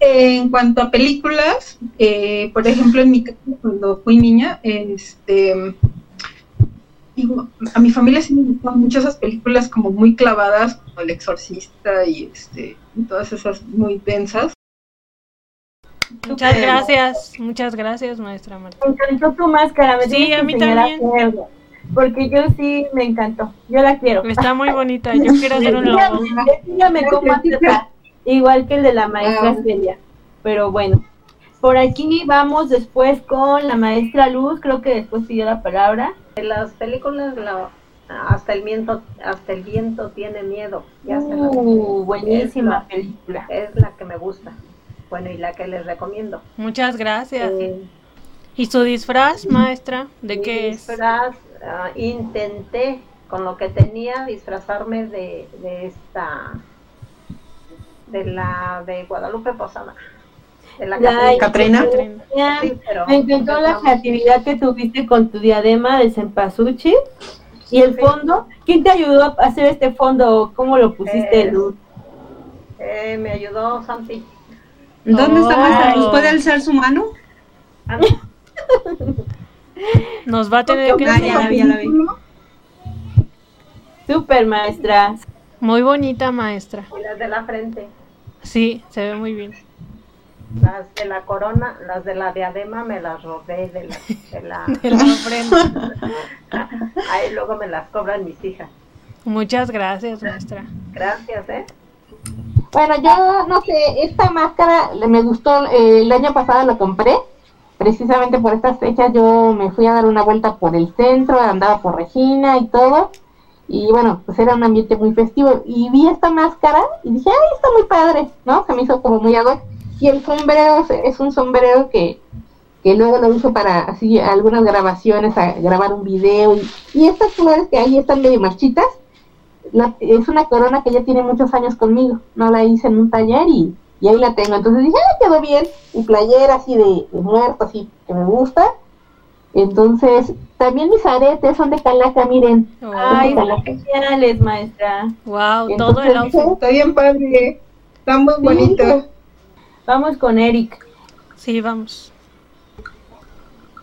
en cuanto a películas, eh, por ejemplo, en mi caso, cuando fui niña, este, a mi familia sí me gustaban mucho esas películas como muy clavadas, como El Exorcista y, este, todas esas muy densas. Muchas gracias, muchas gracias, maestra Marta. Me encantó tu máscara, me Sí, a mí también. porque yo sí me encantó, yo la quiero. Está muy bonita, yo quiero hacer un logo. cómo igual que el de la maestra ah. Celia. Pero bueno, por aquí vamos después con la maestra Luz, creo que después pidió la palabra. En las películas hasta el viento hasta el viento tiene miedo. Ya uh, buenísima película. Es la que me gusta. Bueno, y la que les recomiendo. Muchas gracias. Eh, ¿Y su disfraz, maestra? ¿De qué disfraz, ah, intenté, con lo que tenía, disfrazarme de, de esta, de la de Guadalupe Posada. De la Catrina. me encantó la creatividad que tuviste con tu diadema de cempasúchil. ¿Y el fondo? ¿Quién te ayudó a hacer este fondo? ¿Cómo lo pusiste, Luz? Eh, me ayudó Santi. ¿Dónde está maestra? ¿Nos puede alzar su mano? Nos va a tener que... Ah, ya la vi, ya la vi. Super maestra. Muy bonita maestra. Y las de la frente. Sí, se ve muy bien. Las de la corona, las de la diadema me las robé de la, de la, de la ofrenda. Ahí luego me las cobran mis hijas. Muchas gracias, maestra. Gracias, ¿eh? Bueno, yo no sé, esta máscara me gustó, eh, el año pasado la compré, precisamente por estas fechas yo me fui a dar una vuelta por el centro, andaba por Regina y todo, y bueno, pues era un ambiente muy festivo, y vi esta máscara y dije, ay, está muy padre, ¿no? Se me hizo como muy ad y el sombrero es un sombrero que, que luego lo uso para así algunas grabaciones, a grabar un video, y, y estas flores que ahí están medio marchitas, es una corona que ya tiene muchos años conmigo, no la hice en un taller y, ahí la tengo. Entonces dije, ah, quedó bien, y playera así de, muerto, así que me gusta. Entonces, también mis aretes son de calaca, miren. Ay, geniales, maestra. Wow, todo el outfit. Está bien padre, está muy bonito. Vamos con Eric. Sí, vamos.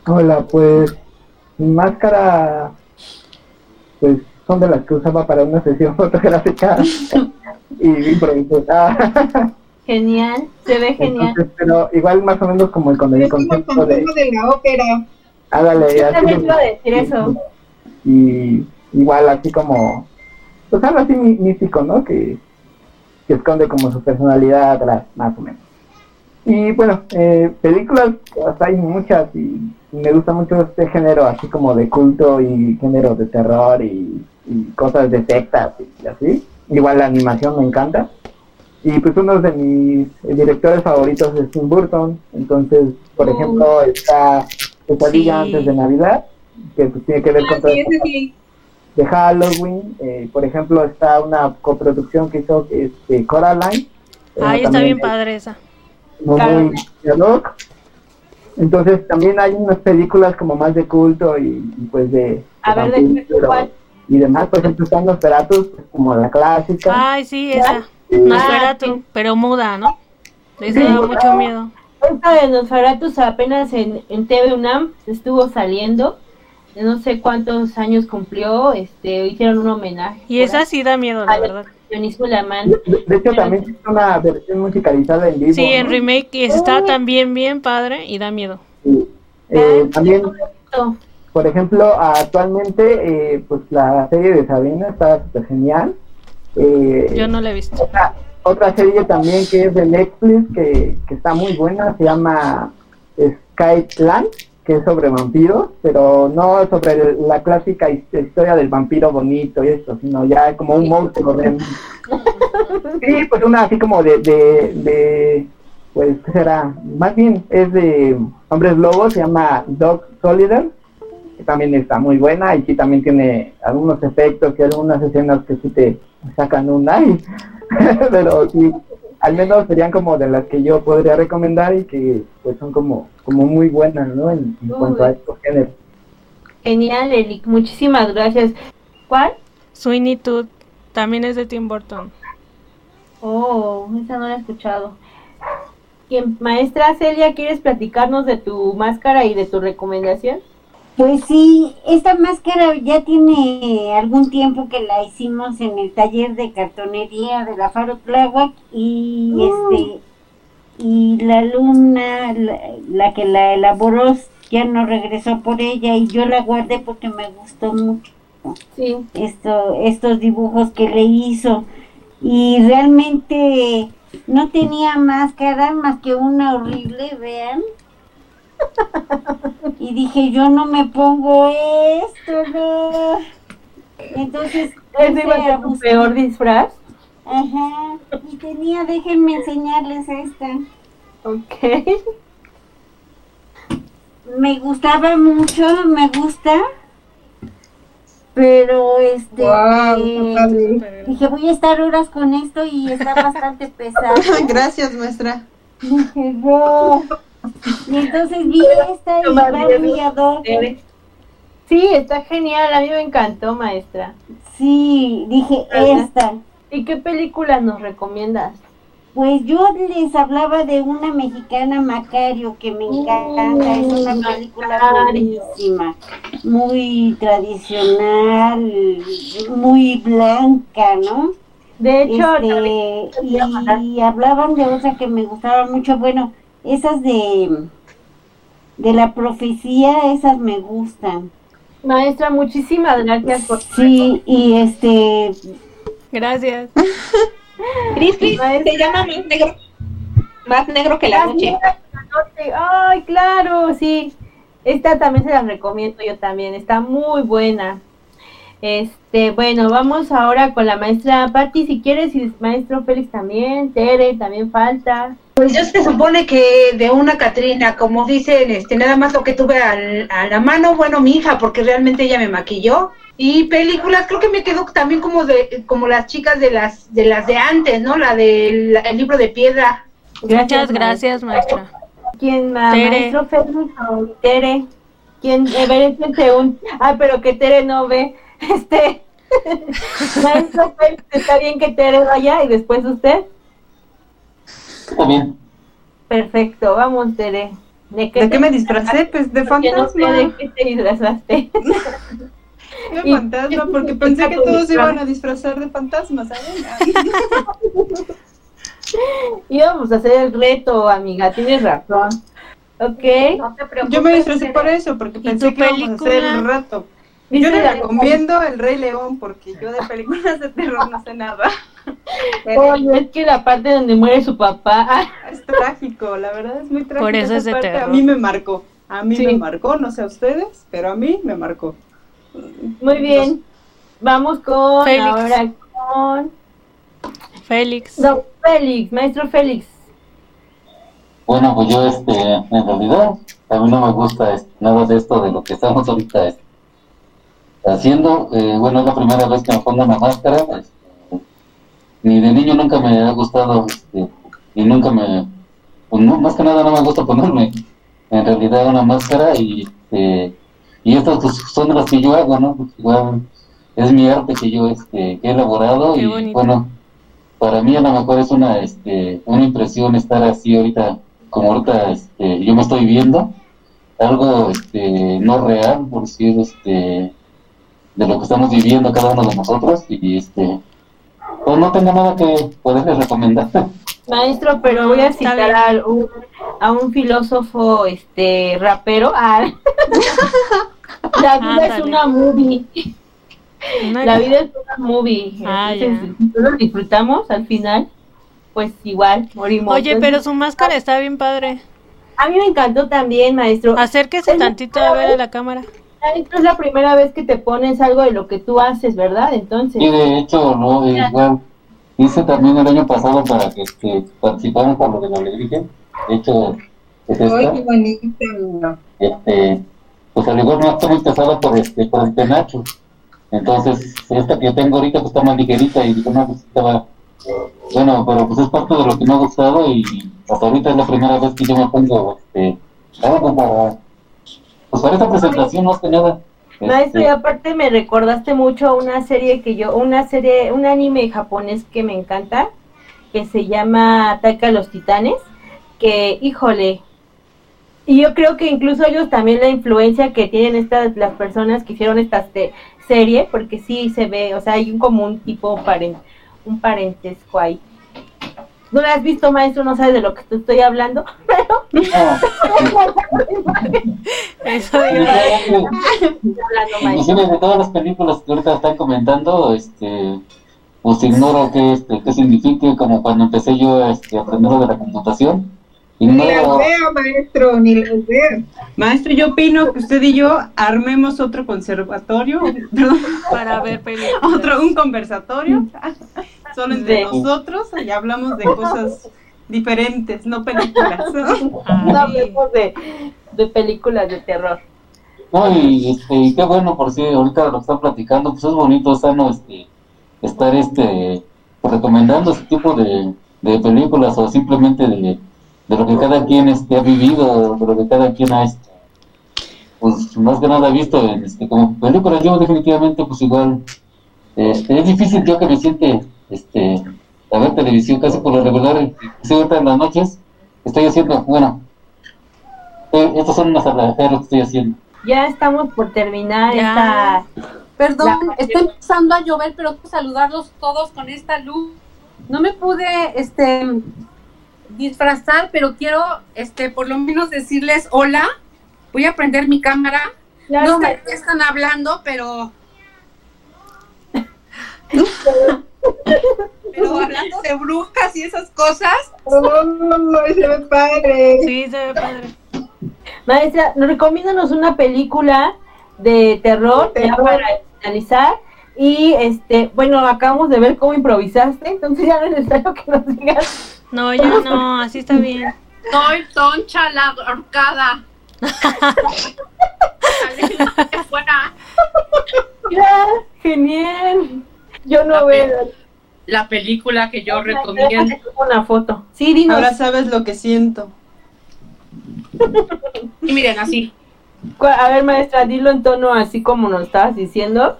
Hola, pues mi máscara, pues son de las que usaba para una sesión fotográfica y improvisada. Genial, se ve genial. Entonces, pero igual más o menos como el, con el Es como el concepto de... de la ópera. Hágale, Yo así también iba a decir eso. y igual así como pues algo así mí- místico no que, que esconde como su personalidad atrás más o menos y bueno eh, películas pues, hay muchas y, y me gusta mucho este género así como de culto y género de terror y, y cosas de sectas y así igual la animación me encanta y pues uno de mis directores favoritos es Tim Burton entonces por Oh. ejemplo está Pesadilla Sí. antes de Navidad que pues tiene que ver con Ah, todo sí, ese sí. de Halloween. eh, por ejemplo, está una coproducción que hizo este, Coraline. eh, Ay, está bien padre esa. muy, muy. Entonces también hay unas películas como más de culto y, y, pues de, A ver, de cuál. Y demás. Por ejemplo, están los Peratus, como la clásica. Ay, sí, esa. Nosferatu, pero muda, ¿no? Eso da mucho miedo. Esta de Nosferatus apenas en, en TV UNAM estuvo saliendo. No sé cuántos años cumplió. Este, hicieron un homenaje. Y esa sí da miedo, la verdad. De, de hecho, también tiene una versión musicalizada en vivo. Sí, en ¿no? remake y está también bien padre y da miedo. Eh, también, por ejemplo, actualmente, eh, pues la serie de Sabrina está súper genial. Eh, Yo no la he visto. otra, otra serie también que es de Netflix, que, que está muy buena, se llama Skyland, que es sobre vampiros, pero no sobre la clásica his- historia del vampiro bonito y esto, sino ya como un monstruo. de- Sí, pues una así como de, de, de, pues, ¿qué será? Más bien es de hombres lobos, se llama Dog Solider, también está muy buena y sí también tiene algunos efectos y algunas escenas que sí te sacan un ay, pero sí, al menos serían como de las que yo podría recomendar y que pues son como, como muy buenas, ¿no? En, en cuanto a estos géneros. Genial, Eric. Muchísimas gracias. ¿Cuál? Sweeney Todd también es de Tim Burton. Oh, esa no la he escuchado. ¿Quién, maestra Celia, ¿quieres platicarnos de tu máscara y de tu recomendación? Pues sí, esta máscara ya tiene algún tiempo que la hicimos en el taller de cartonería de la Faro Tláhuac y este y la alumna, la, la que la elaboró, ya no regresó por ella y yo la guardé porque me gustó mucho. Sí. Esto, estos dibujos que le hizo y realmente no tenía máscara más que una horrible, vean. Y dije, yo no me pongo esto, no. Entonces, ¿Ese iba a ser tu peor disfraz? Ajá. Y tenía, déjenme enseñarles esta. Ok. Me gustaba mucho, me gusta. Pero este Guau, eh, dije voy a estar horas con esto y está bastante pesado. Gracias, maestra. Dije, no. Y entonces vi esta y ad hoc. Sí, está genial. A mí me encantó, maestra. Sí, dije esta. ¿Y qué películas nos recomiendas? Pues yo les hablaba de una mexicana Macario que me encanta, es una película buenísima, muy tradicional, muy blanca, ¿no? De hecho, Este, y hablaban de otra que me gustaba mucho, bueno, esas de de la profecía, esas me gustan. Maestra, muchísimas gracias por Sí, y este Gracias. Cris, Cris, se llama más negro, más negro que la noche. Ay, claro, sí. Esta también se la recomiendo yo también, está muy buena. Este, bueno, vamos ahora con la maestra Patti, si quieres, y el maestro Félix también, Tere también falta. Pues yo se supone que de una Catrina, como dicen, este, nada más lo que tuve al- a la mano, bueno, mi hija, porque realmente ella me maquilló. Y películas, creo que me quedo también como de, como las chicas de las, de las de antes, ¿no? La del el libro de piedra. Muchas gracias, maestra. ¿Quién más? Tere. Maestro Félix o Tere. ¿Quién? Un. Ah, pero que Tere no ve. Este. Maestro Félix, está bien que Tere vaya y después usted. Está bien. Perfecto, vamos, Tere. ¿De ¿De qué me disfracé? Pues de Porque no sé fantasma. de qué te disfrazaste. De fantasma, porque pensé que todos iban a disfrazar de fantasmas, ¿saben? Íbamos a hacer el reto, amiga, tienes razón. Ok. No te Yo me disfrazé por eso, porque pensé que íbamos a hacer el reto. Yo le recomiendo El Rey León, porque yo de películas de terror no sé nada. Oye, es que la parte donde muere su papá. Es trágico, la verdad es muy trágico. Por eso es de parte terror. A mí me marcó. A mí Sí. me marcó, no sé a ustedes, pero a mí me marcó. Muy bien. Vamos con Félix. ahora con Félix. Don Félix, maestro Félix. Bueno, pues yo, este, en realidad, a mí no me gusta este, nada de esto de lo que estamos ahorita este, haciendo. Eh, bueno, es la primera vez que me pongo una máscara. este, ni de niño nunca me ha gustado, este, y nunca me, pues no, más que nada no me gusta ponerme en realidad una máscara y, este, y estas pues, son las que yo hago, ¿no? Pues, igual es mi arte que yo este, que he elaborado Qué y bonito. bueno, para mí a lo mejor es una, este, una impresión estar así ahorita, como ahorita este, yo me estoy viendo, algo este, no real, por decir, este, de lo que estamos viviendo cada uno de nosotros y este, pues no tengo nada que poderles recomendar. Maestro, pero voy a citar a un, a un filósofo este rapero. Ah. La vida es una movie. Una- La vida es una movie. Ah, Entonces, si no lo disfrutamos al final, pues igual morimos. Oye, pero su máscara está bien padre. a mí me encantó también, maestro. Acérquese tantito a ver a la cámara. Maestro, es la primera vez que te pones algo de lo que tú haces, ¿verdad? Entonces, Y de hecho, no, eh, igual, hice también el año pasado para que este, participaran por lo de la alegría. De hecho, es esta. Ay, qué bonito. este, pues al igual no está muy pesada por este, por el penacho. Entonces, esta que yo tengo ahorita pues está más ligerita y digo, no, pues estaba, bueno, pero pues es parte de lo que me ha gustado y hasta ahorita es la primera vez que yo me pongo, este, algo para, pues para esta presentación más que nada. Maestro, y Este, aparte me recordaste mucho a una serie que yo, una serie, un anime japonés que me encanta, que se llama Ataca a los Titanes, que, híjole, y yo creo que incluso ellos también la influencia que tienen estas, las personas que hicieron esta se- serie, porque sí se ve, o sea, hay un, como un tipo, paren, un parentesco ahí. ¿No la has visto, maestro? ¿No sabes de lo que te estoy hablando? Eso hablando, maestro. Inclusive de todas las películas que ahorita están comentando, este, pues ignoro qué, este, qué signifique, como cuando empecé yo este, a aprender de la computación. Ni las Ignoro, veo, maestro, ni las veo. Maestro, yo opino que usted y yo armemos otro conservatorio, perdón, Para ver películas. otro, un conversatorio, solo entre De- nosotros y hablamos de cosas diferentes, no películas. No Ay, hablemos de, de películas de terror. no, y, este, y qué bueno, por si ahorita lo están platicando, pues es bonito, sano, este, estar, este, recomendando ese tipo de, de películas o simplemente de, de lo que cada quien, este, ha vivido, de lo que cada quien ha, este, pues más que nada visto en, este, como películas. Yo definitivamente, pues igual, este, es difícil yo que me siente, este, a ver televisión casi por lo regular, ahorita en las noches, estoy haciendo, bueno, eh, estas son unas alajadas lo que estoy haciendo. Ya estamos por terminar Ya. esta... Perdón, La- está empezando a llover, pero quiero saludarlos todos con esta luz. No me pude este disfrazar, pero quiero este por lo menos decirles hola. Voy a prender mi cámara. Claro, no sé qué están hablando, pero pero hablando de brujas y esas cosas, Oh, se ve padre. Sí, se ve padre. Maestra, recomiéndanos una película de terror, ya Terror. para finalizar. Y este, bueno, acabamos de ver cómo improvisaste, entonces ya no es necesario que nos digas. No, ya no, así está bien. soy toncha la ahorcada. Salí fuera. Ya, genial. Yo no La veo. La película que yo recomiendo. una foto. Sí, dinos. Ahora sabes lo que siento. Y miren así. A ver, maestra, dilo en tono así como nos estabas diciendo.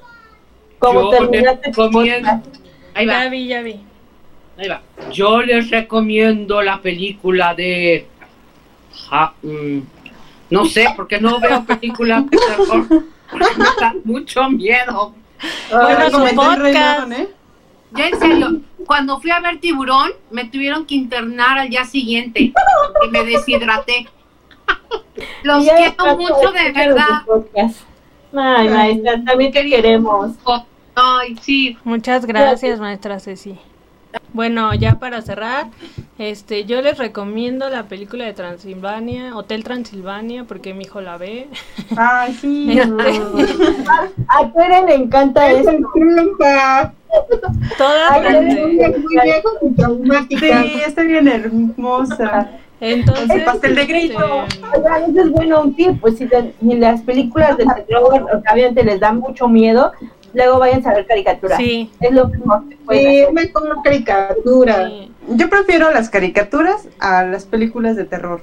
Como Yo terminaste. Ahí va. Ya vi, ya vi. Ahí va. Yo les recomiendo la película de. Ja- mm, no sé, porque no veo películas de terror. Porque me da mucho miedo. Bueno, su podcast. ¿eh? Ya en serio, cuando fui a ver Tiburón, me tuvieron que internar al día siguiente y me deshidraté. Los quiero mucho de verdad. Ay, maestra, también te queremos. Ay, sí. Muchas gracias, maestra Ceci. Bueno, ya para cerrar, este, yo les recomiendo la película de Transilvania, Hotel Transilvania, porque mi hijo la ve. Ay, sí. Este, A Tere le encanta eso. Todas Ay, las muy viejo y traumática. Sí, está bien hermosa. Entonces, El pastel de grito. este, eso es bueno un tip, pues si, te- si las películas de terror obviamente les da mucho miedo, luego vayan a ver caricaturas. Sí. Es lo que mejor se puede Sí, hacer. me como caricatura. Yo prefiero las caricaturas a las películas de terror.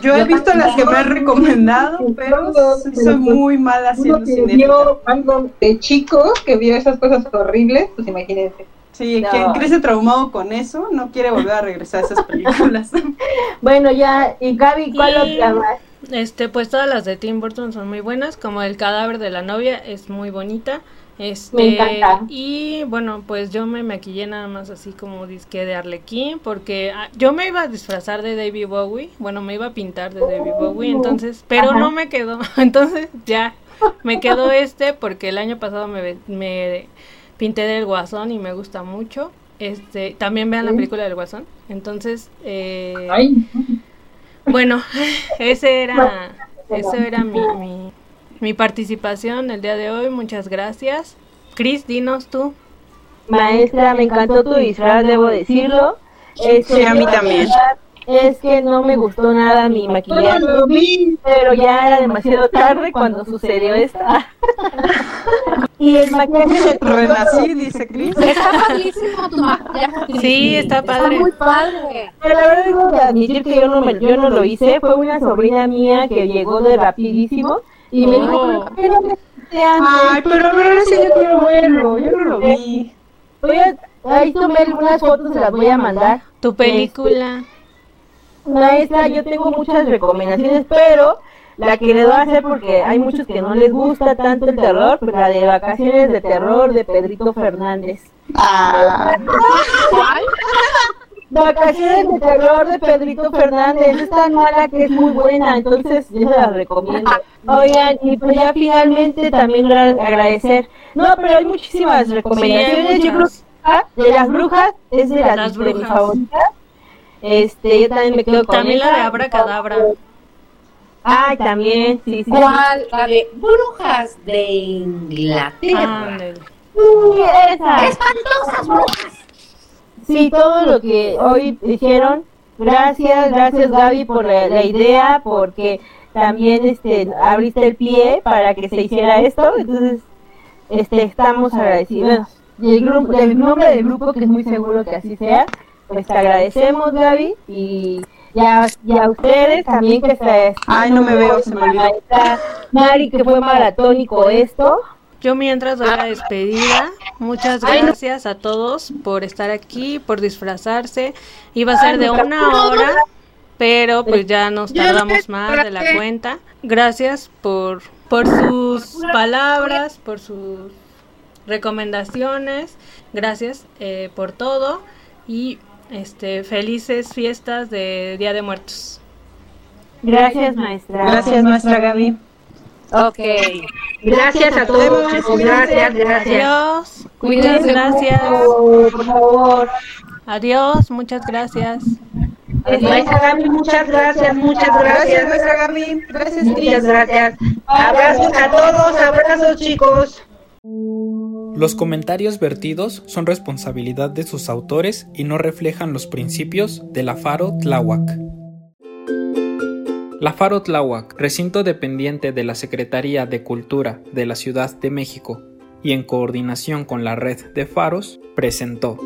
Yo he Yo visto las que me han recomendado, pero soy muy mala haciendo que cinética. vio algo de chico, que vio esas cosas horribles, pues imagínense. Sí, No. quien crece traumado con eso no quiere volver a regresar a esas películas. Bueno, ya, y Gaby, ¿cuál Y- otra más? Este, pues todas las de Tim Burton son muy buenas, como El cadáver de la novia es muy bonita. Este, Me encanta. Y bueno, pues yo me maquillé nada más así como disque de Arlequín, porque ah, yo me iba a disfrazar de David Bowie, bueno, me iba a pintar de David Bowie, entonces, pero Ajá. no me quedó, entonces ya, me quedó este porque el año pasado me, me pinté del Guasón y me gusta mucho. Este, también vean la película del Guasón. Entonces, eh, Ay, bueno, ese era, eso era mi, mi, mi participación el día de hoy. Muchas gracias. Cris, dinos tú. Maestra, me encantó tu disfraz, debo decirlo. Este, Sí, a mí también. Es que no me gustó nada mi maquillaje, bueno, lo vi. pero ya era demasiado tarde cuando sucedió esto. y el maquillaje Renací, dice Chris. Está padrísimo tu maquillaje. Sí, está padre. muy padre. Pero la verdad tengo que admitir que yo no, me, yo no lo hice. Fue una sobrina mía que llegó de rapidísimo y me dijo, Oh. ¿por qué no antes?". Ay, pero a ver, ahora sí yo quiero verlo. Yo no lo vi. Voy a, ahí tomé algunas fotos, se las voy a mandar. Tu película. Maestra, yo tengo muchas recomendaciones, pero la que le voy a hacer porque hay muchos que no les gusta tanto el terror, pues la de vacaciones de terror de Pedrito Fernández. Vacaciones de terror de Pedrito Fernández, es tan mala que es muy buena, entonces yo se la recomiendo. Oigan, y pues ya finalmente también gra- agradecer. No, pero hay muchísimas recomendaciones. yo creo que de las brujas es de las, Las de mis brujas. favoritas. Este, yo también me quedo con También la de Abracadabra. Ay, también, sí, sí. ¿Cuál? La de Brujas de Inglaterra. Sí, esa. ¡Espantosas brujas! Sí, todo lo que hoy dijeron. Gracias, gracias Gaby por la, la idea, porque también este abriste el pie para que se hiciera esto. Entonces, este estamos agradecidos. Y el grupo, del nombre del grupo, que es muy seguro que así sea, pues te agradecemos Gaby y ya, y a ustedes también que se Ay, no me veo, se me olvidó. Mari que fue maratónico esto. Yo mientras doy la despedida, muchas gracias a todos por estar aquí, por disfrazarse. Iba a ser de una hora, pero pues ya nos tardamos más de la cuenta. Gracias por, por sus palabras, por sus recomendaciones. Gracias eh, por todo y este felices fiestas de Día de Muertos. Gracias maestra. Gracias, maestra Gaby. Ok. Gracias a todos. chicos. Gracias, gracias. Adiós. Cuídense Muchas gracias. por favor. Adiós. Muchas gracias. Maestra Gaby, muchas gracias, muchas Gracias, gracias. maestra Gaby. Gracias, Muchas gracias. Abrazos a todos, abrazos chicos. Los comentarios vertidos son responsabilidad de sus autores y no reflejan los principios de la Faro Tláhuac. La Faro Tláhuac, recinto dependiente de la Secretaría de Cultura de la Ciudad de México y en coordinación con la red de faros, presentó